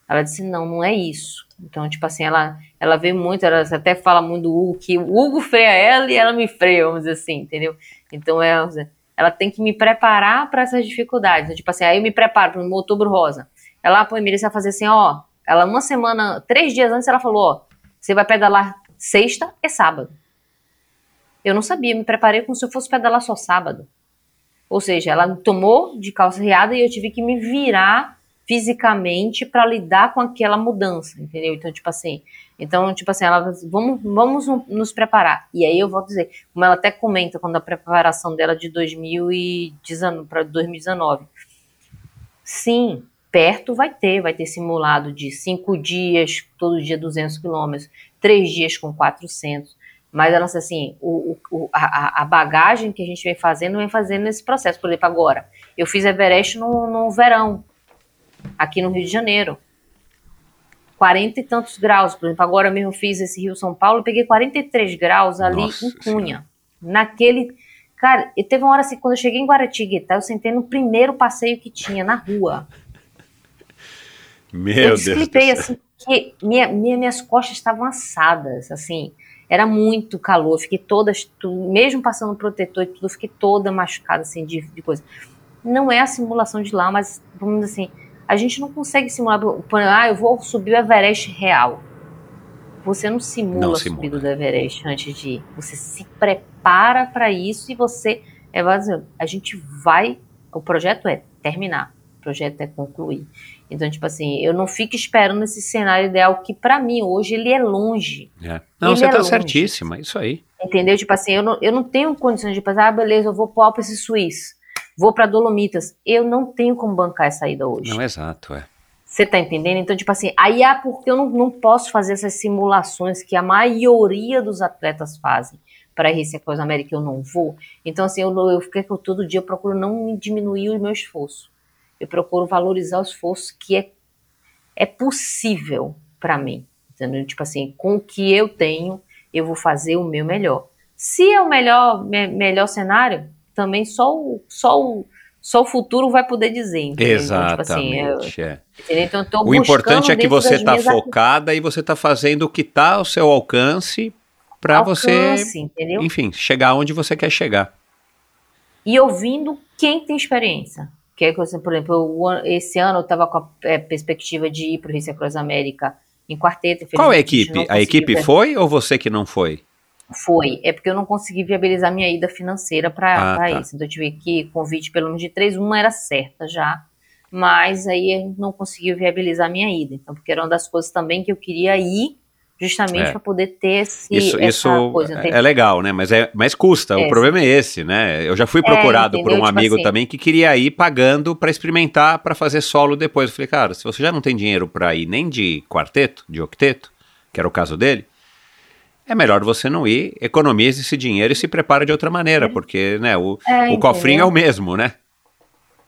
[SPEAKER 1] Ela disse, não, não é isso. Então, tipo assim, ela, ela veio muito, ela até fala muito do Hugo, que o Hugo freia ela e ela me freia, vamos dizer assim, entendeu? Então, é, ela tem que me preparar para essas dificuldades. Então, tipo assim, aí eu me preparo para o outubro rosa. Ela, pô, Emília, você vai fazer assim, ó. Ela, uma semana, três dias antes, ela falou, ó, você vai pedalar sexta e sábado. Eu não sabia, me preparei como se eu fosse pedalar só sábado. Ou seja, ela tomou de calça riada e eu tive que me virar fisicamente para lidar com aquela mudança, entendeu? Então, tipo assim, então, tipo assim, ela, vamos, vamos nos preparar. E aí eu vou dizer, como ela até comenta quando a preparação dela de 2019 para 2019. Sim, perto vai ter, vai ter simulado de cinco dias, todo dia 200 quilômetros, três dias com 400. Mas ela assim, o, o, a, a, bagagem que a gente vem fazendo, vem fazendo nesse processo. Por exemplo, agora, eu fiz Everest no, no verão, aqui no Rio de Janeiro. 40 e tantos graus. Por exemplo, agora mesmo fiz esse Rio São Paulo, peguei 43 graus ali Nossa em Cunha. Naquele. Cara, e teve uma hora assim, quando eu cheguei em Guaratinguetá, eu sentei no primeiro passeio que tinha na rua.
[SPEAKER 8] Meu eu
[SPEAKER 1] desclipei, assim, que minha, minha, minhas costas estavam assadas, assim, era muito calor, fiquei toda, mesmo passando protetor e tudo, fiquei toda machucada, assim, de, de coisa. Não é a simulação de lá, mas, vamos dizer assim, a gente não consegue simular, ah, eu vou subir o Everest real. você não simula
[SPEAKER 8] Não
[SPEAKER 1] a
[SPEAKER 8] simula.
[SPEAKER 1] subida do Everest antes de ir. Você se prepara para isso e você é. A gente vai. O projeto é terminar. O projeto é concluir. Então, tipo assim, eu não fico esperando esse cenário ideal que pra mim hoje ele é longe.
[SPEAKER 8] É. Não,
[SPEAKER 1] Ele
[SPEAKER 8] você
[SPEAKER 1] é
[SPEAKER 8] tá
[SPEAKER 1] longe.
[SPEAKER 8] certíssima, isso aí.
[SPEAKER 1] Entendeu? Tipo assim, eu não, eu não tenho condições de pensar, ah, beleza, eu vou pro Alpes Suíço, vou pra Dolomitas. Eu não tenho como bancar essa ida hoje.
[SPEAKER 8] Não, exato, é.
[SPEAKER 1] Você tá entendendo? Então, tipo assim, aí é porque eu não, não posso fazer essas simulações que a maioria dos atletas fazem para Race Across América eu não vou. Então, assim, eu, eu todo dia eu procuro não diminuir o meu esforço. Eu procuro valorizar o esforço que é, é possível para mim. Entendeu? Tipo assim, com o que eu tenho, eu vou fazer o meu melhor. Se é o melhor, me- melhor cenário, também só o, só o, só o futuro vai poder dizer. entendeu? Então, tipo assim,
[SPEAKER 8] Exatamente. é.
[SPEAKER 1] Então,
[SPEAKER 8] O importante é que você tá
[SPEAKER 1] minhas
[SPEAKER 8] focada e você tá fazendo o que tá ao seu alcance para você,
[SPEAKER 1] entendeu?
[SPEAKER 8] enfim, chegar onde você quer chegar.
[SPEAKER 1] E ouvindo quem tem experiência. Que é, por exemplo, ano- esse ano eu estava com a é, perspectiva de ir para o Race Across América em quarteto.
[SPEAKER 8] Qual é a equipe? A
[SPEAKER 1] conseguiu
[SPEAKER 8] equipe
[SPEAKER 1] ver-
[SPEAKER 8] foi ou você que não foi?
[SPEAKER 1] Foi. É porque eu não consegui viabilizar minha ida financeira para
[SPEAKER 8] Ah, tá.
[SPEAKER 1] isso. Então eu tive que convite pelo menos de três, uma era certa já. Mas aí eu não conseguiu viabilizar minha ida. Então, porque era uma das coisas também que eu queria ir justamente
[SPEAKER 8] É.
[SPEAKER 1] para poder ter esse,
[SPEAKER 8] Isso,
[SPEAKER 1] essa
[SPEAKER 8] isso
[SPEAKER 1] coisa.
[SPEAKER 8] é é legal, né? Mas, é, mas custa. O
[SPEAKER 1] É.
[SPEAKER 8] problema é esse, né? Eu já fui procurado por um
[SPEAKER 1] Tipo
[SPEAKER 8] amigo
[SPEAKER 1] assim.
[SPEAKER 8] também que queria ir pagando para experimentar, para fazer solo depois. Eu falei, cara, se você já não tem dinheiro para ir nem de quarteto, de octeto, que era o caso dele, é melhor você não ir, economize esse dinheiro e se prepara de outra maneira, porque né, o,
[SPEAKER 1] É,
[SPEAKER 8] o cofrinho é o mesmo, né?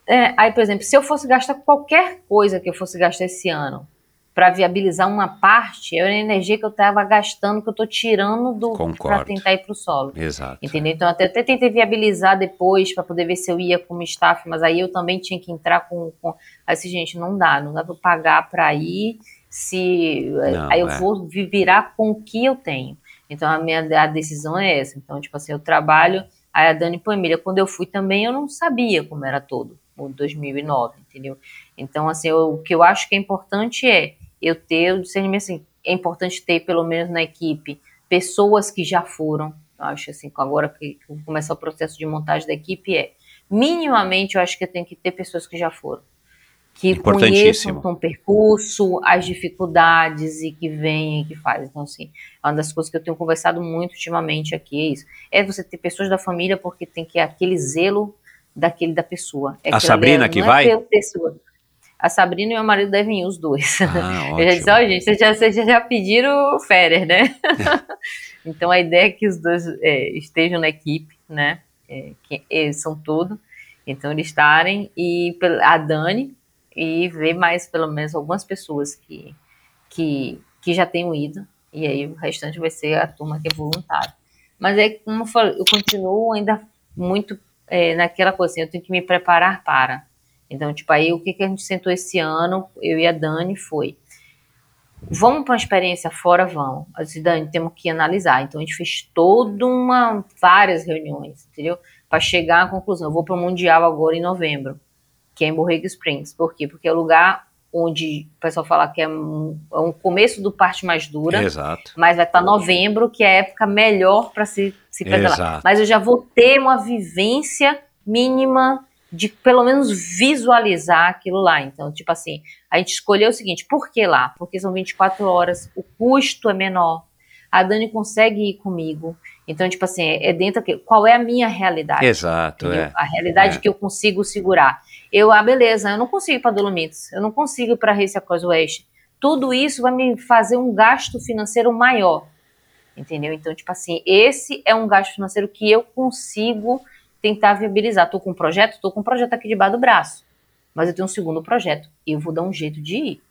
[SPEAKER 1] É, aí, por exemplo, se eu fosse gastar qualquer coisa que eu fosse gastar esse ano para viabilizar uma parte, é a energia que eu estava gastando, que eu estou tirando do para tentar ir para o solo.
[SPEAKER 8] Exato.
[SPEAKER 1] Entendeu? Então, até, até tentei viabilizar depois para poder ver se eu ia como staff, mas aí eu também tinha que entrar com. com... Aí, assim, gente, não dá, não dá para pagar para ir, se.
[SPEAKER 8] Não,
[SPEAKER 1] aí eu
[SPEAKER 8] é.
[SPEAKER 1] vou vi- virar com o que eu tenho. Então, a minha a decisão é essa. Então, tipo assim, eu trabalho. Aí a Dani pô, Emília, quando eu fui também, eu não sabia como era todo, o 2009, entendeu? Então, assim, eu- o que eu acho que é importante é eu ter o discernimento, assim, é importante ter, pelo menos na equipe, pessoas que já foram. Eu acho assim, agora que começar o processo de montagem da equipe é, minimamente, eu acho que tem que ter pessoas que já foram. Que conheçam o percurso, as dificuldades e que vêm e que fazem. Então, assim, é uma das coisas que eu tenho conversado muito ultimamente aqui, é isso. É você ter pessoas da família, porque tem que aquele zelo daquele da pessoa. É
[SPEAKER 8] A
[SPEAKER 1] ali,
[SPEAKER 8] Sabrina
[SPEAKER 1] é-
[SPEAKER 8] que
[SPEAKER 1] não
[SPEAKER 8] vai?
[SPEAKER 1] É pessoa. A Sabrina e meu marido devem ir os dois.
[SPEAKER 8] Ah,
[SPEAKER 1] Eu já disse, ó, gente, vocês já, vocês já pediram férias, né? então a ideia é que os dois é, estejam na equipe, né? É, que eles são tudo. Então eles estarem e a Dani e ver mais pelo menos algumas pessoas que, que, que já tenham ido. E aí o restante vai ser a turma que é voluntária. Mas é como eu falei, eu continuo ainda muito é, naquela coisa assim, eu tenho que me preparar para. Então, tipo, aí o que, que a gente sentou esse ano, eu e a Dani, foi. Vamos para uma experiência fora? Vamos. Eu disse, Dani, temos que analisar. Então a gente fez toda uma, várias reuniões, entendeu? Para chegar à conclusão. Eu vou para o Mundial agora em novembro, que é em Borrego Springs. Por quê? Porque é o lugar onde o pessoal fala que é um, é um começo do parte mais dura,
[SPEAKER 8] Exato.
[SPEAKER 1] mas vai estar novembro, que é a época melhor para se, se pedalar.
[SPEAKER 8] Exato.
[SPEAKER 1] Mas eu já vou ter uma vivência mínima de pelo menos visualizar aquilo lá. Então, tipo assim, a gente escolheu o seguinte, por que lá? Porque são 24 horas, o custo é menor, a Dani consegue ir comigo. Então, tipo assim, é dentro aqui. Qual é a minha realidade?
[SPEAKER 8] Exato, é.
[SPEAKER 1] A realidade
[SPEAKER 8] É.
[SPEAKER 1] que eu consigo segurar. Eu, ah, beleza, eu não consigo ir para Dolomites, eu não consigo ir para Race Across Oeste. Tudo isso vai me fazer um gasto financeiro maior. Entendeu? Então, tipo assim, esse é um gasto financeiro que eu consigo tentar viabilizar. Tô com um projeto, tô com um projeto aqui debaixo do braço. Mas eu tenho um segundo projeto. Eu vou dar um jeito de ir.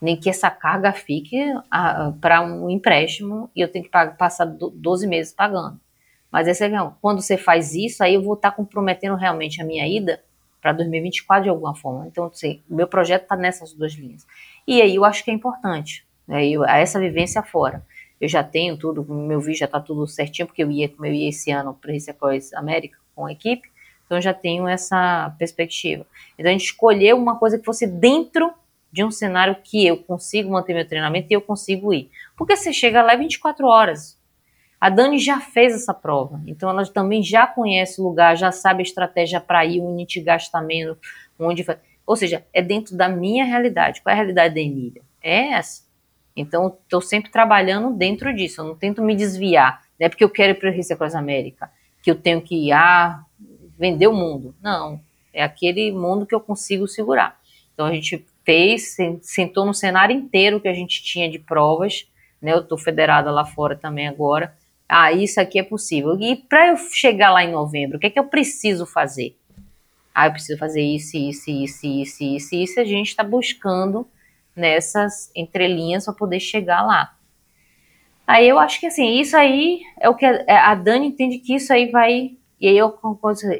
[SPEAKER 1] Nem que essa carga fique para um empréstimo e eu tenho que pagar, passar do- 12 meses pagando. Mas esse quando você faz isso, aí eu vou estar comprometendo realmente a minha ida para 2024 de alguma forma. Então, assim, o meu projeto está nessas duas linhas. E aí eu acho que é importante. Né, eu, essa vivência fora. Eu já tenho tudo, meu vídeo já está tudo certinho, porque eu ia, como eu ia esse ano para Race Across América com a equipe, então eu já tenho essa perspectiva. Então a gente escolheu uma coisa que fosse dentro de um cenário que eu consigo manter meu treinamento e eu consigo ir. Porque você chega lá 24 horas. A Dani já fez essa prova, então ela também já conhece o lugar, já sabe a estratégia para ir, onde te gasta menos, onde. Ou seja, é dentro da minha realidade. Qual é a realidade da Emília? É essa. Então, estou sempre trabalhando dentro disso. Eu não tento me desviar. Não é porque eu quero ir para Recife Cross América que eu tenho que ir ah, vender o mundo. Não. É aquele mundo que eu consigo segurar. Então, a gente fez, sentou no cenário inteiro que a gente tinha de provas. Né? Eu estou federada lá fora também agora ah, isso aqui é possível. E para eu chegar lá em novembro, o que é que eu preciso fazer? Ah, eu preciso fazer isso, isso, isso, isso, isso, isso. A gente está buscando nessas entrelinhas para poder chegar lá. Aí eu acho que assim, isso aí é o que a, a Dani entende que isso aí vai. E aí eu,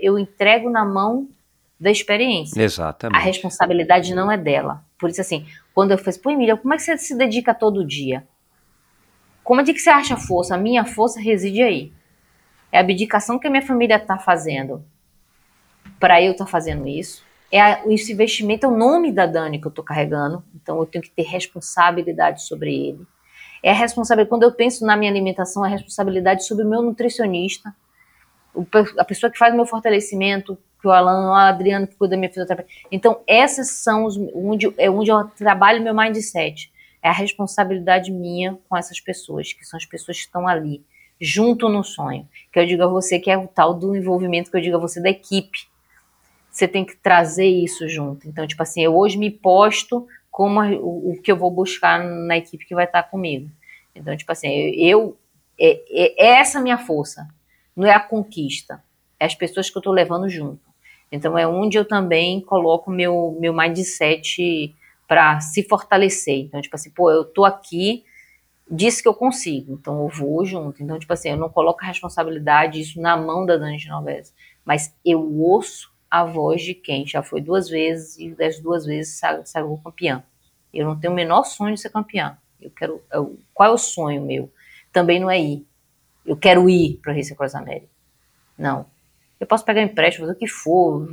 [SPEAKER 1] eu entrego na mão da experiência.
[SPEAKER 8] Exatamente.
[SPEAKER 1] A responsabilidade não é dela. Por isso, assim, quando eu falei, pô, Emília, como é que você se dedica todo dia? Como é que você acha força? A minha força reside aí. É a abdicação que a minha família está fazendo para eu estar tá fazendo isso. É a, esse investimento é o nome da Dani que eu estou carregando, então eu tenho que ter responsabilidade sobre ele. É a responsabilidade, quando eu penso na minha alimentação, é a responsabilidade sobre o meu nutricionista, o, a pessoa que faz o meu fortalecimento, que o Alan, o Adriano que cuida da minha fisioterapia. Então, essas são os, onde, é onde eu trabalho meu mindset é a responsabilidade minha com essas pessoas, que são as pessoas que estão ali, junto no sonho. Que eu digo a você que é o tal do envolvimento que eu digo a você da equipe. Você tem que trazer isso junto. Então, tipo assim, eu hoje me posto como o, que eu vou buscar na equipe que vai estar comigo. Então, tipo assim, eu. É, é, é essa minha força. Não é a conquista. É as pessoas que eu estou levando junto. Então, é onde eu também coloco meu, meu mindset para se fortalecer. Então, tipo assim, pô, eu tô aqui, disse que eu consigo, então eu vou junto. Então, tipo assim, eu não coloco a responsabilidade isso na mão da Dani Genovese, mas eu ouço a voz de quem já foi duas vezes e das duas vezes saiu campeã. Eu não tenho o menor sonho de ser campeã. Eu quero. Eu, qual é o sonho meu? Também não é ir. Eu quero ir para a Race Cross América. Não. Eu posso pegar empréstimo, fazer o que for,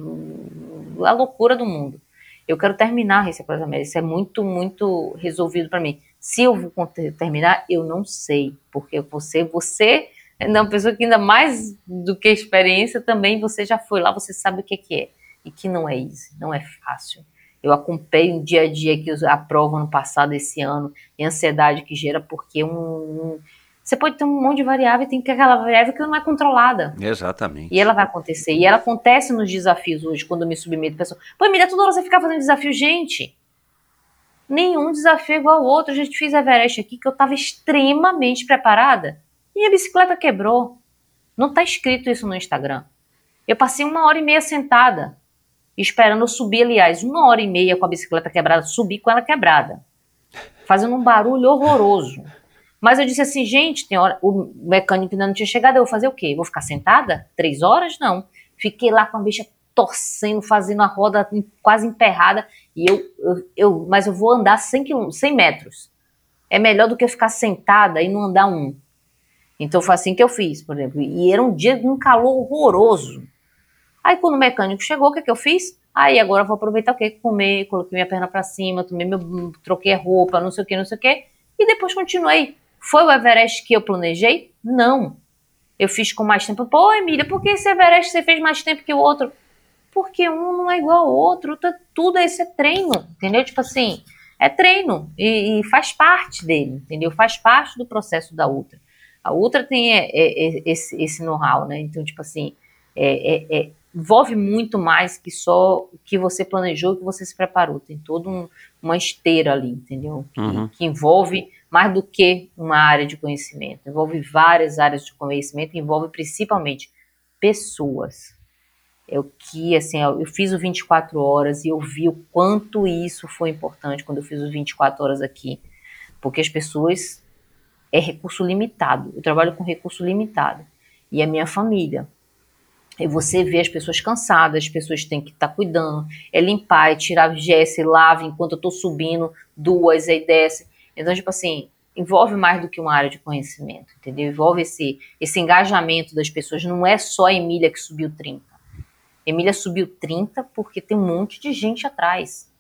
[SPEAKER 1] a loucura do mundo. Eu quero terminar a Race Across América. Isso é muito, muito resolvido para mim. Se eu vou terminar, eu não sei, porque você, você é uma pessoa que ainda mais do que experiência também você já foi lá, você sabe o que, que é e que não é easy, não é fácil. Eu acompanho o dia a dia que a prova no passado, esse ano, e a ansiedade que gera, porque um, um você pode ter um monte de variável e tem que aquela variável que não é controlada.
[SPEAKER 8] Exatamente.
[SPEAKER 1] E ela vai acontecer. E ela acontece nos desafios hoje, quando eu me submeto a pessoa. Pô, Emília, toda hora você ficar fazendo desafio. Gente, nenhum desafio é igual ao outro. A gente fez a Everest aqui que eu estava extremamente preparada. E a bicicleta quebrou. Não está escrito isso no Instagram. Eu passei uma hora e meia sentada, esperando eu subir, aliás, uma hora e meia com a bicicleta quebrada, subir com ela quebrada. Fazendo um barulho horroroso. Mas eu disse assim, gente, tem hora, o mecânico ainda não tinha chegado, eu vou fazer o quê? Vou ficar sentada? Três horas? Não. Fiquei lá com a bicha torcendo, fazendo a roda quase emperrada, e eu, eu, eu mas eu vou andar 100, km, 100 metros. É melhor do que eu ficar sentada e não andar um. Então foi assim que eu fiz, por exemplo. E era um dia de um calor horroroso. Aí quando o mecânico chegou, o que, que eu fiz? Aí agora eu vou aproveitar o quê? Comer, coloquei minha perna para cima, tomei meu, troquei a roupa, não sei o que, não sei o que, e depois continuei. Foi o Everest que eu planejei? Não. Eu fiz com mais tempo. Pô, Emília, por que esse Everest você fez mais tempo que o outro? Porque um não é igual ao outro. Tudo isso é treino, entendeu? Tipo assim, é treino e, e faz parte dele, entendeu? Faz parte do processo da Ultra. A Ultra tem é, é, é, esse, esse know-how, né? Então, tipo assim, é, é, é, envolve muito mais que só o que você planejou, o que você se preparou. Tem toda um, uma esteira ali, entendeu? Que, uhum. que envolve mais do que uma área de conhecimento, envolve várias áreas de conhecimento, envolve principalmente pessoas. É o que, assim, eu fiz o 24 horas e eu vi o quanto isso foi importante quando eu fiz o 24 horas aqui, porque as pessoas é recurso limitado. Eu trabalho com recurso limitado e a minha família. E você vê as pessoas cansadas, as pessoas têm que estar tá cuidando, é limpar, é tirar gesso, lava enquanto eu estou subindo duas, aí desce. Então, tipo assim, envolve mais do que uma área de conhecimento, entendeu? Envolve esse, esse engajamento das pessoas. Não é só a Emília que subiu 30. Emília subiu 30 porque tem um monte de gente atrás.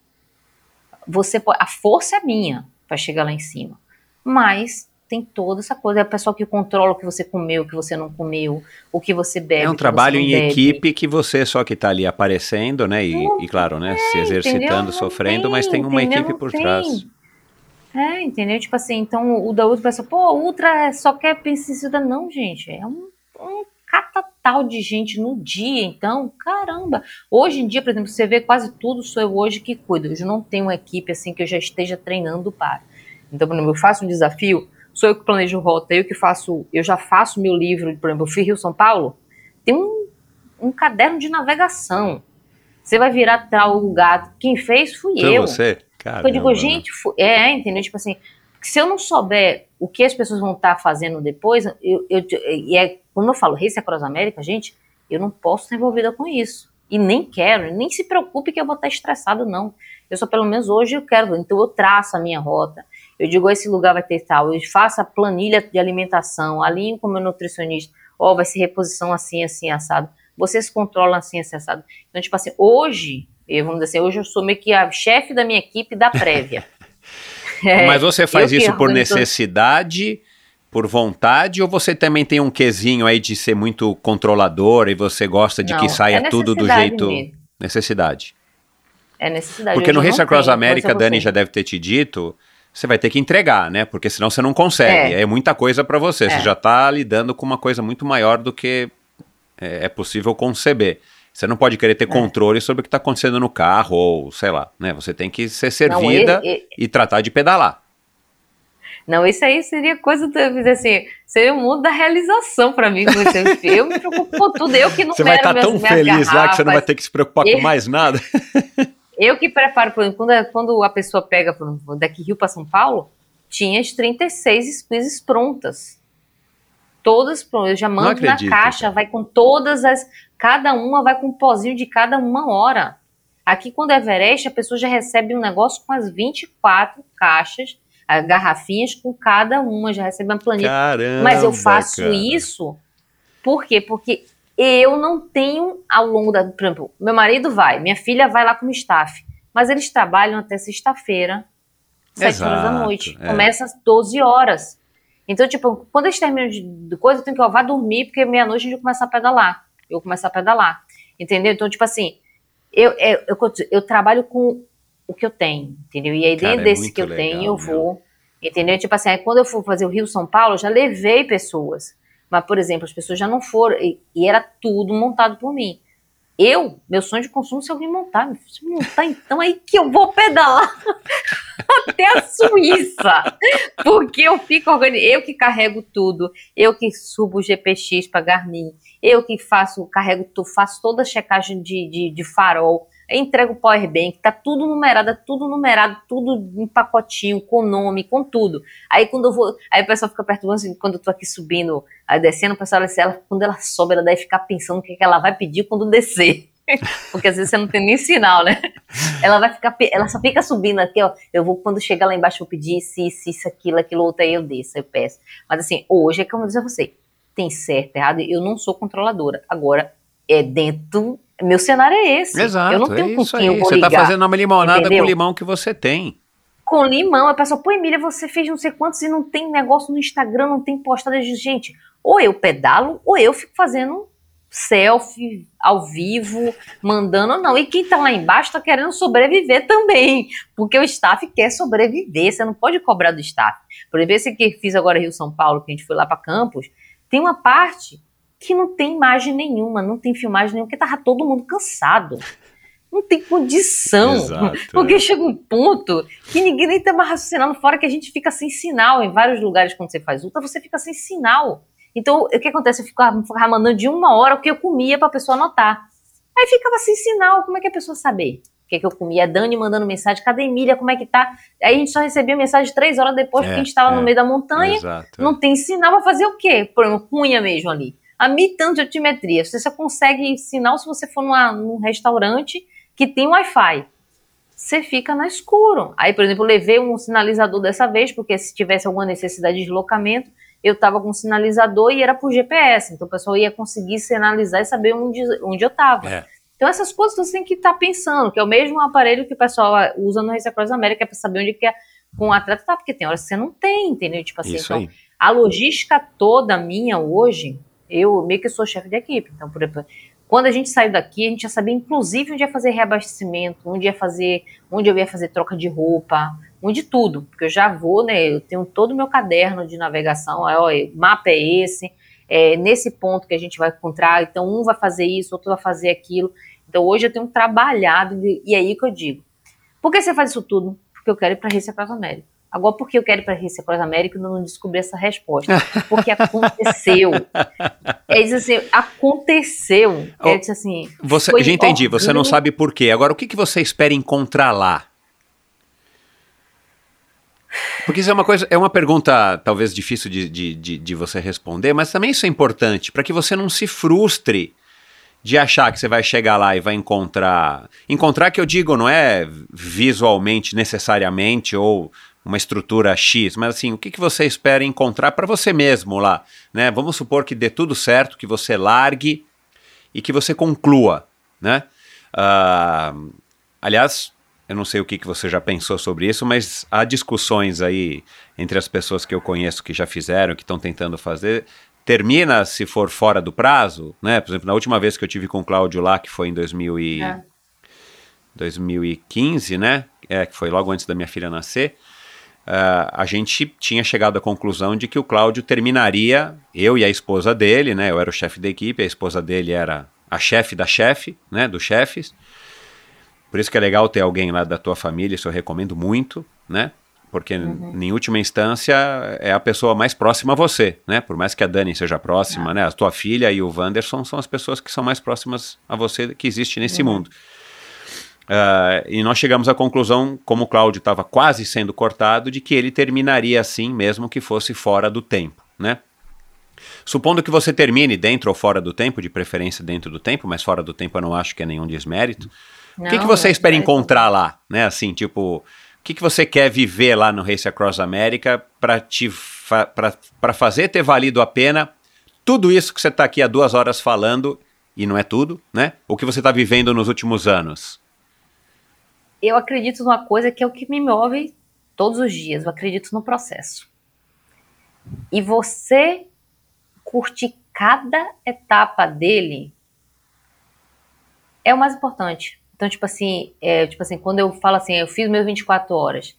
[SPEAKER 1] você a força é minha para chegar lá em cima. Mas tem toda essa coisa, é o pessoal que controla o que você comeu, o que você não comeu, o que você bebe.
[SPEAKER 8] É um trabalho em
[SPEAKER 1] bebe.
[SPEAKER 8] equipe que você só que tá ali aparecendo, né? E, e claro, né? se exercitando, sofrendo, mas tem uma
[SPEAKER 1] entendeu?
[SPEAKER 8] equipe
[SPEAKER 1] Não
[SPEAKER 8] por
[SPEAKER 1] tem.
[SPEAKER 8] trás.
[SPEAKER 1] É, entendeu? Tipo assim, então o da Ultra pensa, pô, Ultra é- só quer pesticida. Não, gente, é um, um catatal de gente no dia, então, caramba. Hoje em dia, por exemplo, você vê quase tudo, sou eu hoje que cuido. Eu não tenho uma equipe assim que eu já esteja treinando para. Então, por exemplo, eu faço um desafio, sou eu que planejo rota, eu que faço, eu já faço meu livro, por exemplo, eu fui Rio São Paulo, tem um, um caderno de navegação. Você vai virar tal lugar, quem fez fui
[SPEAKER 8] Foi
[SPEAKER 1] eu.
[SPEAKER 8] você?
[SPEAKER 1] Eu digo,
[SPEAKER 8] Caramba.
[SPEAKER 1] gente, é, entendeu? Tipo assim, se eu não souber o que as pessoas vão estar fazendo depois, eu, eu, e é, como eu falo, Race Across América, gente, eu não posso estar envolvida com isso. E nem quero, nem se preocupe que eu vou estar estressado, não. Eu só, pelo menos hoje, eu quero. Então, eu traço a minha rota. Eu digo, esse lugar vai ter tal. Eu faço a planilha de alimentação, alinho com o meu nutricionista. Ó, vai ser reposição assim, assim, assado. Vocês controlam assim, assim, assado. Então, tipo assim, hoje, eu, vamos dizer assim, hoje eu sou meio que a chefe da minha equipe da prévia. É,
[SPEAKER 8] Mas você faz isso por necessidade, por vontade, ou você também tem um quesinho aí de ser muito controlador e você gosta de
[SPEAKER 1] Não,
[SPEAKER 8] que saia
[SPEAKER 1] é
[SPEAKER 8] tudo do jeito.
[SPEAKER 1] mesmo.
[SPEAKER 8] Necessidade.
[SPEAKER 1] É necessidade.
[SPEAKER 8] Porque
[SPEAKER 1] Hoje
[SPEAKER 8] no Race Across
[SPEAKER 1] tenho,
[SPEAKER 8] America,
[SPEAKER 1] coisa
[SPEAKER 8] a Dani já deve ter te dito, você vai ter que entregar, né? Porque senão você não consegue. É,
[SPEAKER 1] É.
[SPEAKER 8] muita coisa pra você.
[SPEAKER 1] É.
[SPEAKER 8] Você já tá lidando com uma coisa muito maior do que é, é possível conceber. Você não pode querer
[SPEAKER 1] É.
[SPEAKER 8] ter controle sobre o que tá acontecendo no carro, ou sei lá, né? Você tem que ser servida
[SPEAKER 1] Não, e-
[SPEAKER 8] e tratar de pedalar.
[SPEAKER 1] Não, isso aí seria coisa do, assim, seria o mundo da realização pra mim. você- Eu me preocupo com tudo, eu que não
[SPEAKER 8] Você vai estar tão
[SPEAKER 1] minhas- minhas
[SPEAKER 8] feliz lá que você não vai
[SPEAKER 1] garrafas,
[SPEAKER 8] ter que se preocupar com mais nada.
[SPEAKER 1] Eu que preparo, por exemplo, quando, a- quando a pessoa pega exemplo, daqui Rio para São Paulo, tinha as 36 squeezes prontas. Todas prontas. Eu já mando na caixa, vai com todas as. Cada uma vai com um pozinho de cada uma hora. Aqui, quando é Everest, a pessoa já recebe um negócio com as 24 caixas, ah, garrafinhas com cada uma, já recebe uma planilha.
[SPEAKER 8] Caramba.
[SPEAKER 1] Mas eu faço
[SPEAKER 8] cara.
[SPEAKER 1] isso por quê? Porque eu não tenho ao longo da. Por exemplo, meu marido vai, minha filha vai lá como staff, mas eles trabalham até sexta-feira, sete horas da noite.
[SPEAKER 8] é.
[SPEAKER 1] Começa às 12 horas. Então, tipo, quando eles terminam de, de coisa, eu tenho que, ó, vá dormir, porque meia-noite a gente começa a pedalar. Eu começo a pedalar. Entendeu? Então, tipo assim, eu, eu, eu, eu trabalho com o que eu tenho, entendeu? E aí,
[SPEAKER 8] Cara,
[SPEAKER 1] dentro
[SPEAKER 8] é
[SPEAKER 1] desse que eu
[SPEAKER 8] legal,
[SPEAKER 1] tenho, eu
[SPEAKER 8] meu.
[SPEAKER 1] vou. Entendeu? Tipo assim, aí quando eu for fazer o Rio São Paulo, eu já levei pessoas. Mas, por exemplo, as pessoas já não foram. E, e era tudo montado por mim. Eu, meu sonho de consumo, se alguém montar, se montar, então aí que eu vou pedalar até a Suíça. Porque eu fico organizando, eu que carrego tudo, eu que subo o GPX para Garmin, eu que faço, carrego, faço toda a checagem de, de, de farol, eu entrego o powerbank, tá tudo numerado, é tudo numerado, tudo em pacotinho, com nome, com tudo. Aí quando eu vou, aí o pessoal fica perturbando assim, quando eu tô aqui subindo, aí descendo, o pessoal assim, ela, quando ela sobe, ela deve ficar pensando o que, que ela vai pedir quando descer. Porque às vezes você não tem nem sinal, né? Ela vai ficar, ela só fica subindo aqui, ó. Eu vou, quando chegar lá embaixo, eu pedir isso, isso, isso, aquilo, aquilo, outro, aí eu desço, eu peço. Mas assim, hoje é como eu disse a você, tem certo, errado, eu não sou controladora. Agora, é dentro, meu cenário é esse.
[SPEAKER 8] Exato,
[SPEAKER 1] eu não
[SPEAKER 8] é
[SPEAKER 1] tenho com
[SPEAKER 8] isso
[SPEAKER 1] quem
[SPEAKER 8] aí.
[SPEAKER 1] eu vou
[SPEAKER 8] Você
[SPEAKER 1] ligar.
[SPEAKER 8] tá fazendo uma limonada
[SPEAKER 1] entendeu?
[SPEAKER 8] com o limão que você tem.
[SPEAKER 1] com limão. A pessoa, pô, Emília, você fez não sei quantos e não tem negócio no Instagram, não tem. Eu digo, Gente, ou eu pedalo, ou eu fico fazendo selfie ao vivo, mandando ou não. E quem tá lá embaixo tá querendo sobreviver também, porque o staff quer sobreviver, você não pode cobrar do staff. Por exemplo, esse que fiz agora Rio São Paulo, que a gente foi lá para Campos, tem uma parte que não tem imagem nenhuma, não tem filmagem nenhuma, porque tava todo mundo cansado. Não tem condição.
[SPEAKER 8] Exato,
[SPEAKER 1] Porque
[SPEAKER 8] é.
[SPEAKER 1] chega um ponto que ninguém nem tá mais raciocinando, fora que a gente fica sem sinal em vários lugares quando você faz ultra, você fica sem sinal. Então, o que acontece? Eu ficava, ficava mandando de uma hora o que eu comia pra pessoa anotar. Aí ficava sem sinal, como é que a pessoa saber o que, é que eu comia? A Dani mandando mensagem, cadê Emília, como é que tá? Aí a gente só recebia mensagem três horas depois,
[SPEAKER 8] É,
[SPEAKER 1] porque a gente tava
[SPEAKER 8] é.
[SPEAKER 1] no meio da montanha,
[SPEAKER 8] Exato.
[SPEAKER 1] não tem sinal pra fazer o quê? Por exemplo, cunha mesmo ali. A mim, tanto de altimetria. Você só consegue sinal se você for numa- num restaurante que tem Wi-Fi. Você fica no escuro. Aí, por exemplo, eu levei um sinalizador dessa vez, porque se tivesse alguma necessidade de deslocamento, eu estava com um sinalizador e era por GPS. Então o pessoal ia conseguir sinalizar e saber onde, onde eu estava.
[SPEAKER 8] É.
[SPEAKER 1] Então essas coisas você tem que estar tá pensando, que é o mesmo aparelho que o pessoal usa no Race Across América para saber onde que é com o atleta tá, porque tem horas que você não tem, entendeu? Tipo assim,
[SPEAKER 8] Isso
[SPEAKER 1] então,
[SPEAKER 8] aí.
[SPEAKER 1] a logística toda minha hoje, eu meio que sou chefe de equipe. Então, por exemplo, quando a gente saiu daqui, a gente já sabia, inclusive, onde ia fazer reabastecimento, onde ia fazer, onde eu ia fazer troca de roupa, onde tudo. Porque eu já vou, né? Eu tenho todo o meu caderno de navegação, é, ó, o mapa é esse, é nesse ponto que a gente vai encontrar, então um vai fazer isso, outro vai fazer aquilo. Então hoje eu tenho trabalhado, e é aí que eu digo. Por que você faz isso tudo? Porque eu quero ir para a Receita Cross América. Agora, por que eu quero ir para a Receita Cross América e não descobri essa resposta? Porque aconteceu. é isso assim, aconteceu.
[SPEAKER 8] Oh,
[SPEAKER 1] é isso assim.
[SPEAKER 8] Você, já entendi, orgânico. você não sabe por quê. Agora, o que, que você espera encontrar lá? Porque isso é uma coisa, é uma pergunta talvez difícil de, de, de, de você responder, mas também isso é importante para que você não se frustre de achar que você vai chegar lá e vai encontrar. Encontrar que eu digo não é visualmente necessariamente ou uma estrutura X, mas assim, o que, que você espera encontrar para você mesmo lá? Né? Vamos supor que dê tudo certo, que você largue e que você conclua. Né? Uh, aliás, eu não sei o que, que você já pensou sobre isso, mas há discussões aí entre as pessoas que eu conheço que já fizeram, que estão tentando fazer, termina se for fora do prazo, né? Por exemplo, na última vez que eu tive com o Cláudio lá, que foi em 2000 e... é. 2015, né? É, que foi logo antes da minha filha nascer. Uh, a gente tinha chegado à conclusão de que o Cláudio terminaria, eu e a esposa dele, né? Eu era o chefe da equipe, a esposa dele era a chefe da chefe, né? Dos chefes. Por isso que é legal ter alguém lá da tua família, isso eu recomendo muito, né? Porque, uhum. em última instância, é a pessoa mais próxima a você, né? Por mais que a Dani seja próxima, uhum. né? A tua filha e o Wanderson são as pessoas que são mais próximas a você que existe nesse uhum. mundo. Uh, e nós chegamos à conclusão, como o Cláudio estava quase sendo cortado, de que ele terminaria assim, mesmo que fosse fora do tempo, né? Supondo que você termine dentro ou fora do tempo, de preferência dentro do tempo, mas fora do tempo eu não acho que é nenhum desmérito. Não, o que, que você espera é encontrar lá, né? Assim, tipo, que, que você quer viver lá no Race Across America para te fa para fazer ter valido a pena tudo isso que você está aqui há duas horas falando e não é tudo, né? O que você está vivendo nos últimos anos?
[SPEAKER 1] Eu acredito numa coisa que é o que me move todos os dias. Eu acredito no processo. E você curtir cada etapa dele é o mais importante. Então, tipo assim, é, tipo assim, quando eu falo assim, eu fiz meus 24 horas,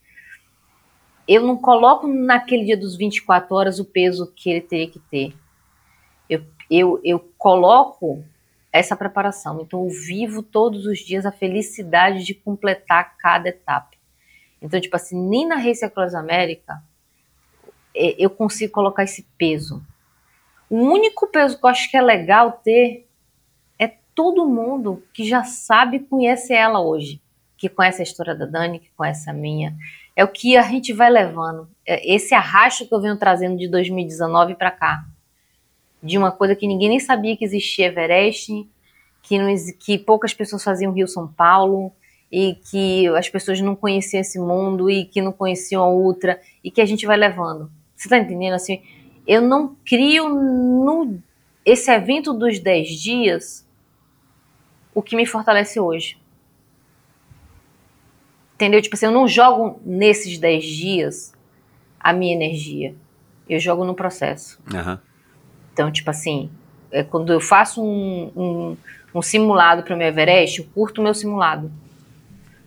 [SPEAKER 1] eu não coloco naquele dia dos 24 horas o peso que ele teria que ter. Eu, eu, eu coloco essa preparação. Então, eu vivo todos os dias a felicidade de completar cada etapa. Então, tipo assim, nem na Race Across América é, eu consigo colocar esse peso. O único peso que eu acho que é legal ter todo mundo que já sabe conhece ela hoje, que conhece a história da Dani, que conhece a minha. É o que a gente vai levando. É esse arrasto que eu venho trazendo de 2019 para cá. De uma coisa que ninguém nem sabia que existia Everest, que, não, que poucas pessoas faziam Rio São Paulo, e que as pessoas não conheciam esse mundo e que não conheciam a Ultra, e que a gente vai levando. Você tá entendendo? Assim, eu não crio no, esse evento dos 10 dias o que me fortalece hoje. Entendeu? Tipo assim, eu não jogo nesses 10 dias a minha energia. Eu jogo no processo.
[SPEAKER 8] Uhum.
[SPEAKER 1] Então, tipo assim, é quando eu faço um, um, um simulado para o meu Everest, eu curto o meu simulado.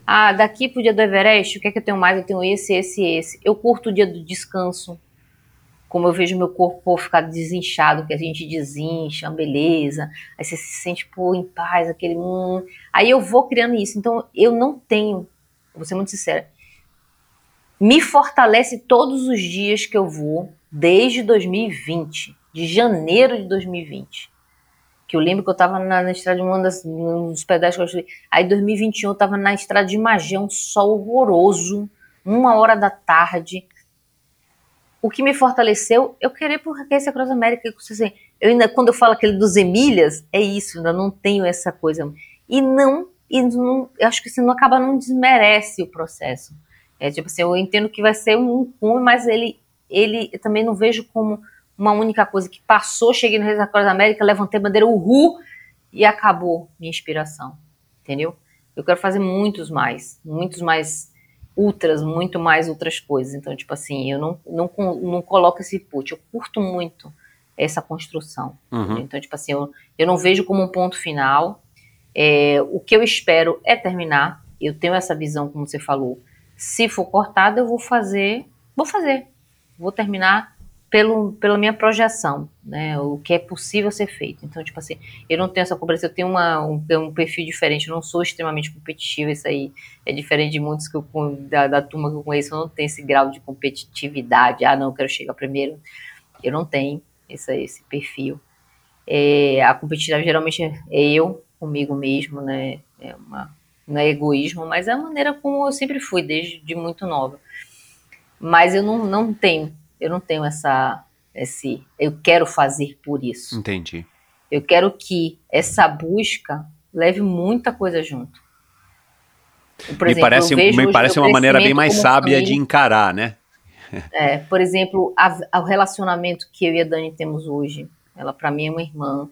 [SPEAKER 1] Ah, daqui pro dia do Everest, o que é que eu tenho mais? Eu tenho esse, esse, esse. Eu curto o dia do descanso como eu vejo meu corpo ficar desinchado, que a gente desincha, beleza, aí você se sente pô, em paz, aquele. Hum. Aí eu vou criando isso. Então eu não tenho, vou ser muito sincera, me fortalece todos os dias que eu vou, desde 2020, de janeiro de 2020. Que eu lembro que eu tava na, na estrada de uma das, nos pedestres que eu Aí, em 2021, eu tava na estrada de Magé, um sol horroroso, uma hora da tarde o que me fortaleceu, eu querer porque esse Cross América, assim, eu ainda, quando eu falo aquele dos Emílias, é isso, ainda não tenho essa coisa. E não, e não eu acho que se não acaba, não desmerece o processo. É tipo assim, eu entendo que vai ser um cume, mas ele, ele eu também não vejo como uma única coisa que passou, cheguei no Reis da Cross América, levantei a bandeira, uhul, e acabou minha inspiração, entendeu? Eu quero fazer muitos mais, muitos mais ultras, muito mais outras coisas. Então, tipo assim, eu não, não, não coloco esse put, eu curto muito essa construção.
[SPEAKER 8] Uhum.
[SPEAKER 1] Então, tipo assim, eu, eu não vejo como um ponto final. É, o que eu espero é terminar. Eu tenho essa visão, como você falou. Se for cortado, eu vou fazer, vou fazer. Vou terminar pelo, pela minha projeção, né? O que é possível ser feito. Então, tipo assim, eu não tenho essa cobrança, eu tenho uma, um, um perfil diferente, eu não sou extremamente competitiva, isso aí é diferente de muitos que eu, da, da turma que eu conheço, eu não tenho esse grau de competitividade, ah, não, eu quero chegar primeiro. Eu não tenho esse, esse perfil. É, a competitividade geralmente é eu, comigo mesmo, né? É uma, não é egoísmo, mas é a maneira como eu sempre fui, desde de muito nova. Mas eu não, não tenho eu não tenho essa esse eu quero fazer por isso.
[SPEAKER 8] Entendi.
[SPEAKER 1] Eu quero que essa busca leve muita coisa junto.
[SPEAKER 8] Por me exemplo, parece, me parece uma maneira bem mais sábia família. de encarar, né?
[SPEAKER 1] É, por exemplo, a, o relacionamento que eu e a Dani temos hoje, ela para mim é uma irmã,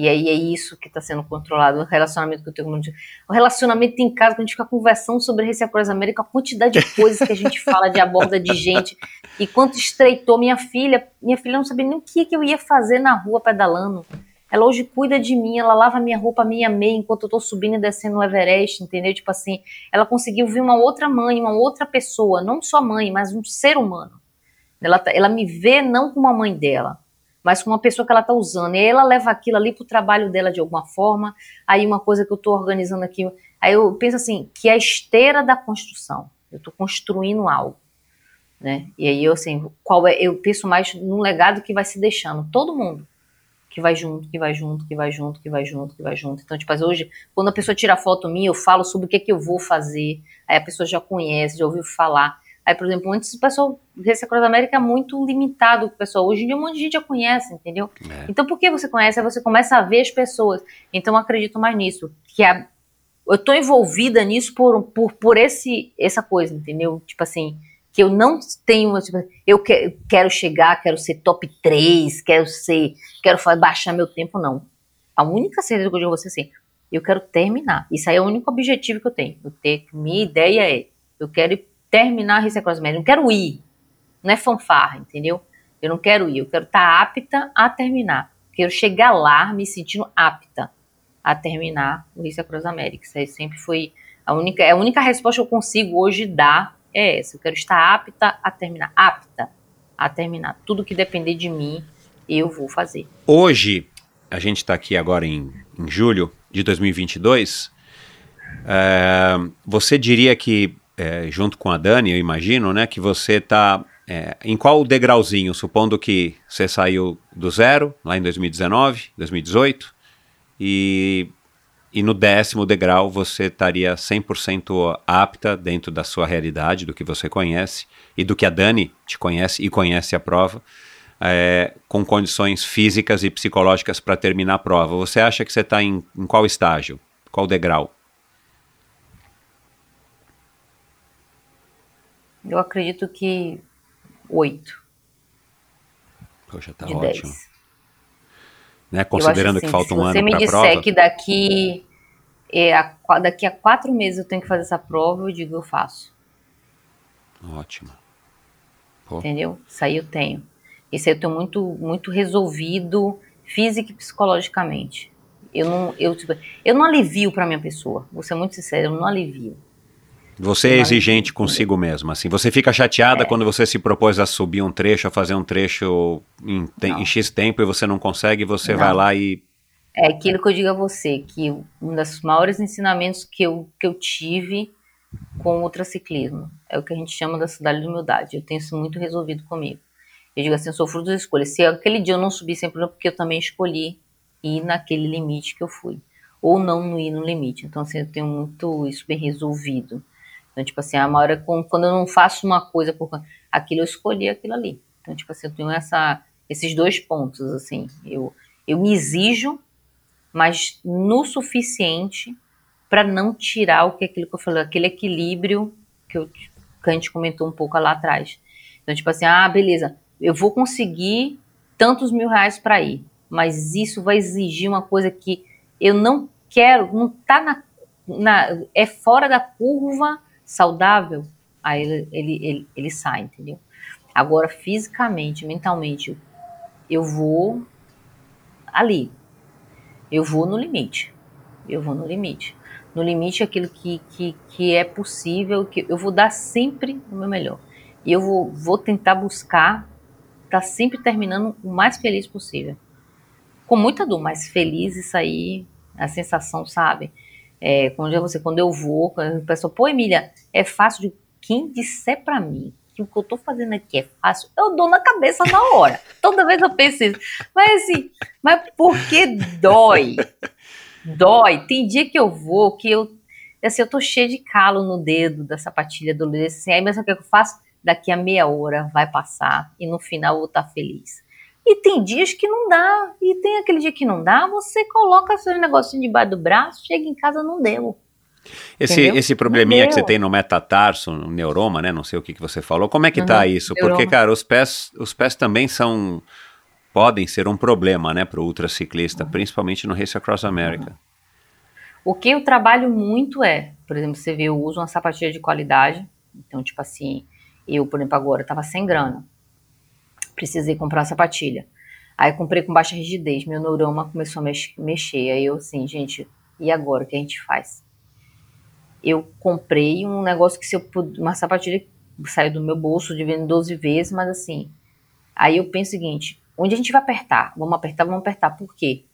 [SPEAKER 1] e aí é isso que está sendo controlado, o relacionamento que eu tenho com o relacionamento em casa, quando a gente fica conversando sobre Across América, a quantidade de coisas que a gente fala de aborda de gente, e quanto estreitou minha filha, minha filha não sabia nem o que, que eu ia fazer na rua pedalando. Ela hoje cuida de mim, ela lava minha roupa, minha meia, enquanto eu tô subindo e descendo o Everest, entendeu? Tipo assim, ela conseguiu ver uma outra mãe, uma outra pessoa, não só mãe, mas um ser humano. Ela, tá, ela me vê não como a mãe dela, mas com uma pessoa que ela está usando. E ela leva aquilo ali para o trabalho dela de alguma forma. Aí uma coisa que eu estou organizando aqui, aí eu penso assim, que é a esteira da construção. Eu estou construindo algo. Né? E aí eu assim, qual é, eu penso mais num legado que vai se deixando, todo mundo que vai junto, que vai junto, que vai junto, que vai junto, que vai junto. Então, tipo, hoje, quando a pessoa tira foto minha, eu falo sobre o que é que eu vou fazer. Aí a pessoa já conhece, já ouviu falar. Aí, por exemplo, antes o pessoal desse Cruz América é muito limitado o pessoal. Hoje em dia um monte de gente já conhece, entendeu? É. Então, por que você conhece? Aí você começa a ver as pessoas. Então, eu acredito mais nisso. Que a, eu tô envolvida nisso por, por, por esse, essa coisa, entendeu? Tipo assim, que eu não tenho, tipo, eu que, quero chegar, quero ser top 3, quero ser, quero baixar meu tempo, não. A única certeza que eu digo a você assim, eu quero terminar. Isso aí é o único objetivo que eu tenho. Eu ter, minha ideia é, eu quero terminar a Receita Cosmética. Eu não quero ir. Não é fanfarra, entendeu? Eu não quero ir. Eu quero estar tá apta a terminar. Quero chegar lá me sentindo apta a terminar o Receita Cross América. Isso aí sempre foi a única, a única resposta que eu consigo hoje dar é essa. Eu quero estar apta a terminar. Apta a terminar. Tudo que depender de mim, eu vou fazer.
[SPEAKER 8] Hoje, a gente está aqui agora em, em julho de 2022. É, você diria que é, junto com a Dani, eu imagino, né, que você está é, em qual degrauzinho, supondo que você saiu do zero, lá em 2019, 2018, e, e no décimo degrau você estaria 100% apta dentro da sua realidade, do que você conhece, e do que a Dani te conhece e conhece a prova, é, com condições físicas e psicológicas para terminar a prova. Você acha que você está em, em qual estágio? Qual degrau?
[SPEAKER 1] Eu acredito que oito.
[SPEAKER 8] Poxa, tá ótimo. Né? Considerando assim, que falta um ano para a
[SPEAKER 1] prova. Se você me disser que daqui, é, a, daqui a quatro meses eu tenho que fazer essa prova, eu digo, eu faço.
[SPEAKER 8] Ótimo.
[SPEAKER 1] Pô. Entendeu? Isso aí eu tenho. Isso aí eu tenho muito, muito resolvido física e psicologicamente. Eu não, eu, tipo, eu não alivio para minha pessoa. Vou ser muito sincero, eu não alivio.
[SPEAKER 8] Você é exigente consigo mesmo, assim. Você fica chateada é. quando você se propôs a subir um trecho, a fazer um trecho em, em X tempo e você não consegue, você não. vai lá e.
[SPEAKER 1] É aquilo que eu digo a você, que um dos maiores ensinamentos que eu, que eu tive com o ultraciclismo é o que a gente chama da cidade de humildade. Eu tenho isso muito resolvido comigo. Eu digo assim, eu sou fruto das escolhas. Se aquele dia eu não subi sempre, é porque eu também escolhi ir naquele limite que eu fui. Ou não ir no limite. Então, assim, eu tenho muito isso bem resolvido. Então, tipo assim, a maior quando eu não faço uma coisa por aquilo, eu escolhi aquilo ali. Então, tipo assim, eu tenho essa, esses dois pontos, assim. Eu, eu me exijo, mas no suficiente para não tirar o que aquilo que eu falei, aquele equilíbrio que, eu, que a gente comentou um pouco lá atrás. Então, tipo assim, ah, beleza, eu vou conseguir tantos mil reais para ir, mas isso vai exigir uma coisa que eu não quero, não tá na, na é fora da curva saudável, aí ele, ele, ele, ele sai, entendeu? Agora, fisicamente, mentalmente, eu vou ali. Eu vou no limite. Eu vou no limite. No limite, aquilo que, que, que é possível, que eu vou dar sempre o meu melhor. E eu vou, vou tentar buscar estar tá sempre terminando o mais feliz possível. Com muita dor, mas feliz, isso aí, a sensação, sabe? É, quando, você, quando eu vou, a pessoa, pô, Emília, é fácil de quem disser para mim que o que eu tô fazendo aqui é fácil, eu dou na cabeça na hora. Toda vez eu penso isso. Mas assim, mas porque dói? Dói. Tem dia que eu vou que eu assim, eu tô cheia de calo no dedo da sapatilha do dedo, assim, aí mesmo o que eu faço? Daqui a meia hora vai passar e no final eu vou estar tá feliz. E tem dias que não dá, e tem aquele dia que não dá, você coloca seu negocinho debaixo do braço, chega em casa, não deu.
[SPEAKER 8] Esse, esse probleminha que você tem no metatarso, no neuroma, né? Não sei o que, que você falou. Como é que tá uhum, tá isso? Neuroma. Porque, cara, os pés, os pés também são. podem ser um problema, né, para o ultraciclista, uhum. principalmente no Race Across America. Uhum.
[SPEAKER 1] O que eu trabalho muito é, por exemplo, você vê, eu uso uma sapatilha de qualidade. Então, tipo assim, eu, por exemplo, agora estava sem grana. Precisei comprar uma sapatilha. Aí comprei com baixa rigidez, meu neuroma começou a mex mexer. Aí eu assim, gente, e agora o que a gente faz? eu comprei um negócio que se eu uma sapatilha saiu do meu bolso de vendo 12 vezes, mas assim, aí eu penso o seguinte, onde a gente vai apertar? Vamos apertar, vamos apertar. Por quê?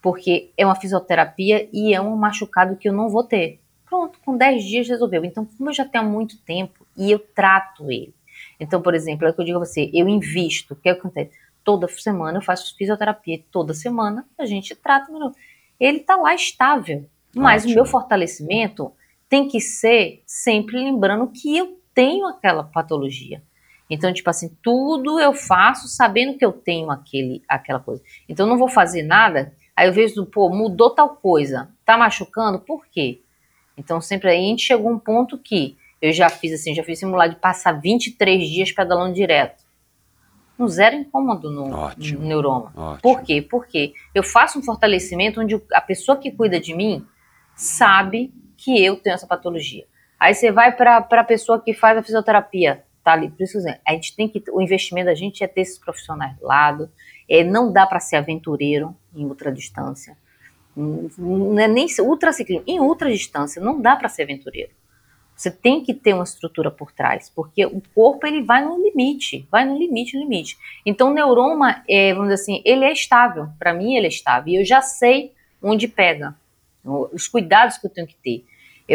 [SPEAKER 1] Porque é uma fisioterapia e é um machucado que eu não vou ter. Pronto, com 10 dias resolveu. Então, como eu já tenho há muito tempo e eu trato ele. Então, por exemplo, é o que eu digo a você, eu invisto. O que acontece? Toda semana eu faço fisioterapia, toda semana a gente trata. Ele está lá estável. Mas Ótimo. o meu fortalecimento tem que ser sempre lembrando que eu tenho aquela patologia. Então, tipo assim, tudo eu faço sabendo que eu tenho aquele, aquela coisa. Então, não vou fazer nada, aí eu vejo, pô, mudou tal coisa, tá machucando, por quê? Então, sempre aí a gente chegou a um ponto que eu já fiz assim, já fiz simular de passar 23 dias pedalando direto. Um zero incômodo no, no neuroma. Ótimo. Por quê? Porque eu faço um fortalecimento onde a pessoa que cuida de mim sabe que eu tenho essa patologia. Aí você vai para a pessoa que faz a fisioterapia, tá ali. Por isso que a gente tem que. O investimento da gente é ter esses profissionais do lado. É, não dá para ser aventureiro em ultradistância. Não é nem ultraciclismo. Em ultradistância, não dá para ser aventureiro. Você tem que ter uma estrutura por trás, porque o corpo ele vai no limite, vai no limite, no limite. Então o neuroma, é, vamos dizer assim, ele é estável. Para mim ele é estável e eu já sei onde pega, os cuidados que eu tenho que ter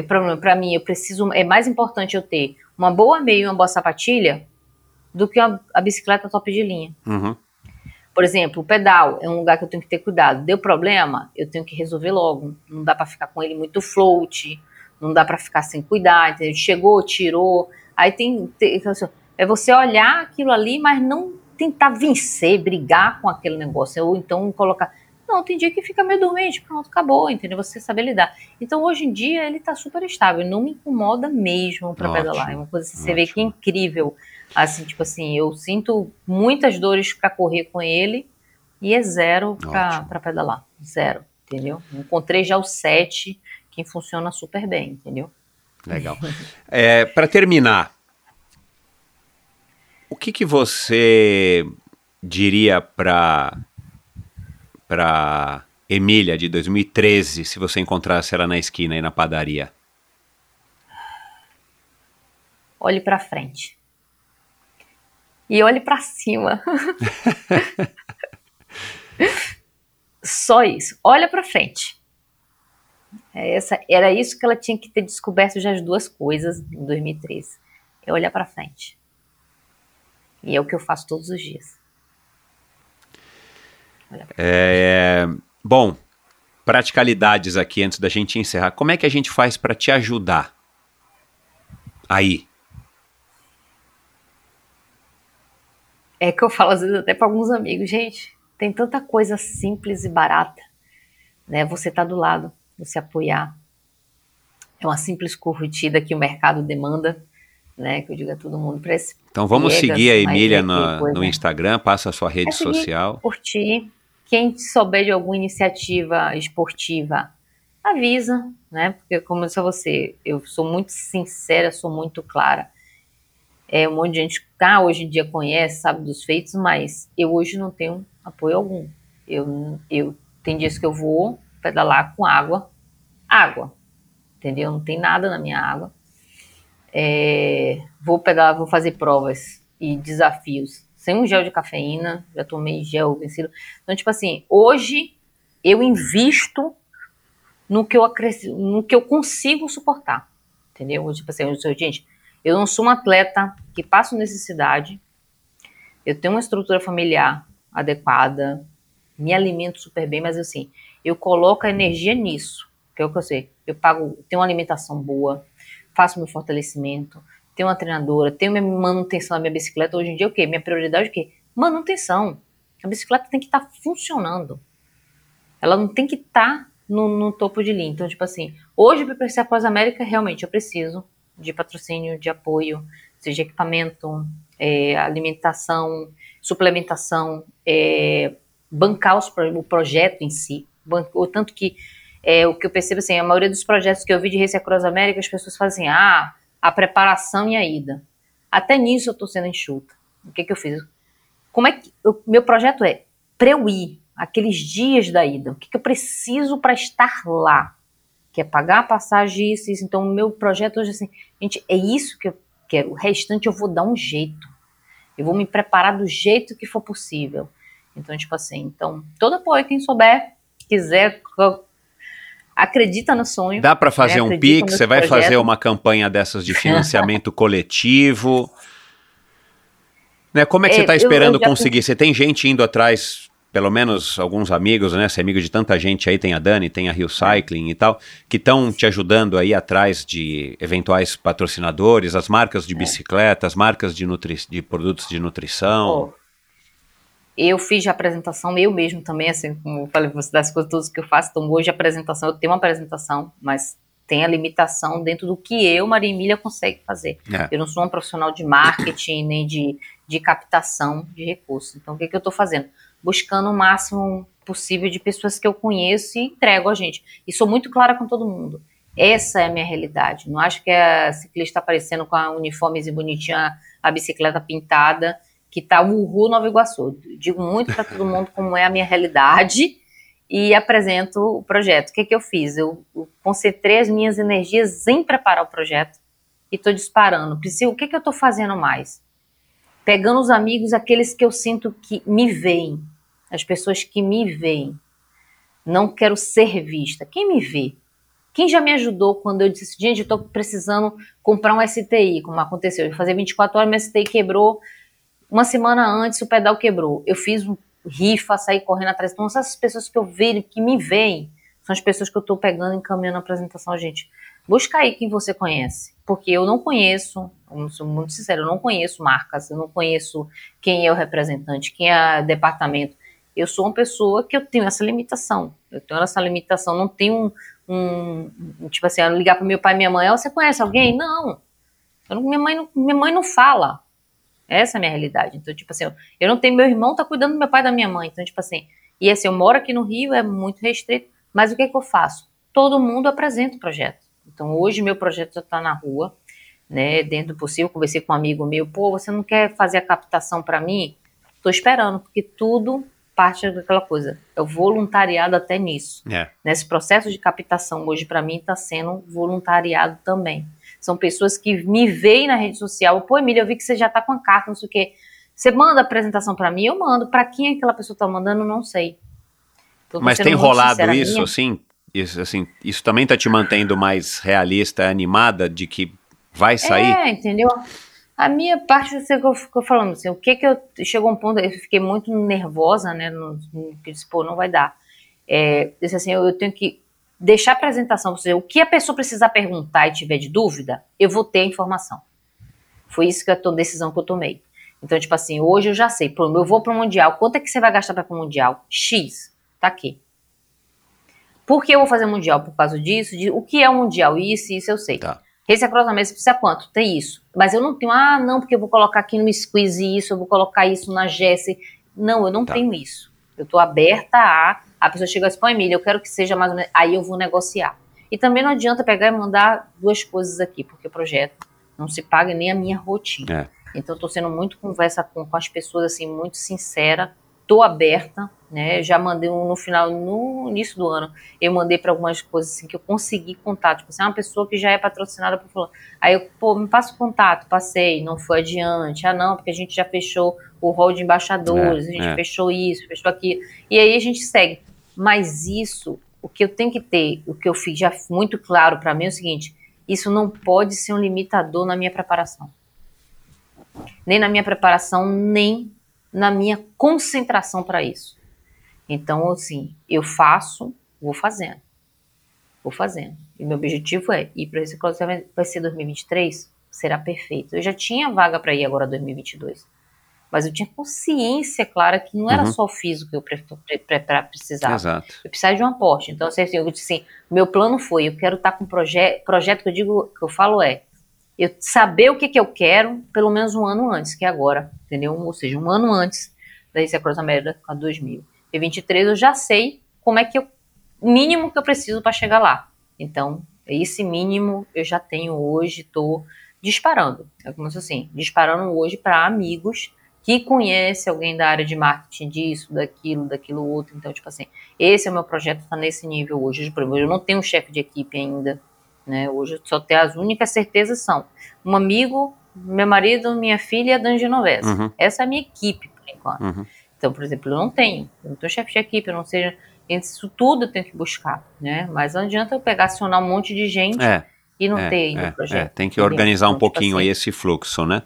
[SPEAKER 1] para mim, eu preciso. É mais importante eu ter uma boa meia e uma boa sapatilha do que a, a bicicleta top de linha.
[SPEAKER 8] Uhum.
[SPEAKER 1] Por exemplo, o pedal é um lugar que eu tenho que ter cuidado. Deu problema, eu tenho que resolver logo. Não dá para ficar com ele muito float, não dá para ficar sem cuidar. Entendeu? Chegou, tirou. Aí tem, tem então, assim, é você olhar aquilo ali, mas não tentar vencer, brigar com aquele negócio, ou então colocar não, tem dia que fica meio dormente, pronto, acabou, entendeu? Você saber lidar. Então, hoje em dia, ele tá super estável, não me incomoda mesmo para pedalar. É uma coisa que você vê que é incrível. Assim, tipo assim, eu sinto muitas dores para correr com ele e é zero para pedalar. Zero, entendeu? Encontrei já o 7, que funciona super bem, entendeu?
[SPEAKER 8] Legal. é, para terminar, o que, que você diria para para Emília de 2013, se você encontrasse ela na esquina e na padaria?
[SPEAKER 1] Olhe para frente. E olhe para cima. Só isso. Olha para frente. É essa, era isso que ela tinha que ter descoberto já as duas coisas em 2013. É olhar para frente. E é o que eu faço todos os dias.
[SPEAKER 8] É, bom, praticalidades aqui antes da gente encerrar. Como é que a gente faz para te ajudar? Aí.
[SPEAKER 1] É que eu falo às vezes até para alguns amigos, gente, tem tanta coisa simples e barata, né? Você tá do lado, você apoiar. É uma simples curtida que o mercado demanda, né? Que eu digo a todo mundo para esse.
[SPEAKER 8] Então vamos seguir a Emília no, no, Instagram, passa a sua rede é seguir, social.
[SPEAKER 1] Curtir, quem souber de alguma iniciativa esportiva, avisa, né? Porque, como eu disse a você, eu sou muito sincera, sou muito clara. É, um monte de gente ah, hoje em dia conhece, sabe dos feitos, mas eu hoje não tenho apoio algum. Eu, eu tem dias que eu vou pedalar com água, água, entendeu? Não tem nada na minha água. É, vou pedalar, vou fazer provas e desafios sem um gel de cafeína, já tomei gel vencido. Então, tipo assim, hoje eu invisto no que eu, acresci, no que eu consigo suportar, entendeu? Tipo assim, eu sou, gente, eu não sou uma atleta que passo necessidade, eu tenho uma estrutura familiar adequada, me alimento super bem, mas assim, eu coloco a energia nisso, que é o que eu sei. Eu pago, tenho uma alimentação boa, faço meu fortalecimento, tenho uma treinadora, tenho minha manutenção da minha bicicleta. Hoje em dia, o quê? Minha prioridade é o quê? Manutenção. A bicicleta tem que estar tá funcionando. Ela não tem que estar tá no, no, topo de linha. Então, tipo assim, hoje para a Pós-América, realmente eu preciso de patrocínio, de apoio, seja equipamento, é, alimentação, suplementação, é, bancar os, o projeto em si. Tanto que é, o que eu percebo assim, a maioria dos projetos que eu vi de Race Across América, as pessoas fazem assim, ah, a preparação e a ida. Até nisso eu estou sendo enxuta. O que, que eu fiz? Como é que o meu projeto é para eu ir aqueles dias da ida? O que, que eu preciso para estar lá? Que é pagar a passagem isso, isso. Então o meu projeto hoje assim, gente, é isso que eu quero. O restante eu vou dar um jeito. Eu vou me preparar do jeito que for possível. Então tipo assim, então todo apoio quem souber quiser acredita no sonho.
[SPEAKER 8] Dá para fazer né? um PIX? Você vai fazer uma campanha dessas de financiamento coletivo? Né, como é que é, você está esperando eu, eu conseguir? Você tem gente indo atrás, pelo menos alguns amigos, né? Você é amigo de tanta gente aí, tem a Dani, tem a Rio Cycling e tal, que estão te ajudando aí atrás de eventuais patrocinadores, as marcas de é. bicicleta, as marcas de, nutri de produtos de nutrição. Oh,
[SPEAKER 1] eu fiz a apresentação, eu mesmo também, assim, como eu falei você das coisas todas que eu faço, então hoje a apresentação, eu tenho uma apresentação, mas tem a limitação dentro do que eu, Maria Emília, consegue fazer. É. Eu não sou uma profissional de marketing, nem de, de captação de recursos. Então, o que, que eu estou fazendo? Buscando o máximo possível de pessoas que eu conheço e entrego a gente. E sou muito clara com todo mundo. Essa é a minha realidade. Não acho que a ciclista aparecendo com a uniformezinha bonitinha, a bicicleta pintada, que tá o Uhu Nova Iguaçu. Digo muito para todo mundo como é a minha realidade e apresento o projeto. O que, que eu fiz? Eu, eu concentrei as minhas energias em preparar o projeto e estou disparando. Priscila, o que, que eu estou fazendo mais? Pegando os amigos, aqueles que eu sinto que me veem, as pessoas que me veem. Não quero ser vista. Quem me vê? Quem já me ajudou quando eu disse, gente, eu estou precisando comprar um STI, como aconteceu. Eu fazer 24 horas, meu STI quebrou, uma semana antes o pedal quebrou. Eu fiz um rifa, saí correndo atrás. Então, essas pessoas que eu vejo, que me veem, são as pessoas que eu estou pegando e encaminhando a apresentação, gente. Busca aí quem você conhece. Porque eu não conheço, eu sou muito sincero, eu não conheço marcas, eu não conheço quem é o representante, quem é o departamento. Eu sou uma pessoa que eu tenho essa limitação. Eu tenho essa limitação, não tenho um, um tipo assim, ligar para meu pai e minha mãe, oh, você conhece alguém? Não. não minha, mãe não minha mãe não fala. Essa é a minha realidade. Então, tipo assim, eu não tenho meu irmão tá cuidando do meu pai e da minha mãe. Então, tipo assim, e assim, eu moro aqui no Rio, é muito restrito, mas o que, é que eu faço? Todo mundo apresenta o projeto. Então, hoje meu projeto já está na rua, né, dentro do possível. Conversei com um amigo meu, pô, você não quer fazer a captação para mim? Estou esperando, porque tudo parte daquela coisa. É voluntariado até nisso. É. Nesse processo de captação hoje, para mim, está sendo voluntariado também. São pessoas que me veem na rede social. Pô, Emília, eu vi que você já está com a carta, não sei o quê. Você manda a apresentação para mim? Eu mando. Para quem aquela pessoa está mandando, não sei.
[SPEAKER 8] Mas tem rolado isso, minha. assim? Isso, assim? isso também está te mantendo mais realista, animada de que vai sair?
[SPEAKER 1] É, entendeu? A minha parte, você que eu fico falando, assim, o que que eu. Chegou um ponto, eu fiquei muito nervosa, né? No, no, pô, não vai dar. É, disse assim, eu, eu tenho que deixar a apresentação para você, o que a pessoa precisar perguntar e tiver de dúvida, eu vou ter a informação. Foi isso que a decisão que eu tomei. Então, tipo assim, hoje eu já sei, eu vou para o Mundial, quanto é que você vai gastar para o Mundial? X, tá aqui. Por que eu vou fazer Mundial? Por causa disso, de, o que é o Mundial? Isso, isso eu sei. Tá. Esse acrossamento precisa quanto? Tem isso. Mas eu não tenho, ah, não, porque eu vou colocar aqui no squeeze isso, eu vou colocar isso na Jesse. Não, eu não tá. tenho isso. Eu estou aberta a. A pessoa chega assim, pô, Emília, eu quero que seja mais ou menos. Aí eu vou negociar. E também não adianta pegar e mandar duas coisas aqui, porque o projeto não se paga nem a minha rotina.
[SPEAKER 8] É.
[SPEAKER 1] Então, estou sendo muito conversa com, com as pessoas, assim, muito sincera. Estou aberta, né? Já mandei um no final, no início do ano, eu mandei para algumas coisas assim que eu consegui contato. Tipo assim, uma pessoa que já é patrocinada por fulano. Aí eu, pô, me passa o contato, passei, não foi adiante. Ah, não, porque a gente já fechou o rol de embaixadores,
[SPEAKER 8] É,
[SPEAKER 1] a gente
[SPEAKER 8] é.
[SPEAKER 1] fechou isso, fechou aquilo. E aí a gente segue. Mas isso, o que eu tenho que ter, o que eu fiz já muito claro para mim é o seguinte: isso não pode ser um limitador na minha preparação. Nem na minha preparação, nem na minha concentração para isso. Então, assim, eu faço, vou fazendo. Vou fazendo. E meu objetivo é ir para esse crossover, vai ser 2023, será perfeito. Eu já tinha vaga para ir agora 2022. Mas eu tinha consciência clara que não era
[SPEAKER 8] Uhum.
[SPEAKER 1] só o físico que eu pre- pre- pre- pre- precisava.
[SPEAKER 8] Exato.
[SPEAKER 1] Eu precisava de um aporte. Então, assim, eu disse assim, meu plano foi, eu quero estar com um proje projeto que eu digo, que eu falo é, eu saber o que, que eu quero pelo menos um ano antes, que é agora, entendeu? Ou seja, um ano antes da Receita Cross América 2023, eu já sei como é que eu, mínimo que eu preciso para chegar lá. Então, esse mínimo eu já tenho hoje, estou disparando. É como se assim, disparando hoje para amigos que conhece alguém da área de marketing disso, daquilo, daquilo outro. Então, tipo assim, esse é o meu projeto, está nesse nível hoje. Por exemplo, eu não tenho um chefe de equipe ainda, né? Hoje só tenho as únicas certezas são um amigo, meu marido, minha filha e a Dani Genovese.
[SPEAKER 8] Uhum.
[SPEAKER 1] Essa é a minha equipe, por enquanto.
[SPEAKER 8] Uhum.
[SPEAKER 1] Então, por exemplo, eu não tenho, eu não tenho chefe de equipe, eu não seja. Isso tudo eu tenho que buscar, né? Mas não adianta eu pegar, acionar um monte de gente
[SPEAKER 8] É,
[SPEAKER 1] e não
[SPEAKER 8] é,
[SPEAKER 1] ter ainda
[SPEAKER 8] é,
[SPEAKER 1] o projeto.
[SPEAKER 8] é, tem que
[SPEAKER 1] entendeu?
[SPEAKER 8] organizar um
[SPEAKER 1] Então, tipo
[SPEAKER 8] pouquinho
[SPEAKER 1] assim,
[SPEAKER 8] aí esse fluxo, né?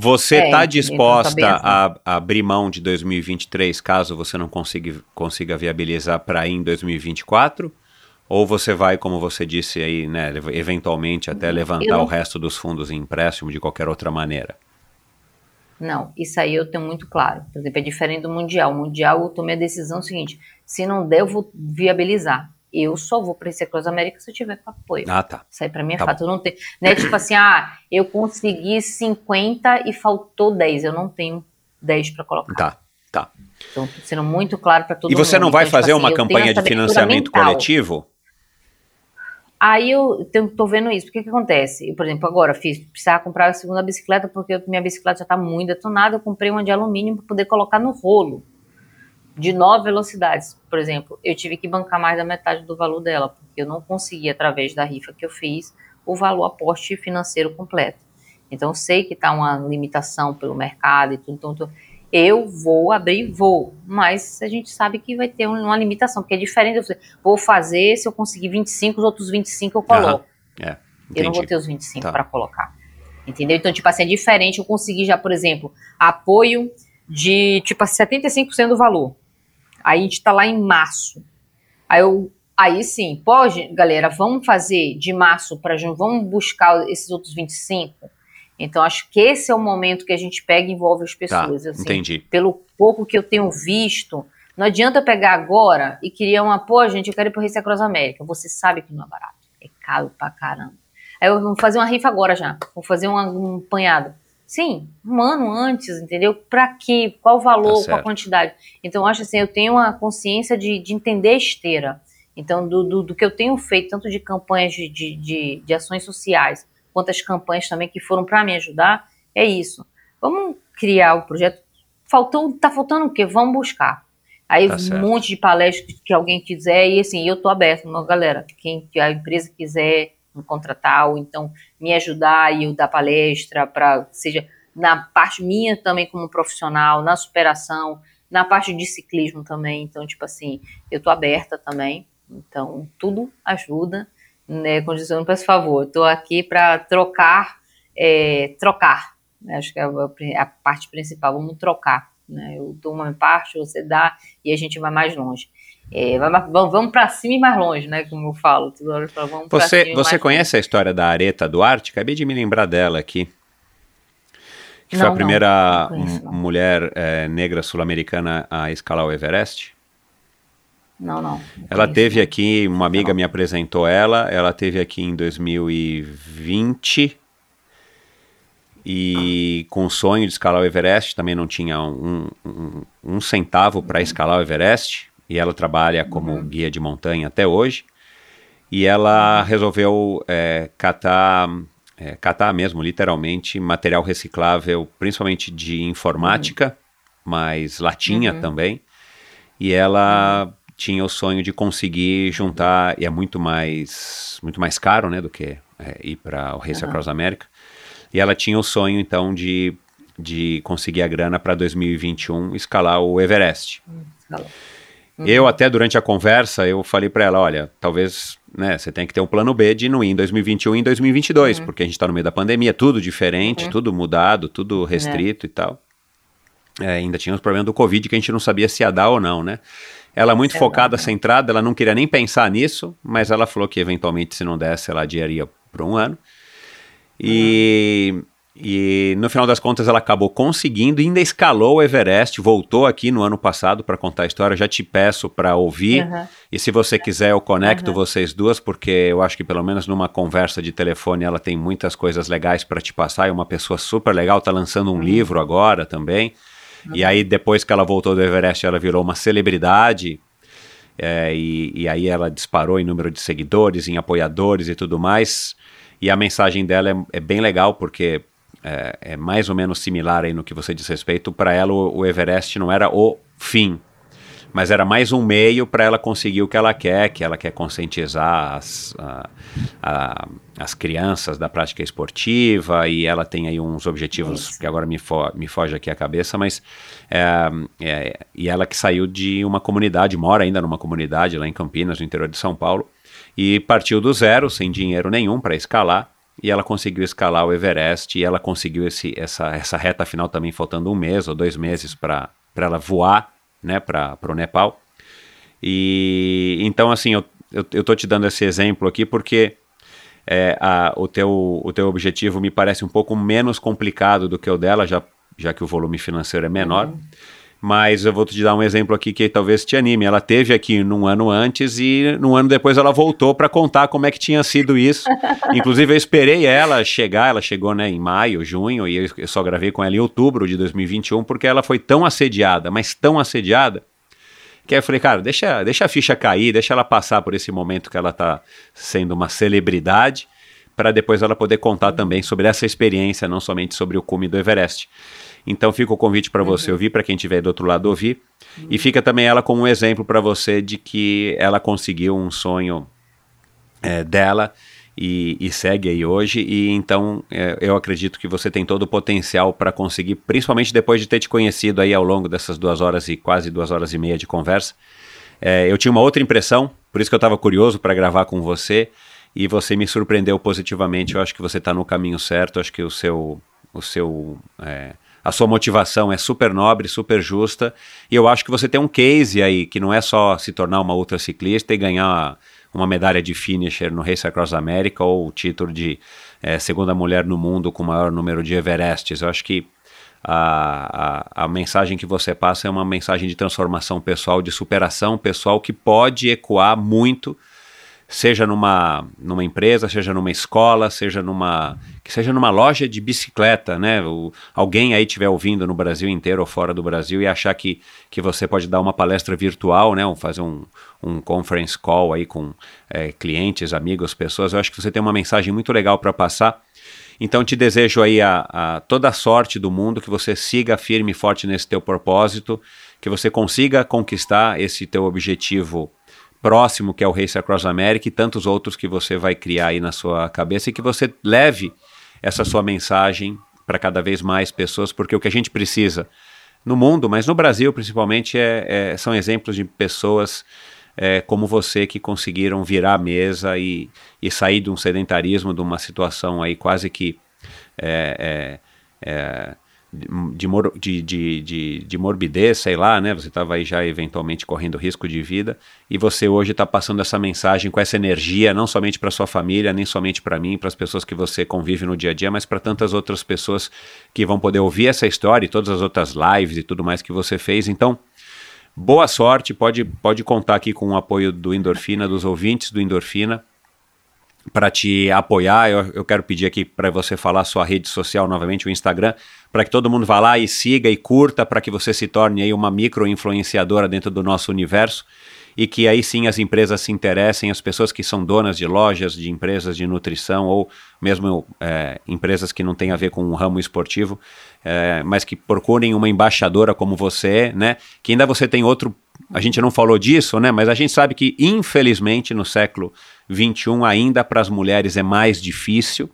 [SPEAKER 8] Você
[SPEAKER 1] É,
[SPEAKER 8] está
[SPEAKER 1] então
[SPEAKER 8] disposta a, a abrir mão de 2023 caso você não consiga, consiga viabilizar para ir em 2024? Ou você vai, como você disse aí, né, eventualmente até levantar
[SPEAKER 1] não-
[SPEAKER 8] o resto dos fundos em empréstimo de qualquer outra maneira?
[SPEAKER 1] Não, isso aí eu tenho muito claro. Por exemplo, é diferente do Mundial. O Mundial eu tomei a decisão seguinte: se não der, eu vou viabilizar. Eu só vou para esse Cross América se eu tiver com apoio.
[SPEAKER 8] Ah, tá.
[SPEAKER 1] Isso aí pra mim é
[SPEAKER 8] Tá
[SPEAKER 1] fato. Eu não tenho. Não é tipo assim, ah, eu consegui 50 e faltou 10. Eu não tenho 10 para colocar.
[SPEAKER 8] Tá, tá.
[SPEAKER 1] Então, sendo muito claro para todo
[SPEAKER 8] E
[SPEAKER 1] mundo.
[SPEAKER 8] você não vai
[SPEAKER 1] Então, tipo
[SPEAKER 8] fazer
[SPEAKER 1] assim,
[SPEAKER 8] uma
[SPEAKER 1] tenho
[SPEAKER 8] campanha de financiamento
[SPEAKER 1] mental.
[SPEAKER 8] coletivo?
[SPEAKER 1] Aí eu tô vendo isso. Porque que acontece? Eu, por exemplo, agora fiz, precisava comprar a segunda bicicleta porque minha bicicleta já tá muito detonada. Eu comprei uma de alumínio para poder colocar no rolo de nove velocidades. Por exemplo, eu tive que bancar mais da metade do valor dela, porque eu não consegui, através da rifa que eu fiz, o valor aporte financeiro completo. Então, eu sei que tá uma limitação pelo mercado e tudo. Então, tô- eu vou abrir, vou. Mas a gente sabe que vai ter um- uma limitação, porque é diferente. Eu vou fazer, se eu conseguir 25, os outros 25 eu coloco.
[SPEAKER 8] É,
[SPEAKER 1] Eu não vou ter os 25
[SPEAKER 8] Tá.
[SPEAKER 1] para colocar. Entendeu? Então, tipo assim, é diferente. Eu consegui já, por exemplo, apoio de, tipo, 75% do valor. Aí a gente tá lá em março. Aí eu. Aí sim, pode, galera, vamos fazer de março para junho, vamos buscar esses outros 25? Então, acho que esse é o momento que a gente pega e envolve as
[SPEAKER 8] Tá,
[SPEAKER 1] pessoas. assim,
[SPEAKER 8] entendi.
[SPEAKER 1] pelo pouco que eu tenho visto, não adianta pegar agora e criar uma, pô, gente, eu quero ir pro Race Across América. Você sabe que não é barato. É caro pra caramba. Aí eu vou fazer uma rifa agora já. Vou fazer uma- um apanhado. Sim, um ano antes, entendeu? Pra quê? Qual o
[SPEAKER 8] Tá
[SPEAKER 1] valor, qual
[SPEAKER 8] certo.
[SPEAKER 1] a quantidade? Então, eu acho assim, eu tenho uma consciência de, de entender a esteira. Então, do, do, do que eu tenho feito, tanto de campanhas de, de, de, de ações sociais, quanto as campanhas também que foram para me ajudar, é isso. Vamos criar o projeto. Faltou, tá faltando o quê? Vamos buscar. Aí
[SPEAKER 8] Tá
[SPEAKER 1] um
[SPEAKER 8] certo.
[SPEAKER 1] monte de palestras que alguém quiser, e assim, eu tô aberto, galera, quem que a empresa quiser me contratar, ou então me ajudar e eu dar palestra para seja na parte minha também como profissional, na superação, na parte de ciclismo também. Então, tipo assim, eu tô aberta também. Então, tudo ajuda, né? Eu não peço favor, tô aqui para trocar, é, trocar. né? Acho que é a, a parte principal, vamos trocar. Né? Eu dou uma parte, você dá, e a gente vai mais longe. É, vamos vamos para cima e mais longe, né? Como eu falo, toda hora eu falo, vamos pra
[SPEAKER 8] Você,
[SPEAKER 1] cima
[SPEAKER 8] você conhece a história da Areta Duarte? Acabei de me lembrar dela aqui. Que foi
[SPEAKER 1] Não,
[SPEAKER 8] a
[SPEAKER 1] não,
[SPEAKER 8] primeira
[SPEAKER 1] não conheço, não.
[SPEAKER 8] m- mulher eh, negra sul-americana a escalar o Everest.
[SPEAKER 1] Não, não.
[SPEAKER 8] Ela
[SPEAKER 1] conheço,
[SPEAKER 8] teve aqui, uma amiga
[SPEAKER 1] Não.
[SPEAKER 8] me apresentou ela, ela teve aqui em 2020. e com o sonho de escalar o Everest, também não tinha um, um, um centavo para escalar o Everest, e ela trabalha como guia de montanha até hoje. E ela resolveu é, catar, é, catar mesmo, literalmente, material reciclável, principalmente de informática, mas latinha
[SPEAKER 1] Uhum.
[SPEAKER 8] também. E ela tinha o sonho de conseguir juntar, e é muito mais, muito mais caro né, do que é, ir para o Race Across America. E ela tinha o sonho, então, de, de conseguir a grana para 2021 escalar o Everest.
[SPEAKER 1] Escalou.
[SPEAKER 8] Eu até durante a conversa, eu falei para ela, olha, talvez, né, você tem que ter um plano B de não ir em 2021 e em 2022, porque a gente está no meio da pandemia, tudo diferente, tudo mudado, tudo restrito e tal. É, ainda tinha os problemas do Covid que a gente não sabia se ia dar ou não, né? Ela muito focada, centrada, ela não queria nem pensar nisso, mas ela falou que eventualmente se não desse, ela adiaria por um ano. E, e no final das contas ela acabou conseguindo, ainda escalou o Everest, voltou aqui no ano passado para contar a história. Já te peço para ouvir.
[SPEAKER 1] Uhum.
[SPEAKER 8] E se você quiser, eu conecto vocês duas, porque eu acho que pelo menos numa conversa de telefone ela tem muitas coisas legais para te passar. É uma pessoa super legal, tá lançando um livro agora também. E aí, depois que ela voltou do Everest, ela virou uma celebridade. É, e, e aí ela disparou em número de seguidores, em apoiadores e tudo mais. E a mensagem dela é, é bem legal, porque é, é mais ou menos similar aí no que você diz respeito. Para ela, o, o Everest não era o fim, mas era mais um meio para ela conseguir o que ela quer, que ela quer conscientizar as, a- a- as crianças da prática esportiva, e ela tem aí uns objetivos que agora me, fo me foge aqui a cabeça, mas é, é, e ela que saiu de uma comunidade, mora ainda numa comunidade lá em Campinas, no interior de São Paulo, e partiu do zero, sem dinheiro nenhum para escalar, e ela conseguiu escalar o Everest, e ela conseguiu esse, essa, essa reta final também faltando um mês ou dois meses para ela voar né, para o Nepal. E então, assim, eu, eu, eu tô te dando esse exemplo aqui porque é, a, o, teu, o teu objetivo me parece um pouco menos complicado do que o dela, já, já que o volume financeiro é menor. Mas eu vou te dar um exemplo aqui que talvez te anime. Ela teve aqui num ano antes e num ano depois ela voltou para contar como é que tinha sido isso. Inclusive eu esperei ela chegar, ela chegou né, em maio, junho, e eu, só gravei com ela em outubro de 2021, porque ela foi tão assediada, mas tão assediada, que aí eu falei, cara, deixa, deixa a ficha cair, deixa ela passar por esse momento que ela tá sendo uma celebridade, para depois ela poder contar também sobre essa experiência, não somente sobre o cume do Everest. Então fica o convite para você ouvir, para quem estiver do outro lado ouvir. E fica também ela como um exemplo para você de que ela conseguiu um sonho é, dela e, e segue aí hoje. E então é, eu acredito que você tem todo o potencial para conseguir, principalmente depois de ter te conhecido aí ao longo dessas duas horas e quase duas horas e meia de conversa. É, eu tinha uma outra impressão, por isso que eu estava curioso para gravar com você. E você me surpreendeu positivamente. Eu acho que você está no caminho certo. Eu acho que o seu, o seu, é, a sua motivação é super nobre, super justa. E eu acho que você tem um case aí que não é só se tornar uma ultra ciclista e ganhar uma medalha de finisher no Race Across America ou o título de é, segunda mulher no mundo com o maior número de Everestes. Eu acho que a, a, a mensagem que você passa é uma mensagem de transformação pessoal, de superação pessoal que pode ecoar muito seja numa, numa empresa, seja numa escola, seja numa que seja numa loja de bicicleta, né? O, alguém aí estiver ouvindo no Brasil inteiro ou fora do Brasil e achar que, que você pode dar uma palestra virtual, né? Fazer um, um conference call aí com é, clientes, amigos, pessoas. Eu acho que você tem uma mensagem muito legal para passar. Então te desejo aí a, a toda a sorte do mundo, que você siga firme e forte nesse teu propósito, que você consiga conquistar esse teu objetivo próximo, que é o Race Across America, e tantos outros que você vai criar aí na sua cabeça, e que você leve essa sua mensagem para cada vez mais pessoas, porque o que a gente precisa no mundo, mas no Brasil principalmente, é, é, são exemplos de pessoas é, como você que conseguiram virar a mesa e, e sair de um sedentarismo, de uma situação aí quase que é, é, de, mor de, de, de, de, morbidez, sei lá, né? Você estava aí já eventualmente correndo risco de vida e você hoje está passando essa mensagem com essa energia, não somente para sua família, nem somente para mim, para as pessoas que você convive no dia a dia, mas para tantas outras pessoas que vão poder ouvir essa história e todas as outras lives e tudo mais que você fez. Então, boa sorte, pode, pode contar aqui com o apoio do Endorfina, dos ouvintes do Endorfina, para te apoiar. Eu, eu quero pedir aqui para você falar sua rede social novamente, o Instagram, para que todo mundo vá lá e siga e curta, para que você se torne aí uma micro influenciadora dentro do nosso universo e que aí sim as empresas se interessem, as pessoas que são donas de lojas, de empresas de nutrição ou mesmo é, empresas que não têm a ver com o ramo esportivo, é, mas que procurem uma embaixadora como você, né? Que ainda você tem outro. A gente não falou disso, né? Mas a gente sabe que, infelizmente, no século XXI, ainda para as mulheres é mais difícil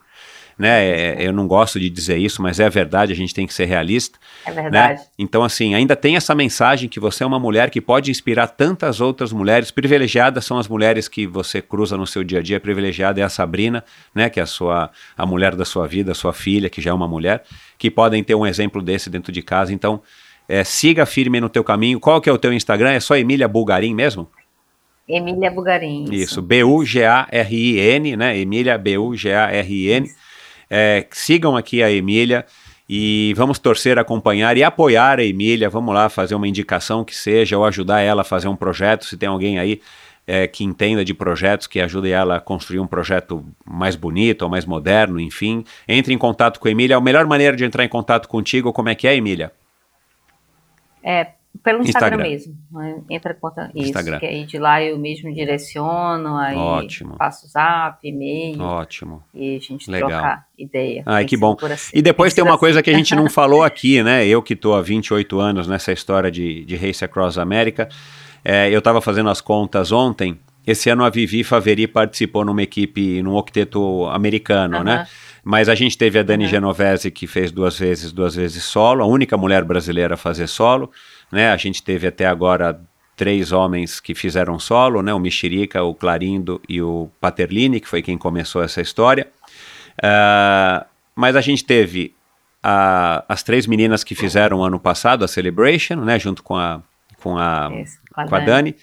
[SPEAKER 8] né? É, eu não gosto de dizer isso, mas é verdade, a gente tem que ser realista.
[SPEAKER 1] É verdade.
[SPEAKER 8] Né? Então, assim, ainda tem essa mensagem que você é uma mulher que pode inspirar tantas outras mulheres. Privilegiadas são as mulheres que você cruza no seu dia a dia. Privilegiada é a Sabrina, né? Que é a sua a mulher da sua vida, a sua filha, que já é uma mulher, que podem ter um exemplo desse dentro de casa. Então, é, siga firme no teu caminho. Qual que é o teu Instagram? É só Emília Bulgarim mesmo?
[SPEAKER 1] Emília Bulgarim.
[SPEAKER 8] Isso, isso B-U-G-A-R-I-N, né? Emília B-U-G-A-R-I-N. É, sigam aqui a Emília e vamos torcer, acompanhar e apoiar a Emília. Vamos lá fazer uma indicação que seja ou ajudar ela a fazer um projeto. Se tem alguém aí é, que entenda de projetos, que ajude ela a construir um projeto mais bonito ou mais moderno, enfim, entre em contato com a Emília. A melhor maneira de entrar em contato contigo, como é que é, Emília?
[SPEAKER 1] É, pelo Instagram, Instagram. mesmo. Né? Entra conta isso, Instagram. que aí de lá eu mesmo direciono, aí Ótimo. passo zap, e-mail.
[SPEAKER 8] Ótimo.
[SPEAKER 1] E a gente Legal. troca ideia.
[SPEAKER 8] Ai, que bom. Assim. E depois tem uma coisa que a gente não falou aqui, né? Eu que estou há 28 anos nessa história de, de Race Across America, é, eu estava fazendo as contas ontem, esse ano a Vivi Faveri participou numa equipe, num octeto americano, né? Mas a gente teve a Dani Genovese, que fez duas vezes, duas vezes solo, a única mulher brasileira a fazer solo. Né? A gente teve até agora três homens que fizeram solo, né? O Mexerica, o Clarindo e o Paterlini, que foi quem começou essa história. Uh, mas a gente teve a, as três meninas que fizeram ano passado a Celebration, né? Junto com a com a, Isso, com a, com a Dani. Dani.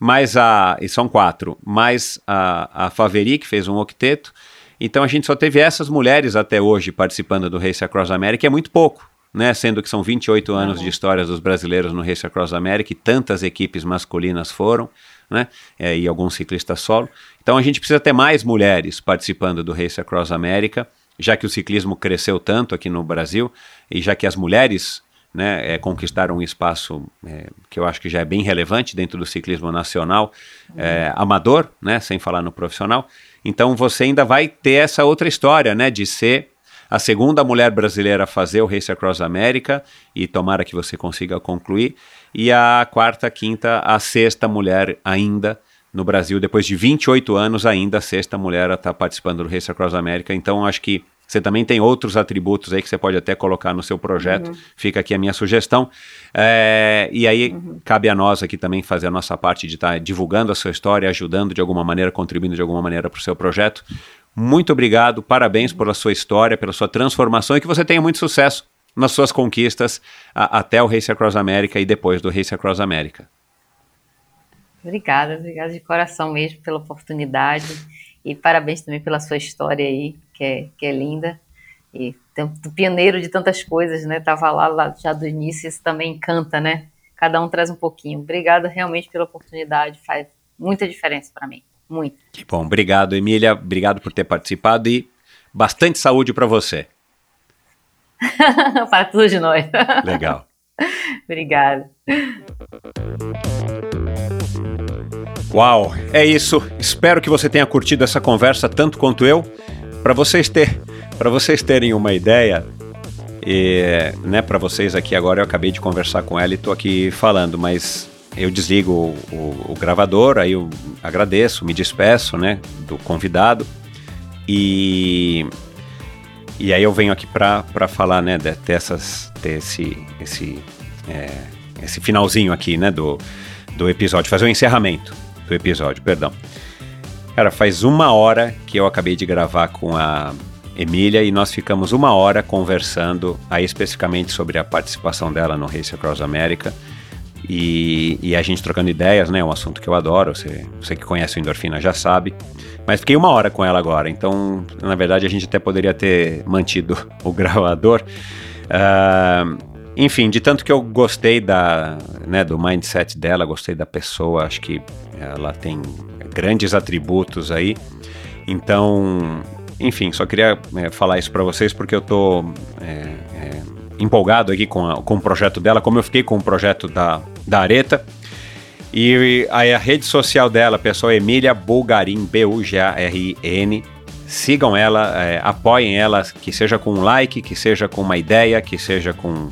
[SPEAKER 8] Mais a e são quatro, mais a, a Faveri que fez um octeto. Então a gente só teve essas mulheres até hoje participando do Race Across America, é muito pouco né? Sendo que são 28 anos de história dos brasileiros no Race Across America e tantas equipes masculinas foram, né? É, e alguns ciclistas solo. Então a gente precisa ter mais mulheres participando do Race Across America, já que o ciclismo cresceu tanto aqui no Brasil e já que as mulheres né, é, conquistaram um espaço é, que eu acho que já é bem relevante dentro do ciclismo nacional, é, amador, né, sem falar no profissional. Então você ainda vai ter essa outra história, né, de ser a segunda mulher brasileira a fazer o Race Across America, e tomara que você consiga concluir, e a quarta, quinta, a sexta mulher ainda no Brasil, depois de 28 anos, ainda a sexta mulher a estar tá participando do Race Across America. Então, acho que você também tem outros atributos aí que você pode até colocar no seu projeto. Uhum. Fica aqui a minha sugestão. É, e aí uhum. cabe a nós aqui também fazer a nossa parte de estar tá divulgando a sua história, ajudando de alguma maneira, contribuindo de alguma maneira para o seu projeto. Muito obrigado, parabéns pela sua história, pela sua transformação e que você tenha muito sucesso nas suas conquistas a, até o Race Across America e depois do Race Across America.
[SPEAKER 1] Obrigada, obrigada de coração mesmo pela oportunidade e parabéns também pela sua história aí, que é, que é linda e do pioneiro de tantas coisas, né? Tava lá, lá já do início, isso também encanta, né? Cada um traz um pouquinho. Obrigada realmente pela oportunidade, faz muita diferença para mim. Muito.
[SPEAKER 8] Que bom. Obrigado, Emília. Obrigado por ter participado e bastante saúde para você.
[SPEAKER 1] para todos de nós.
[SPEAKER 8] Legal.
[SPEAKER 1] Obrigada.
[SPEAKER 8] Uau, é isso. Espero que você tenha curtido essa conversa tanto quanto eu. Para vocês ter, para vocês terem uma ideia, e, né, para vocês aqui agora eu acabei de conversar com ela e estou aqui falando, mas eu desligo o, o, o, gravador, aí eu agradeço, me despeço, né, do convidado e e aí eu venho aqui para falar, né, de, dessas, desse esse é, esse finalzinho aqui, né, do, do episódio, fazer o encerramento do episódio, perdão. Cara, faz uma hora que eu acabei de gravar com a Emília e nós ficamos uma hora conversando aí especificamente sobre a participação dela no Race Across America e, e, a gente trocando ideias, né? É um assunto que eu adoro, você, você que conhece o Endorfina já sabe. Mas fiquei uma hora com ela agora, então, na verdade, a gente até poderia ter mantido o gravador. Uh, enfim, de tanto que eu gostei da, né, do mindset dela, gostei da pessoa, acho que ela tem grandes atributos aí. Então, enfim, só queria é, falar isso para vocês porque eu tô é, é, empolgado aqui com, a, com o projeto dela, como eu fiquei com o projeto da, da Areta. E a rede social dela, pessoal, Emília Bulgarin, B-U-G-A-R-I-N. Sigam ela, é, apoiem ela, que seja com um like, que seja com uma ideia, que seja com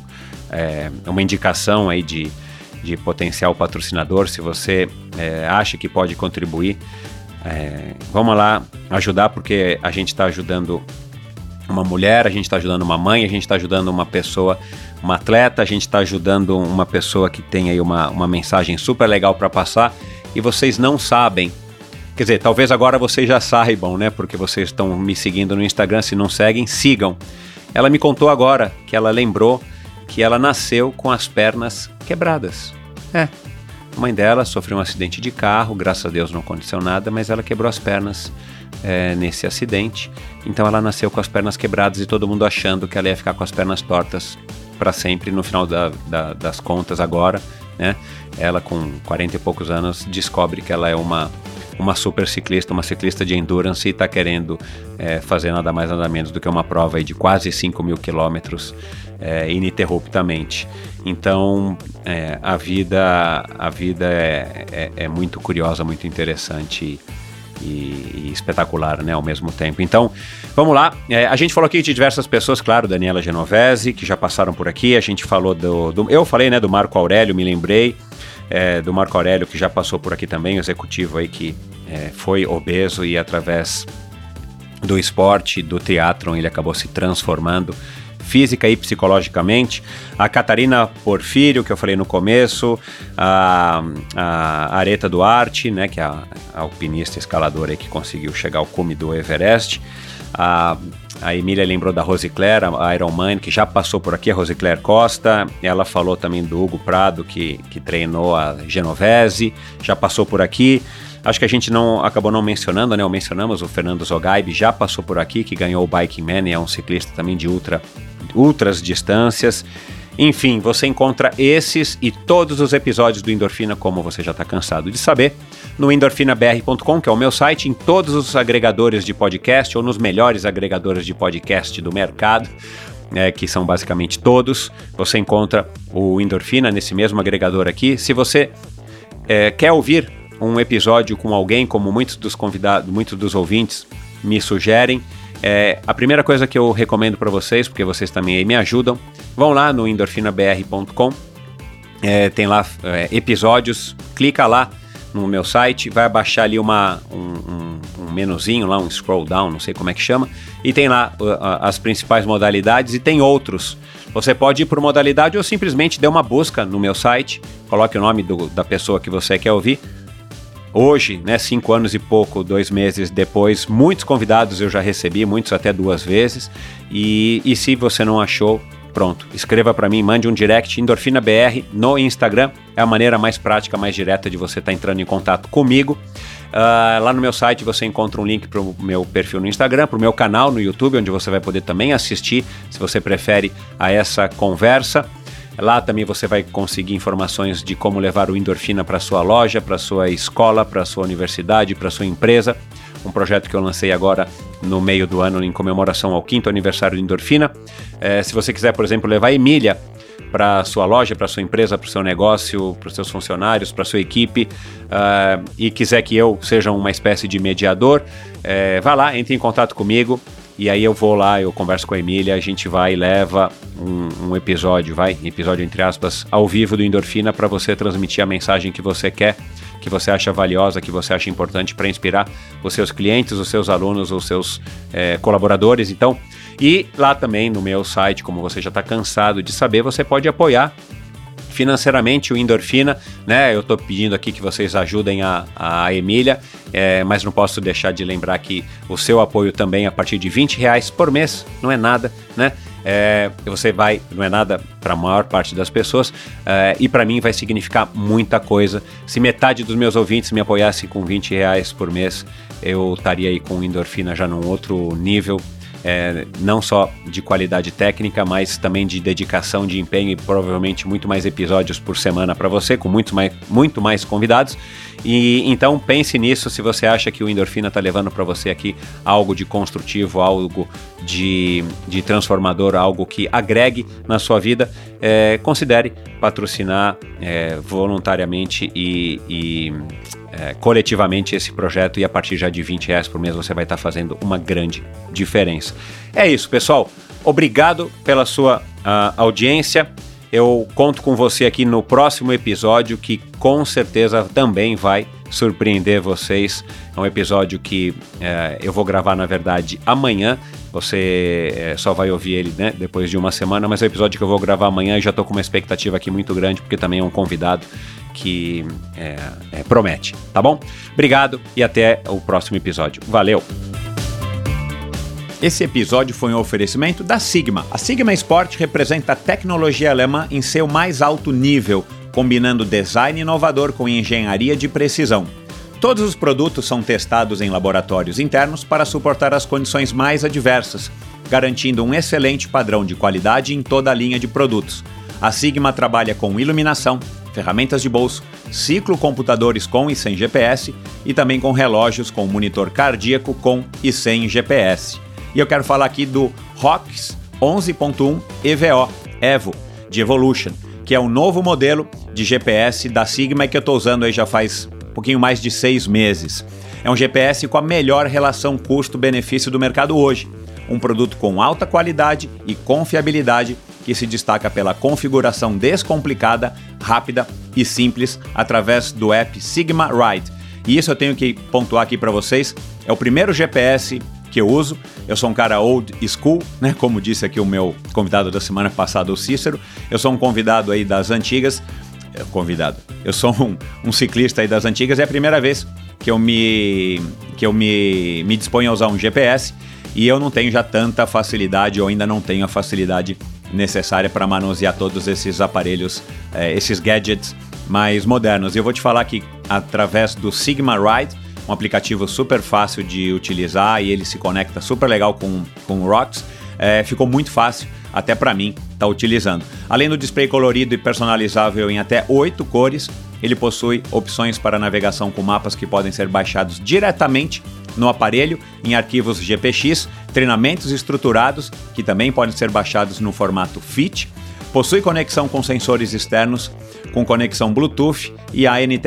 [SPEAKER 8] é, uma indicação aí de, de potencial patrocinador, se você é, acha que pode contribuir. É, vamos lá ajudar, porque a gente está ajudando uma mulher, a gente está ajudando uma mãe, a gente está ajudando uma pessoa, uma atleta, a gente está ajudando uma pessoa que tem aí uma, uma mensagem super legal para passar e vocês não sabem. Quer dizer, talvez agora vocês já saibam, né? Porque vocês estão me seguindo no Instagram. Se não seguem, sigam. Ela me contou agora que ela lembrou que ela nasceu com as pernas quebradas. É. A mãe dela sofreu um acidente de carro, graças a Deus não aconteceu nada, mas ela quebrou as pernas é, nesse acidente. Então ela nasceu com as pernas quebradas e todo mundo achando que ela ia ficar com as pernas tortas para sempre no final da, da, das contas agora, né? Ela com 40 e poucos anos descobre que ela é uma uma super ciclista, uma ciclista de endurance e está querendo é, fazer nada mais nada menos do que uma prova de quase 5 mil quilômetros é, ininterruptamente. Então é, a vida a vida é, é, é muito curiosa, muito interessante e, e, espetacular, né, ao mesmo tempo. Então, vamos lá. É, a gente falou aqui de diversas pessoas, claro, Daniela Genovese, que já passaram por aqui. A gente falou do, do eu falei, né, do Marco Aurélio, me lembrei é, do Marco Aurélio, que já passou por aqui também, executivo aí que é, foi obeso e através do esporte, do teatro, ele acabou se transformando física e psicologicamente. A Catarina Porfírio, que eu falei no começo, a, a Areta Duarte, né, que é a, a alpinista escaladora que conseguiu chegar ao cume do Everest. A, a Emília lembrou da Rosicler, a Iron Man, que já passou por aqui, a Rosicler Costa. Ela falou também do Hugo Prado, que, que treinou a Genovese, já passou por aqui. Acho que a gente não acabou não mencionando, né? Ou mencionamos o Fernando Zogaib, já passou por aqui, que ganhou o Biking Man e é um ciclista também de ultra, ultras distâncias. Enfim, você encontra esses e todos os episódios do Endorfina, como você já está cansado de saber, no endorfinabr.com, que é o meu site, em todos os agregadores de podcast ou nos melhores agregadores de podcast do mercado. É, que são basicamente todos. Você encontra o Endorfina nesse mesmo agregador aqui. Se você é, quer ouvir um episódio com alguém, como muitos dos convidados, muitos dos ouvintes me sugerem, é, a primeira coisa que eu recomendo para vocês, porque vocês também me ajudam, vão lá no endorfinabr.com, é, tem lá é, episódios, clica lá no meu site, vai baixar ali uma, um, um, um, menuzinho lá, um scroll down, não sei como é que chama, e tem lá uh, uh, as principais modalidades e tem outros. Você pode ir por modalidade ou simplesmente dê uma busca no meu site, coloque o nome do, da pessoa que você quer ouvir. Hoje, né, cinco anos e pouco, dois meses depois, muitos convidados eu já recebi, muitos até duas vezes. E, e se você não achou, pronto, escreva para mim, mande um direct Endorfina BR no Instagram. É a maneira mais prática, mais direta de você estar tá entrando em contato comigo. Uh, lá no meu site você encontra um link para o meu perfil no Instagram, para o meu canal no YouTube, onde você vai poder também assistir, se você prefere, a essa conversa. Lá também você vai conseguir informações de como levar o endorfina para sua loja, para sua escola, para sua universidade, para sua empresa. Um projeto que eu lancei agora no meio do ano em comemoração ao quinto aniversário do Endorfina. É, se você quiser, por exemplo, levar Emília para sua loja, para sua empresa, para o seu negócio, para os seus funcionários, para sua equipe uh, e quiser que eu seja uma espécie de mediador, é, vá lá, entre em contato comigo e aí eu vou lá, eu converso com a Emília, a gente vai e leva um, um episódio, vai, episódio entre aspas, ao vivo do Endorfina para você transmitir a mensagem que você quer que você acha valiosa, que você acha importante para inspirar os seus clientes, os seus alunos, os seus é, colaboradores. Então, e lá também no meu site, como você já está cansado de saber, você pode apoiar financeiramente o Endorfina, né? Eu estou pedindo aqui que vocês ajudem a, a Emília, é, mas não posso deixar de lembrar que o seu apoio também a partir de 20 reais por mês não é nada, né? É, você vai, não é nada para a maior parte das pessoas, é, e para mim vai significar muita coisa. Se metade dos meus ouvintes me apoiasse com 20 reais por mês, eu estaria aí com endorfina já num outro nível é, não só de qualidade técnica, mas também de dedicação, de empenho e provavelmente muito mais episódios por semana para você, com muito mais, muito mais convidados. E então pense nisso se você acha que o Endorfina está levando para você aqui algo de construtivo, algo de, de transformador, algo que agregue na sua vida, é, considere patrocinar é, voluntariamente e, e é, coletivamente esse projeto e a partir já de 20 reais por mês você vai estar fazendo uma grande diferença. É isso, pessoal. Obrigado pela sua audiência. Eu conto com você aqui no próximo episódio que com certeza também vai surpreender vocês. É um episódio que é, eu vou gravar, na verdade, amanhã. Você é, só vai ouvir ele né, depois de uma semana, mas é um episódio que eu vou gravar amanhã e já estou com uma expectativa aqui muito grande, porque também é um convidado que é, é, promete, tá bom? Obrigado e até o próximo episódio. Valeu! Esse episódio foi um oferecimento da Sigma. A Sigma Sport representa a tecnologia alemã em seu mais alto nível, combinando design inovador com engenharia de precisão. Todos os produtos são testados em laboratórios internos para suportar as condições mais adversas, garantindo um excelente padrão de qualidade em toda a linha de produtos. A Sigma trabalha com iluminação, ferramentas de bolso, ciclocomputadores com e sem GPS e também com relógios com monitor cardíaco com e sem GPS. E eu quero falar aqui do ROX 11.1 EVO Evo de Evolution, que é um novo modelo de GPS da Sigma e que eu estou usando aí já faz um pouquinho mais de seis meses. É um GPS com a melhor relação custo-benefício do mercado hoje. Um produto com alta qualidade e confiabilidade que se destaca pela configuração descomplicada, rápida e simples através do app Sigma Ride. E isso eu tenho que pontuar aqui para vocês. É o primeiro GPS que eu uso. Eu sou um cara old school, né? Como disse aqui o meu convidado da semana passada, o Cícero. Eu sou um convidado aí das antigas. É, convidado. Eu sou um, um ciclista aí das antigas. É a primeira vez que eu me que eu me, me disponho a usar um GPS e eu não tenho já tanta facilidade ou ainda não tenho a facilidade necessária para manusear todos esses aparelhos, é, esses gadgets mais modernos. E eu vou te falar que através do Sigma Ride um aplicativo super fácil de utilizar e ele se conecta super legal com, com o Rocks. É, ficou muito fácil, até para mim, estar tá utilizando. Além do display colorido e personalizável em até oito cores, ele possui opções para navegação com mapas que podem ser baixados diretamente no aparelho em arquivos GPX, treinamentos estruturados que também podem ser baixados no formato FIT, possui conexão com sensores externos com conexão Bluetooth e ANT+,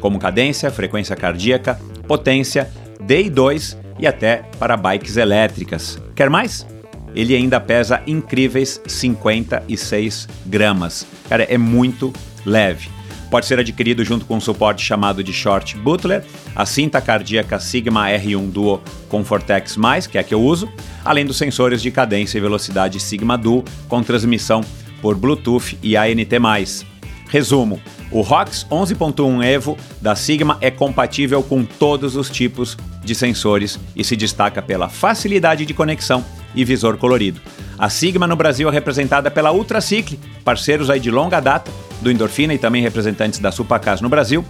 [SPEAKER 8] como cadência, frequência cardíaca, potência, DI2 e até para bikes elétricas. Quer mais? Ele ainda pesa incríveis 56 gramas. Cara, é muito leve. Pode ser adquirido junto com um suporte chamado de Short Butler, a cinta cardíaca Sigma R1 Duo Comfortex+, que é a que eu uso, além dos sensores de cadência e velocidade Sigma Duo com transmissão por Bluetooth e ANT+. Resumo: o ROX 11.1 Evo da Sigma é compatível com todos os tipos de sensores e se destaca pela facilidade de conexão e visor colorido. A Sigma no Brasil é representada pela Ultracicle, parceiros aí de longa data do Endorfina e também representantes da Supacas no Brasil.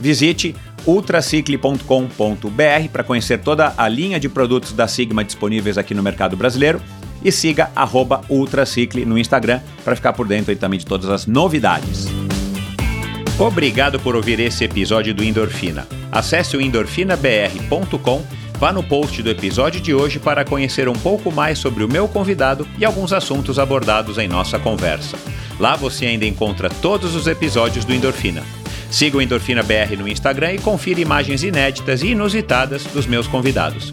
[SPEAKER 8] Visite ultracicle.com.br para conhecer toda a linha de produtos da Sigma disponíveis aqui no mercado brasileiro e siga Ultracicle no Instagram para ficar por dentro também de todas as novidades. Obrigado por ouvir esse episódio do Endorfina. Acesse o endorfinabr.com, vá no post do episódio de hoje para conhecer um pouco mais sobre o meu convidado e alguns assuntos abordados em nossa conversa. Lá você ainda encontra todos os episódios do Endorfina. Siga o Endorfina BR no Instagram e confira imagens inéditas e inusitadas dos meus convidados.